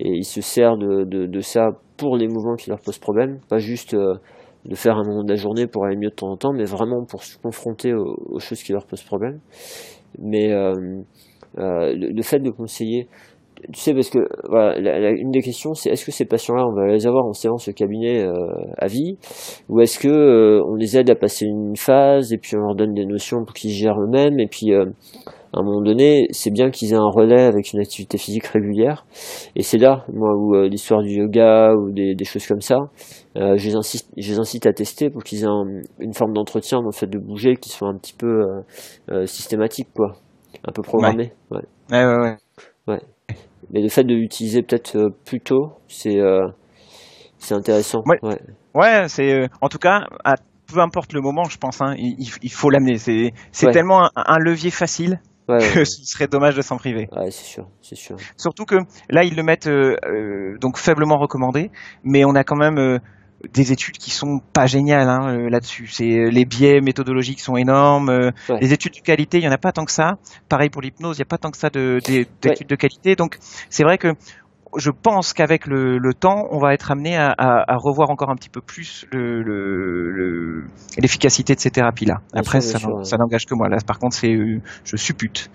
et, il se sert de, de, ça pour les mouvements qui leur posent problème, pas juste de faire un moment de la journée pour aller mieux de temps en temps, mais vraiment pour se confronter aux, choses qui leur posent problème. Mais euh, le, le fait de conseiller, tu sais, parce que voilà, la- la- une des questions, c'est est-ce que ces patients-là, on va les avoir en séance au cabinet euh, à vie, ou est-ce que euh, on les aide à passer une phase et puis on leur donne des notions pour qu'ils gèrent eux-mêmes et puis euh, à un moment donné, c'est bien qu'ils aient un relais avec une activité physique régulière. Et c'est là, moi, où euh, l'histoire du yoga ou des, des choses comme ça, euh, je, les incite, je les incite à tester pour qu'ils aient un- une forme d'entretien le fait de bouger qui soit un petit peu euh, euh, systématique, quoi. Un peu programmé. Ouais. Ouais, ouais, ouais. Mais le fait de l'utiliser peut-être euh, plus tôt, c'est euh, c'est intéressant. Ouais. Ouais. Ouais, c'est euh, en tout cas, à, peu importe le moment, je pense, hein, il, il- faut l'amener. C'est c'est tellement un, un levier facile Ouais, ouais, que ce serait dommage de s'en priver. ouais, c'est sûr, c'est sûr. Surtout que là, ils le mettent euh, euh, donc faiblement recommandé, mais on a quand même euh, des études qui sont pas géniales hein, euh, là-dessus. C'est euh, les biais méthodologiques sont énormes. euh, Ouais. Les études de qualité, il y en a pas tant que ça. Pareil pour l'hypnose, il y a pas tant que ça de- des- d'études de qualité. Donc c'est vrai que je pense qu'avec le, le, temps, on va être amené à, à, à, revoir encore un petit peu plus l'efficacité le, le, de ces thérapies-là. Après, sûr, ça, ça n'engage que moi. Là, par contre, c'est je suppute.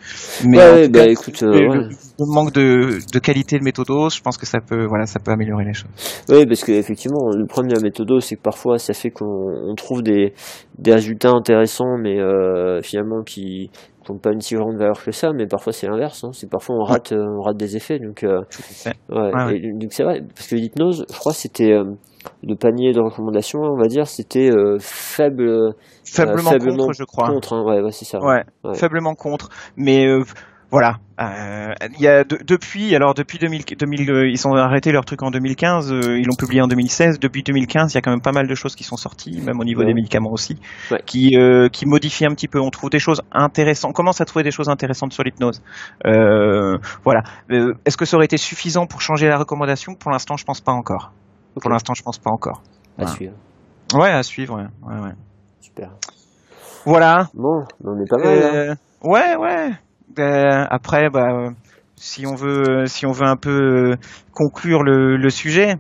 Mais ouais, bah, cas, écoute, le, ouais. le, manque de, de qualité de méthodos, je pense que ça peut, voilà, ça peut améliorer les choses. Oui, parce qu'effectivement, le problème de la méthodo, c'est que parfois, ça fait qu'on trouve des, des résultats intéressants, mais euh, finalement qui n'ont pas une si grande valeur que ça, mais parfois c'est l'inverse. Hein. C'est parfois on rate, euh, on rate des effets. Donc, euh, ouais, ouais, et, donc c'est vrai, parce que l'hypnose, je crois, c'était euh, le panier de recommandations, on va dire, c'était euh, faible, faiblement, faiblement, contre, je crois. Contre, hein, ouais, c'est ça. Ouais, faiblement contre, mais voilà. Euh, il y a de, depuis alors depuis 2000, 2000 euh, ils ont arrêté leur truc en 2015, euh, ils l'ont publié en 2016. Depuis 2015, il y a quand même pas mal de choses qui sont sorties, même au niveau ouais. des médicaments aussi, ouais. qui euh, qui modifient un petit peu. On trouve des choses intéressantes. On commence à trouver des choses intéressantes sur l'hypnose. Euh, voilà. Est-ce que ça aurait été suffisant pour changer la recommandation? Pour l'instant, je pense pas encore. Okay. Pour l'instant, je pense pas encore. À voilà. suivre. Ouais, à suivre. Ouais, ouais, ouais. Super. Voilà. Bon, on est pas mal. Hein. Ouais, ouais. Euh, après, bah, si on veut, si on veut un peu conclure le, sujet,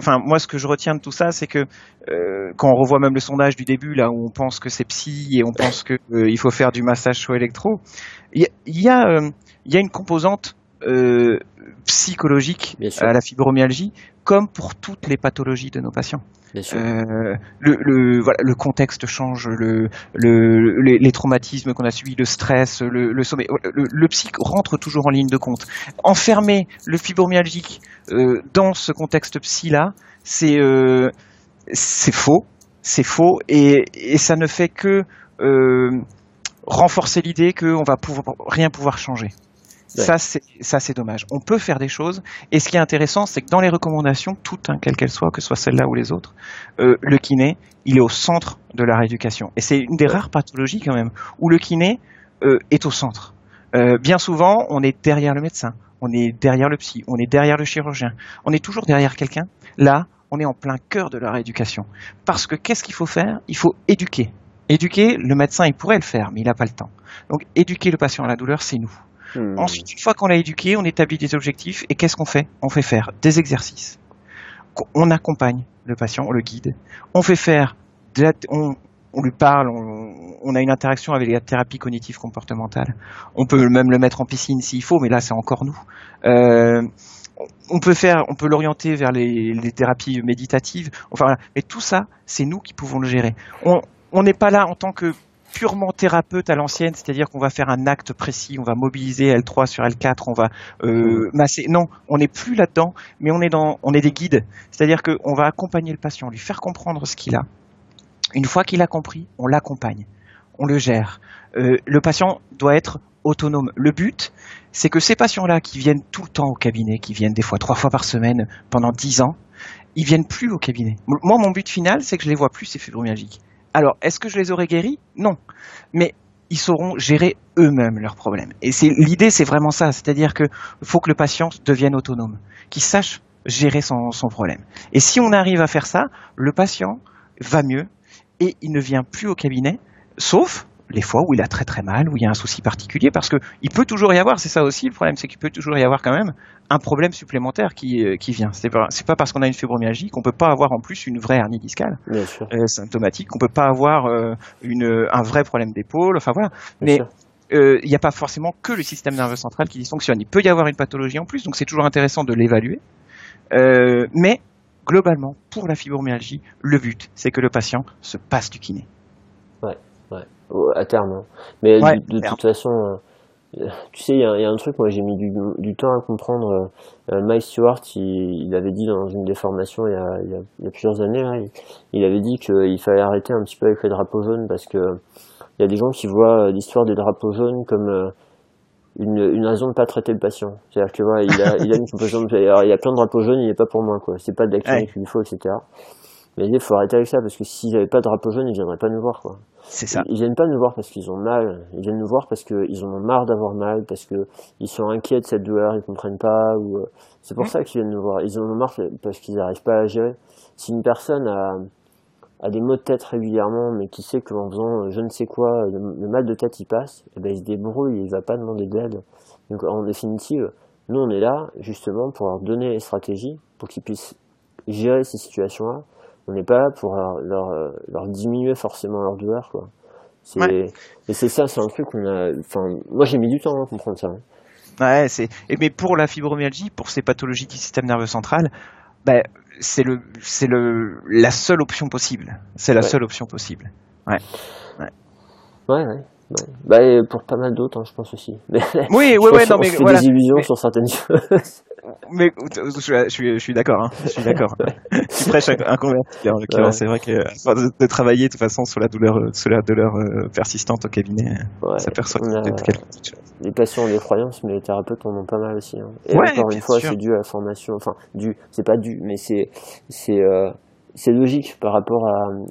enfin moi ce que je retiens de tout ça, c'est que euh, quand on revoit même le sondage du début là où on pense que c'est psy et on pense que euh, il faut faire du massage chaud électro, il y, y, a il y a une composante euh, psychologique à la fibromyalgie, comme pour toutes les pathologies de nos patients. Euh, le, le, voilà, le contexte change, le, le, les, les traumatismes qu'on a subis, le stress, le, sommeil. Le, le, psy rentre toujours en ligne de compte. Enfermer le fibromyalgique euh, dans ce contexte psy-là, c'est euh, c'est faux, c'est faux, et, et ça ne fait que renforcer l'idée qu'on va pouvoir, rien pouvoir changer. Ouais. Ça, c'est ça, c'est dommage. On peut faire des choses. Et ce qui est intéressant, c'est que dans les recommandations, toutes, hein, quelles qu'elles soient, que ce soit celle-là ou les autres, euh, le kiné, il est au centre de la rééducation. Et c'est une des rares pathologies quand même où le kiné euh, est au centre. Euh, bien souvent, on est derrière le médecin, on est derrière le psy, on est derrière le chirurgien, on est toujours derrière quelqu'un. Là, on est en plein cœur de la rééducation. Parce que qu'est-ce qu'il faut faire? Il faut éduquer. Éduquer, le médecin, il pourrait le faire, mais il n'a pas le temps. Donc, éduquer le patient à la douleur, c'est nous. Ensuite, une fois qu'on l'a éduqué, on établit des objectifs et qu'est-ce qu'on fait? On fait faire des exercices. On accompagne le patient, on le guide. On fait faire, on, lui parle, on, a une interaction avec la thérapie cognitive comportementale. On peut même le mettre en piscine s'il faut, mais là c'est encore nous. Euh, on peut faire, on peut l'orienter vers les, thérapies méditatives. Enfin, voilà. mais tout ça, c'est nous qui pouvons le gérer. On n'est pas là en tant que purement thérapeute à l'ancienne, c'est-à-dire qu'on va faire un acte précis, on va mobiliser L3 sur L4, on va euh, masser. Non, on n'est plus là-dedans, mais on est dans, on est des guides, c'est-à-dire qu'on va accompagner le patient, lui faire comprendre ce qu'il a. Une fois qu'il a compris, on l'accompagne, on le gère. Euh, le patient doit être autonome. Le but, c'est que ces patients-là qui viennent tout le temps au cabinet, qui viennent des fois trois fois par semaine pendant dix ans, ils viennent plus au cabinet. Moi, mon but final, c'est que je les vois plus ces fibromyalgiques. Alors, est-ce que je les aurais guéris? Non. Mais ils sauront gérer eux-mêmes leurs problèmes. Et c'est l'idée, c'est vraiment ça. C'est-à-dire que faut que le patient devienne autonome, qu'il sache gérer son, son, problème. Et si on arrive à faire ça, le patient va mieux et il ne vient plus au cabinet, sauf les fois où il a très très mal, où il y a un souci particulier, parce que il peut toujours y avoir, c'est ça aussi le problème, c'est qu'il peut toujours y avoir quand même un problème supplémentaire qui, euh, qui vient. C'est pas, pas parce qu'on a une fibromyalgie qu'on peut pas avoir en plus une vraie hernie discale euh, symptomatique, qu'on peut pas avoir euh, une, un vrai problème d'épaule, enfin voilà. Bien Mais euh, il n'y a pas forcément que le système nerveux central qui dysfonctionne. Il peut y avoir une pathologie en plus, donc c'est toujours intéressant de l'évaluer. Euh, mais globalement, pour la fibromyalgie, le but, c'est que le patient se passe du kiné. Ouais, ouais à terme. Hein. Mais ouais, de, de toute façon, euh, tu sais, il y, y, a un truc, moi j'ai mis du, du, temps à comprendre. Euh, Mike Stewart, il, il, avait dit dans une des formations il y a, il y a, il y a plusieurs années, là, il, avait dit qu'il fallait arrêter un petit peu avec les drapeaux jaunes parce que il y a des gens qui voient l'histoire des drapeaux jaunes comme euh, une, une raison de pas traiter le patient. C'est-à-dire que voilà, il a, il a une alors il y a plein de drapeaux jaunes, il n'est pas pour moi, quoi. C'est pas de la clinique qu'il faut, etc. Mais il faut arrêter avec ça parce que s'ils n'avaient pas de drapeau jaune, ils viendraient pas nous voir, quoi. C'est ça. Ils, viennent pas nous voir parce qu'ils ont mal. Ils viennent nous voir parce qu'ils en ont marre d'avoir mal, parce que ils sont inquiets de cette douleur, ils comprennent pas. Ou euh, c'est pour mmh. ça qu'ils viennent nous voir. Ils en ont marre parce qu'ils n'arrivent pas à gérer. Si une personne a, a des maux de tête régulièrement, mais qui sait qu'en faisant je ne sais quoi, le, le, mal de tête il passe, et eh ben il se débrouille, il va pas demander d'aide. Donc en définitive, Nous, on est là justement pour leur donner les stratégies pour qu'ils puissent gérer ces situations-là. On n'est pas là pour leur, leur, leur, diminuer forcément leur douleur, quoi. Ouais. Et c'est ça, c'est un truc qu'on a. Enfin, moi, j'ai mis du temps à comprendre ça. hein. Ouais, c'est. Mais pour la fibromyalgie, pour ces pathologies du système nerveux central, ben, c'est le, c'est le, la seule option possible. C'est la Ouais. seule option possible. Ouais. Ouais, ouais. ouais. Bah, pour pas mal d'autres, hein, je pense aussi. Mais Oui, je ouais, non, mais se fait voilà. des illusions Mais- sur certaines choses. Mais je, suis- je suis, d'accord. Hein, je suis d'accord. tu prêches un, converti. En l'occurrence, Ouais. c'est vrai que enfin, de, de travailler de toute façon sur la douleur, euh, sur la douleur euh, persistante au cabinet, Ouais. ça perçoit a- de. Les patients ont des croyances, mais les thérapeutes en ont pas mal aussi. hein. Et Ouais, encore une fois, c'est dû à la formation. Enfin, dû, c'est pas dû, mais c'est euh, logique par rapport à euh,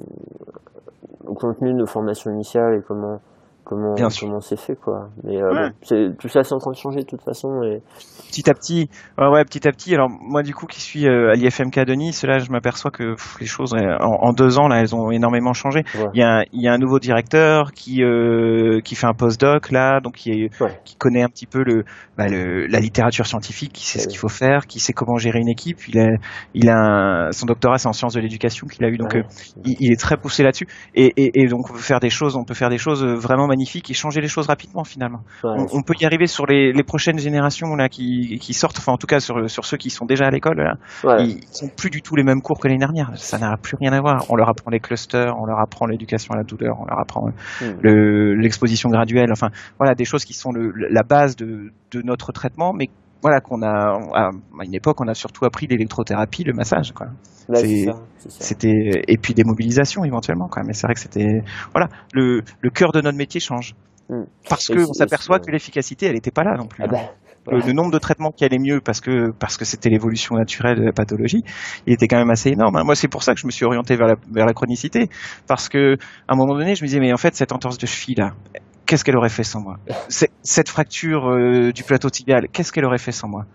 au contenu de nos formations initiales et comment comment Bien sûr. comment c'est fait quoi. Mais euh, Ouais. bon, c'est tout ça, c'est en train de changer de toute façon. Et petit à petit, ouais, ouais, petit à petit. Alors moi, du coup, qui suis euh, à l'IFMK de Nice, là, je m'aperçois que pff, les choses, euh, en, en deux ans, là, elles ont énormément changé. Ouais. Il y a, un- il y a un nouveau directeur qui euh, qui fait un postdoc là, donc qui, est, Ouais. qui connaît un petit peu le, bah, le la littérature scientifique, qui sait ce qu'il faut faire, qui sait comment gérer une équipe. Il a, il a un- son doctorat, c'est en sciences de l'éducation qu'il a eu, donc Ouais. euh, il, il est très poussé là-dessus. Et, et, et donc on peut faire des choses, on peut faire des choses vraiment magnifiques et changer les choses rapidement finalement ouais, on, on peut y arriver sur les, les prochaines générations là qui, qui sortent, enfin en tout cas sur, sur ceux qui sont déjà à l'école, ouais. ils sont plus du tout les mêmes cours que l'année dernière. Ça n'a plus rien à voir. On leur apprend les clusters, on leur apprend l'éducation à la douleur, on leur apprend euh, Hmm. le- l'exposition graduelle. Enfin voilà des choses qui sont le, la base de, de notre traitement, mais voilà qu'on a à une époque on a surtout appris l'électrothérapie, le massage. Quoi. Ouais, c'est c'est- ça, c'est ça. C'était et puis des mobilisations éventuellement quand même. Mais c'est vrai que c'était voilà le, le cœur de notre métier change. Hmm. Parce Et que c'est- on s'aperçoit que l'efficacité, elle n'était pas là non plus. Ah hein. bah, Le, le nombre de traitements qui allaient mieux parce que parce que c'était l'évolution naturelle de la pathologie, il était quand même assez énorme. hein. Moi, c'est pour ça que je me suis orienté vers la, vers la chronicité, parce que à un moment donné, je me disais mais en fait cette entorse de cheville là, qu'est-ce qu'elle aurait fait sans moi? Cette fracture euh, du plateau tibial, qu'est-ce qu'elle aurait fait sans moi?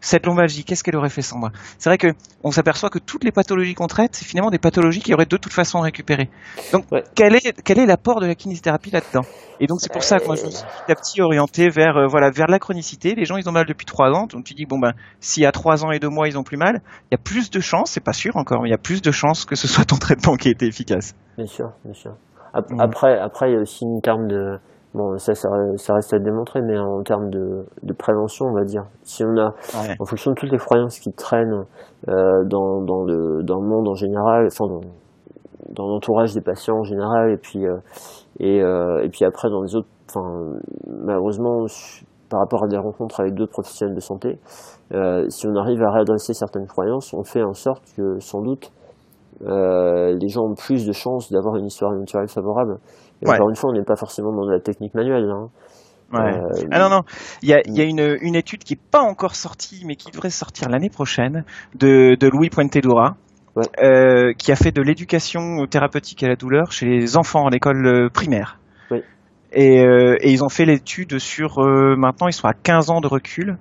Cette lombalgie, qu'est-ce qu'elle aurait fait sans moi? C'est vrai que on s'aperçoit que toutes les pathologies qu'on traite, c'est finalement des pathologies qui auraient de toute façon récupéré. Donc Ouais. quel est quel est l'apport de la kinésithérapie là-dedans? Et donc c'est pour ça que moi je me suis petit à petit orienté vers euh, voilà vers la chronicité. Les gens ils ont mal depuis trois ans, donc tu dis bon ben si à trois ans et deux mois ils ont plus mal, il y a plus de chances, c'est pas sûr encore, mais il y a plus de chances que ce soit ton traitement qui ait été efficace. Bien sûr, bien sûr. Ap-. Après, après, il y a aussi une terme de, bon, ça, ça, ça reste à démontrer, mais en termes de, de prévention, on va dire. Si on a, Ouais. en fonction de toutes les croyances qui traînent euh, dans, dans, le, dans le monde en général, enfin dans, dans l'entourage des patients en général, et puis euh, et, euh, et puis après dans les autres, enfin malheureusement par rapport à des rencontres avec d'autres professionnels de santé, euh, si on arrive à réadresser certaines croyances, on fait en sorte que sans doute euh, les gens ont plus de chances d'avoir une histoire naturelle favorable. Et Ouais. encore une fois, on n'est pas forcément dans de la technique manuelle. Hein. Ouais. Euh, Ah non, non, il y a, il y a une, une étude qui n'est pas encore sortie, mais qui devrait sortir l'année prochaine, de, de Louis Puente-Dora, Ouais. euh, qui a fait de l'éducation thérapeutique à la douleur chez les enfants à l'école euh, primaire. Et, euh, et ils ont fait l'étude sur, euh, maintenant ils sont à 15 ans de recul,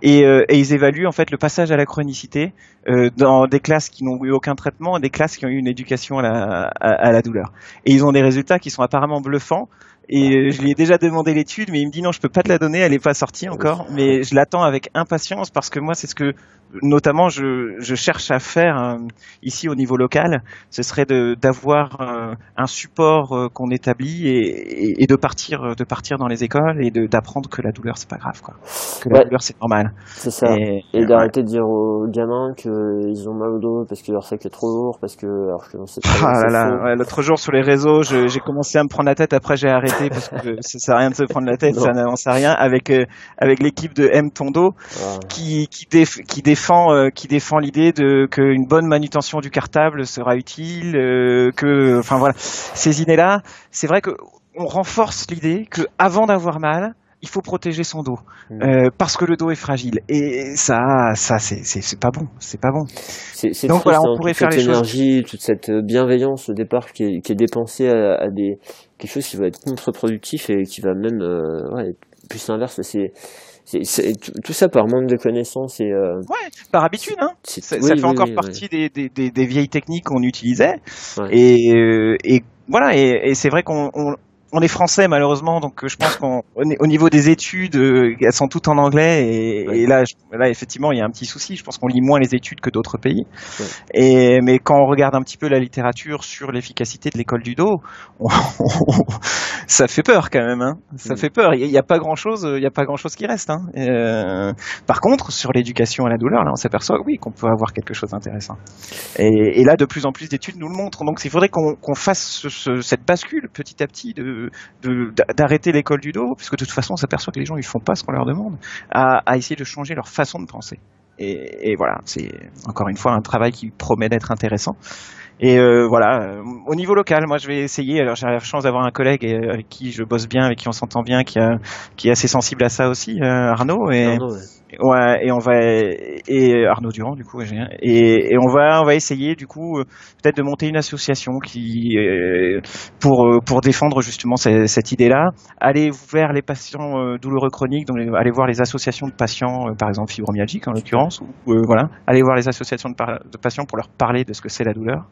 et, euh, et ils évaluent en fait le passage à la chronicité euh, dans des classes qui n'ont eu aucun traitement et des classes qui ont eu une éducation à la, à, à la douleur. Et ils ont des résultats qui sont apparemment bluffants. Et euh, je lui ai déjà demandé l'étude, mais il me dit non, je peux pas te la donner, elle est pas sortie encore, mais je l'attends avec impatience parce que moi, c'est ce que, notamment, je, je cherche à faire euh, ici au niveau local. Ce serait d'avoir euh, un support euh, qu'on établit et, et, et de partir, de partir dans les écoles et d'apprendre que la douleur c'est pas grave, quoi, que la Ouais. douleur c'est normal. C'est ça. Et, Et ouais. d'arrêter de dire aux gamins qu'ils ont mal au dos parce que leur sac est trop lourd, parce que alors que on sait bien Ah là là, ouais, l'autre jour sur les réseaux, j'ai commencé à me prendre la tête. Après, j'ai arrêté parce que ça sert à rien de se prendre la tête, Non. ça n'avance à rien. Avec euh, avec l'équipe de M Tondo Ah, qui qui, déf- qui défend euh, qui défend l'idée de qu'une bonne manutention du cartable sera utile, euh, que enfin voilà ces idées là. C'est vrai que on renforce l'idée que avant d'avoir mal, il faut protéger son dos Mm. euh, parce que le dos est fragile. Et ça, ça c'est pas bon, c'est pas bon. c'est c'est Donc triste, voilà, on hein, pourrait toute faire cette les choses- énergie, toute cette bienveillance au départ qui est, qui est dépensée à, à des quelque chose qui va être contre-productif et qui va même euh, ouais, plus l'inverse. C'est c'est- tout, ça par manque de connaissances et euh, Ouais, par habitude, hein. c'est- Ça, oui, fait oui, encore partie des, des, des, des vieilles techniques qu'on utilisait. Ouais. Et, euh, et voilà, et, et c'est vrai qu'on on, est français malheureusement, donc je pense qu'on au niveau des études, elles sont toutes en anglais et, et là, là effectivement, il y a un petit souci. Je pense qu'on lit moins les études que d'autres pays. Et mais quand on regarde un petit peu la littérature sur l'efficacité de l'école du dos, ça fait peur quand même. Hein. Ça mm. fait peur. Il n'y a, pas grand chose, il y a pas grand chose qui reste. Hein. Euh, par contre, sur l'éducation à la douleur, là, on s'aperçoit oui qu'on peut avoir quelque chose d'intéressant. Et, et, là, de plus en plus d'études nous le montrent. Donc, il faudrait qu'on fasse ce, cette bascule petit à petit de d'arrêter l'école du dos, puisque de toute façon, on s'aperçoit que les gens ils font pas ce qu'on leur demande, à, essayer de changer leur façon de penser. Et, voilà, c'est encore une fois un travail qui promet d'être intéressant. Et euh, voilà, euh, au niveau local, moi je vais essayer. Alors j'ai la chance d'avoir un collègue euh, avec qui je bosse bien, avec qui on s'entend bien, qui, est assez sensible à ça aussi, Arnaud. Et, Arnaud, et on va et Arnaud Durand du coup et, et on va on va essayer du coup euh, peut-être de monter une association qui euh, pour euh, pour défendre justement cette, cette idée-là, aller vers les patients douloureux chroniques, donc aller voir les associations de patients par exemple fibromyalgiques en l'occurrence ou voilà, aller voir les associations de, de, patients pour leur parler de ce que c'est la douleur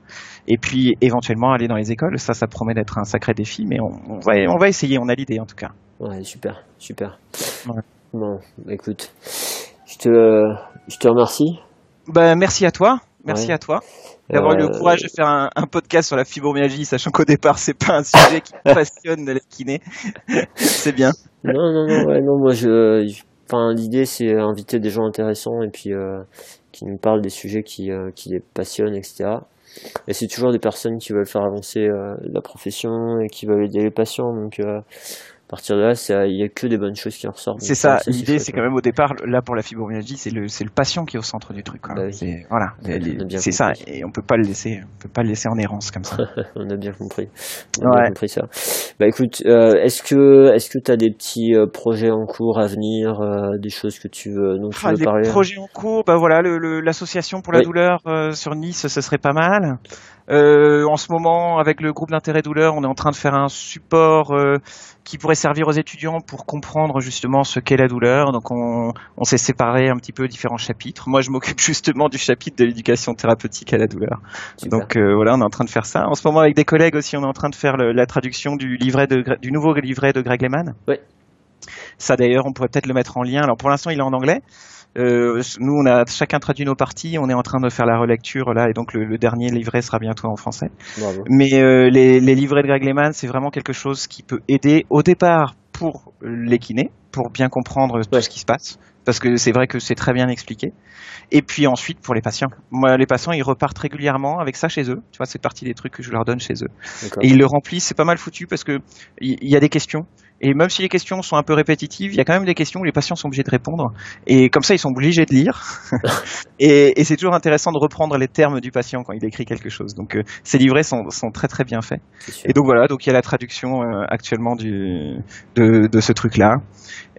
et puis éventuellement aller dans les écoles, ça ça promet d'être un sacré défi mais on, on va on va essayer, on a l'idée en tout cas. Ouais, super, super. Ouais. Bon, écoute, je te, je te remercie. Ben, merci à toi. Merci à toi d'avoir eu le euh, courage de faire un, un, podcast sur la fibromyalgie, sachant qu'au départ c'est pas un sujet qui passionne de la kiné. c'est bien. Non, non, non, ouais, non, moi je, enfin l'idée c'est inviter des gens intéressants et puis euh, qui nous parlent des sujets qui, euh, qui les passionnent, etc. Et c'est toujours des personnes qui veulent faire avancer la profession et qui veulent aider les patients, donc partir de là, il n'y a que des bonnes choses qui en ressortent. C'est ça, l'idée c'est quand même au départ, là pour la fibromyalgie, c'est le, le patient qui est au centre du truc. Bah c'est, voilà, c'est ça, et on peut pas le laisser, on peut pas le laisser en errance comme ça. on a bien compris. On a bien compris ça. Bah écoute, euh, est-ce que est-ce que tu as des petits euh, projets en cours à venir, euh, des choses que tu veux, dont tu ah, veux parler? projets en cours, bah voilà, l'association pour la douleur sur Nice, ce serait pas mal. Euh, en ce moment, avec le groupe d'intérêt douleur, on est en train de faire un support euh, qui pourrait servir aux étudiants pour comprendre justement ce qu'est la douleur. Donc on, on s'est séparé un petit peu différents chapitres. Moi, je m'occupe justement du chapitre de l'éducation thérapeutique à la douleur. Donc euh, voilà, on est en train de faire ça. En ce moment, avec des collègues aussi, on est en train de faire le, la traduction du livret de, du nouveau livret de Greg Lehman. Oui. Ça d'ailleurs, on pourrait peut-être le mettre en lien. Alors pour l'instant, il est en anglais. Euh, nous, on a chacun traduit nos parties. On est en train de faire la relecture là, et donc le, dernier livret sera bientôt en français. Mais euh, les, les, livrets de Greg Lehman, c'est vraiment quelque chose qui peut aider au départ pour les kinés, pour bien comprendre tout ce qui se passe, parce que c'est vrai que c'est très bien expliqué. Et puis ensuite pour les patients. Moi, les patients, ils repartent régulièrement avec ça chez eux. Tu vois, c'est partie des trucs que je leur donne chez eux. Et ils le remplissent. C'est pas mal foutu parce que il y, y, a des questions. Et même si les questions sont un peu répétitives, il y a quand même des questions où les patients sont obligés de répondre. Et comme ça, ils sont obligés de lire. et, et c'est toujours intéressant de reprendre les termes du patient quand il écrit quelque chose. Donc euh, ces livrets sont, sont, très très bien faits. Et donc voilà, donc il y a la traduction euh, actuellement du, de, de ce truc-là.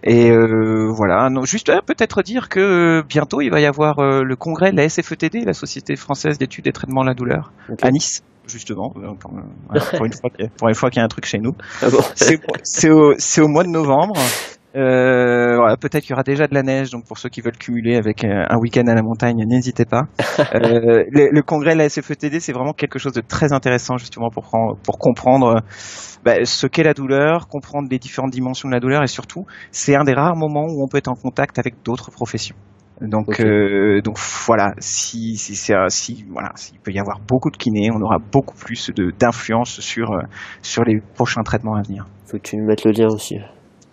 Et euh, voilà, non, juste peut-être dire que bientôt il va y avoir le congrès de la SFETD, la Société française d'études et traitements de la douleur, à Nice justement, pour, une fois qu'il y a un truc chez nous. Ah c'est au, au, mois de novembre. Euh, voilà, peut-être qu'il y aura déjà de la neige, donc pour ceux qui veulent cumuler avec un week-end à la montagne, n'hésitez pas. euh, le, le, congrès de la SFETD, c'est vraiment quelque chose de très intéressant justement pour, pour comprendre bah, ce qu'est la douleur, comprendre les différentes dimensions de la douleur et surtout, c'est un des rares moments où on peut être en contact avec d'autres professions. Donc, euh, donc voilà, si, si, si, voilà, s'il peut y avoir beaucoup de kinés, on aura beaucoup plus d'influence sur euh, sur les prochains traitements à venir. Faut que tu nous mettes le lien aussi.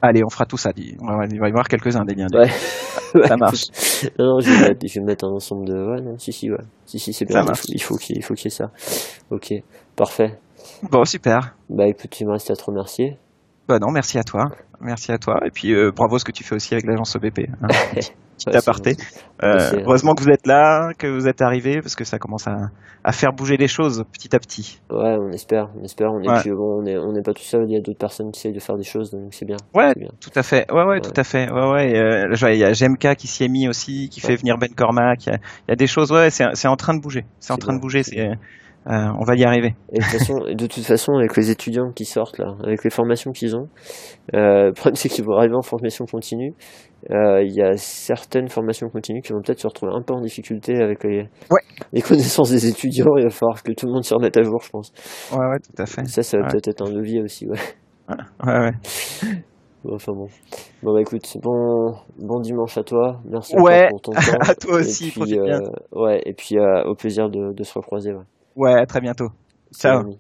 Allez, on fera tout ça. il va y avoir quelques-uns des liens. Ouais. ça marche. non, je vais, mettre, je vais mettre un ensemble de. Ouais, non, si, si, ouais. Si, si, c'est bien. Il faut, qu'il faut qu'il y ait ça. Ok, parfait. Bon, super. Bah écoute, il me reste à te remercier. Bah non, merci à toi. Merci à toi. Et puis euh, bravo ce que tu fais aussi avec l'agence OBP. Hein. Petit aparté. Euh, heureusement que vous êtes là, que vous êtes arrivé, parce que ça commence à, à, faire bouger les choses petit à petit. Ouais, on espère, on espère. On est, bon, on est, on n'est pas tout seul. Il y a d'autres personnes qui essayent de faire des choses, donc c'est bien. Ouais, tout à fait. Ouais, ouais, tout à fait. Ouais, ouais. Euh, il y a GMK qui s'y est mis aussi, qui fait venir Ben Cormac. Il y, a des choses. Ouais, c'est en train de bouger. C'est en train de bouger. C'est euh, on va y arriver. Et de, toute façon, de toute façon, avec les étudiants qui sortent là, avec les formations qu'ils ont, euh, le problème c'est qu'ils vont arriver en formation continue. Euh, il y a certaines formations continues qui vont peut-être se retrouver un peu en difficulté avec les, les connaissances des étudiants. Il va falloir que tout le monde se remette à jour, je pense. Ouais, ouais, tout à fait. Ça, ça va peut-être être un levier aussi, ouais. Ouais, ouais. Bon, Enfin bon. Bon bah écoute, bon, bon dimanche à toi. Merci Ouais, pour ton temps. à toi Et aussi, puis, profite bien. euh, ouais, et puis au plaisir de, de se recroiser. Ouais. Ouais, à très bientôt. Ciao.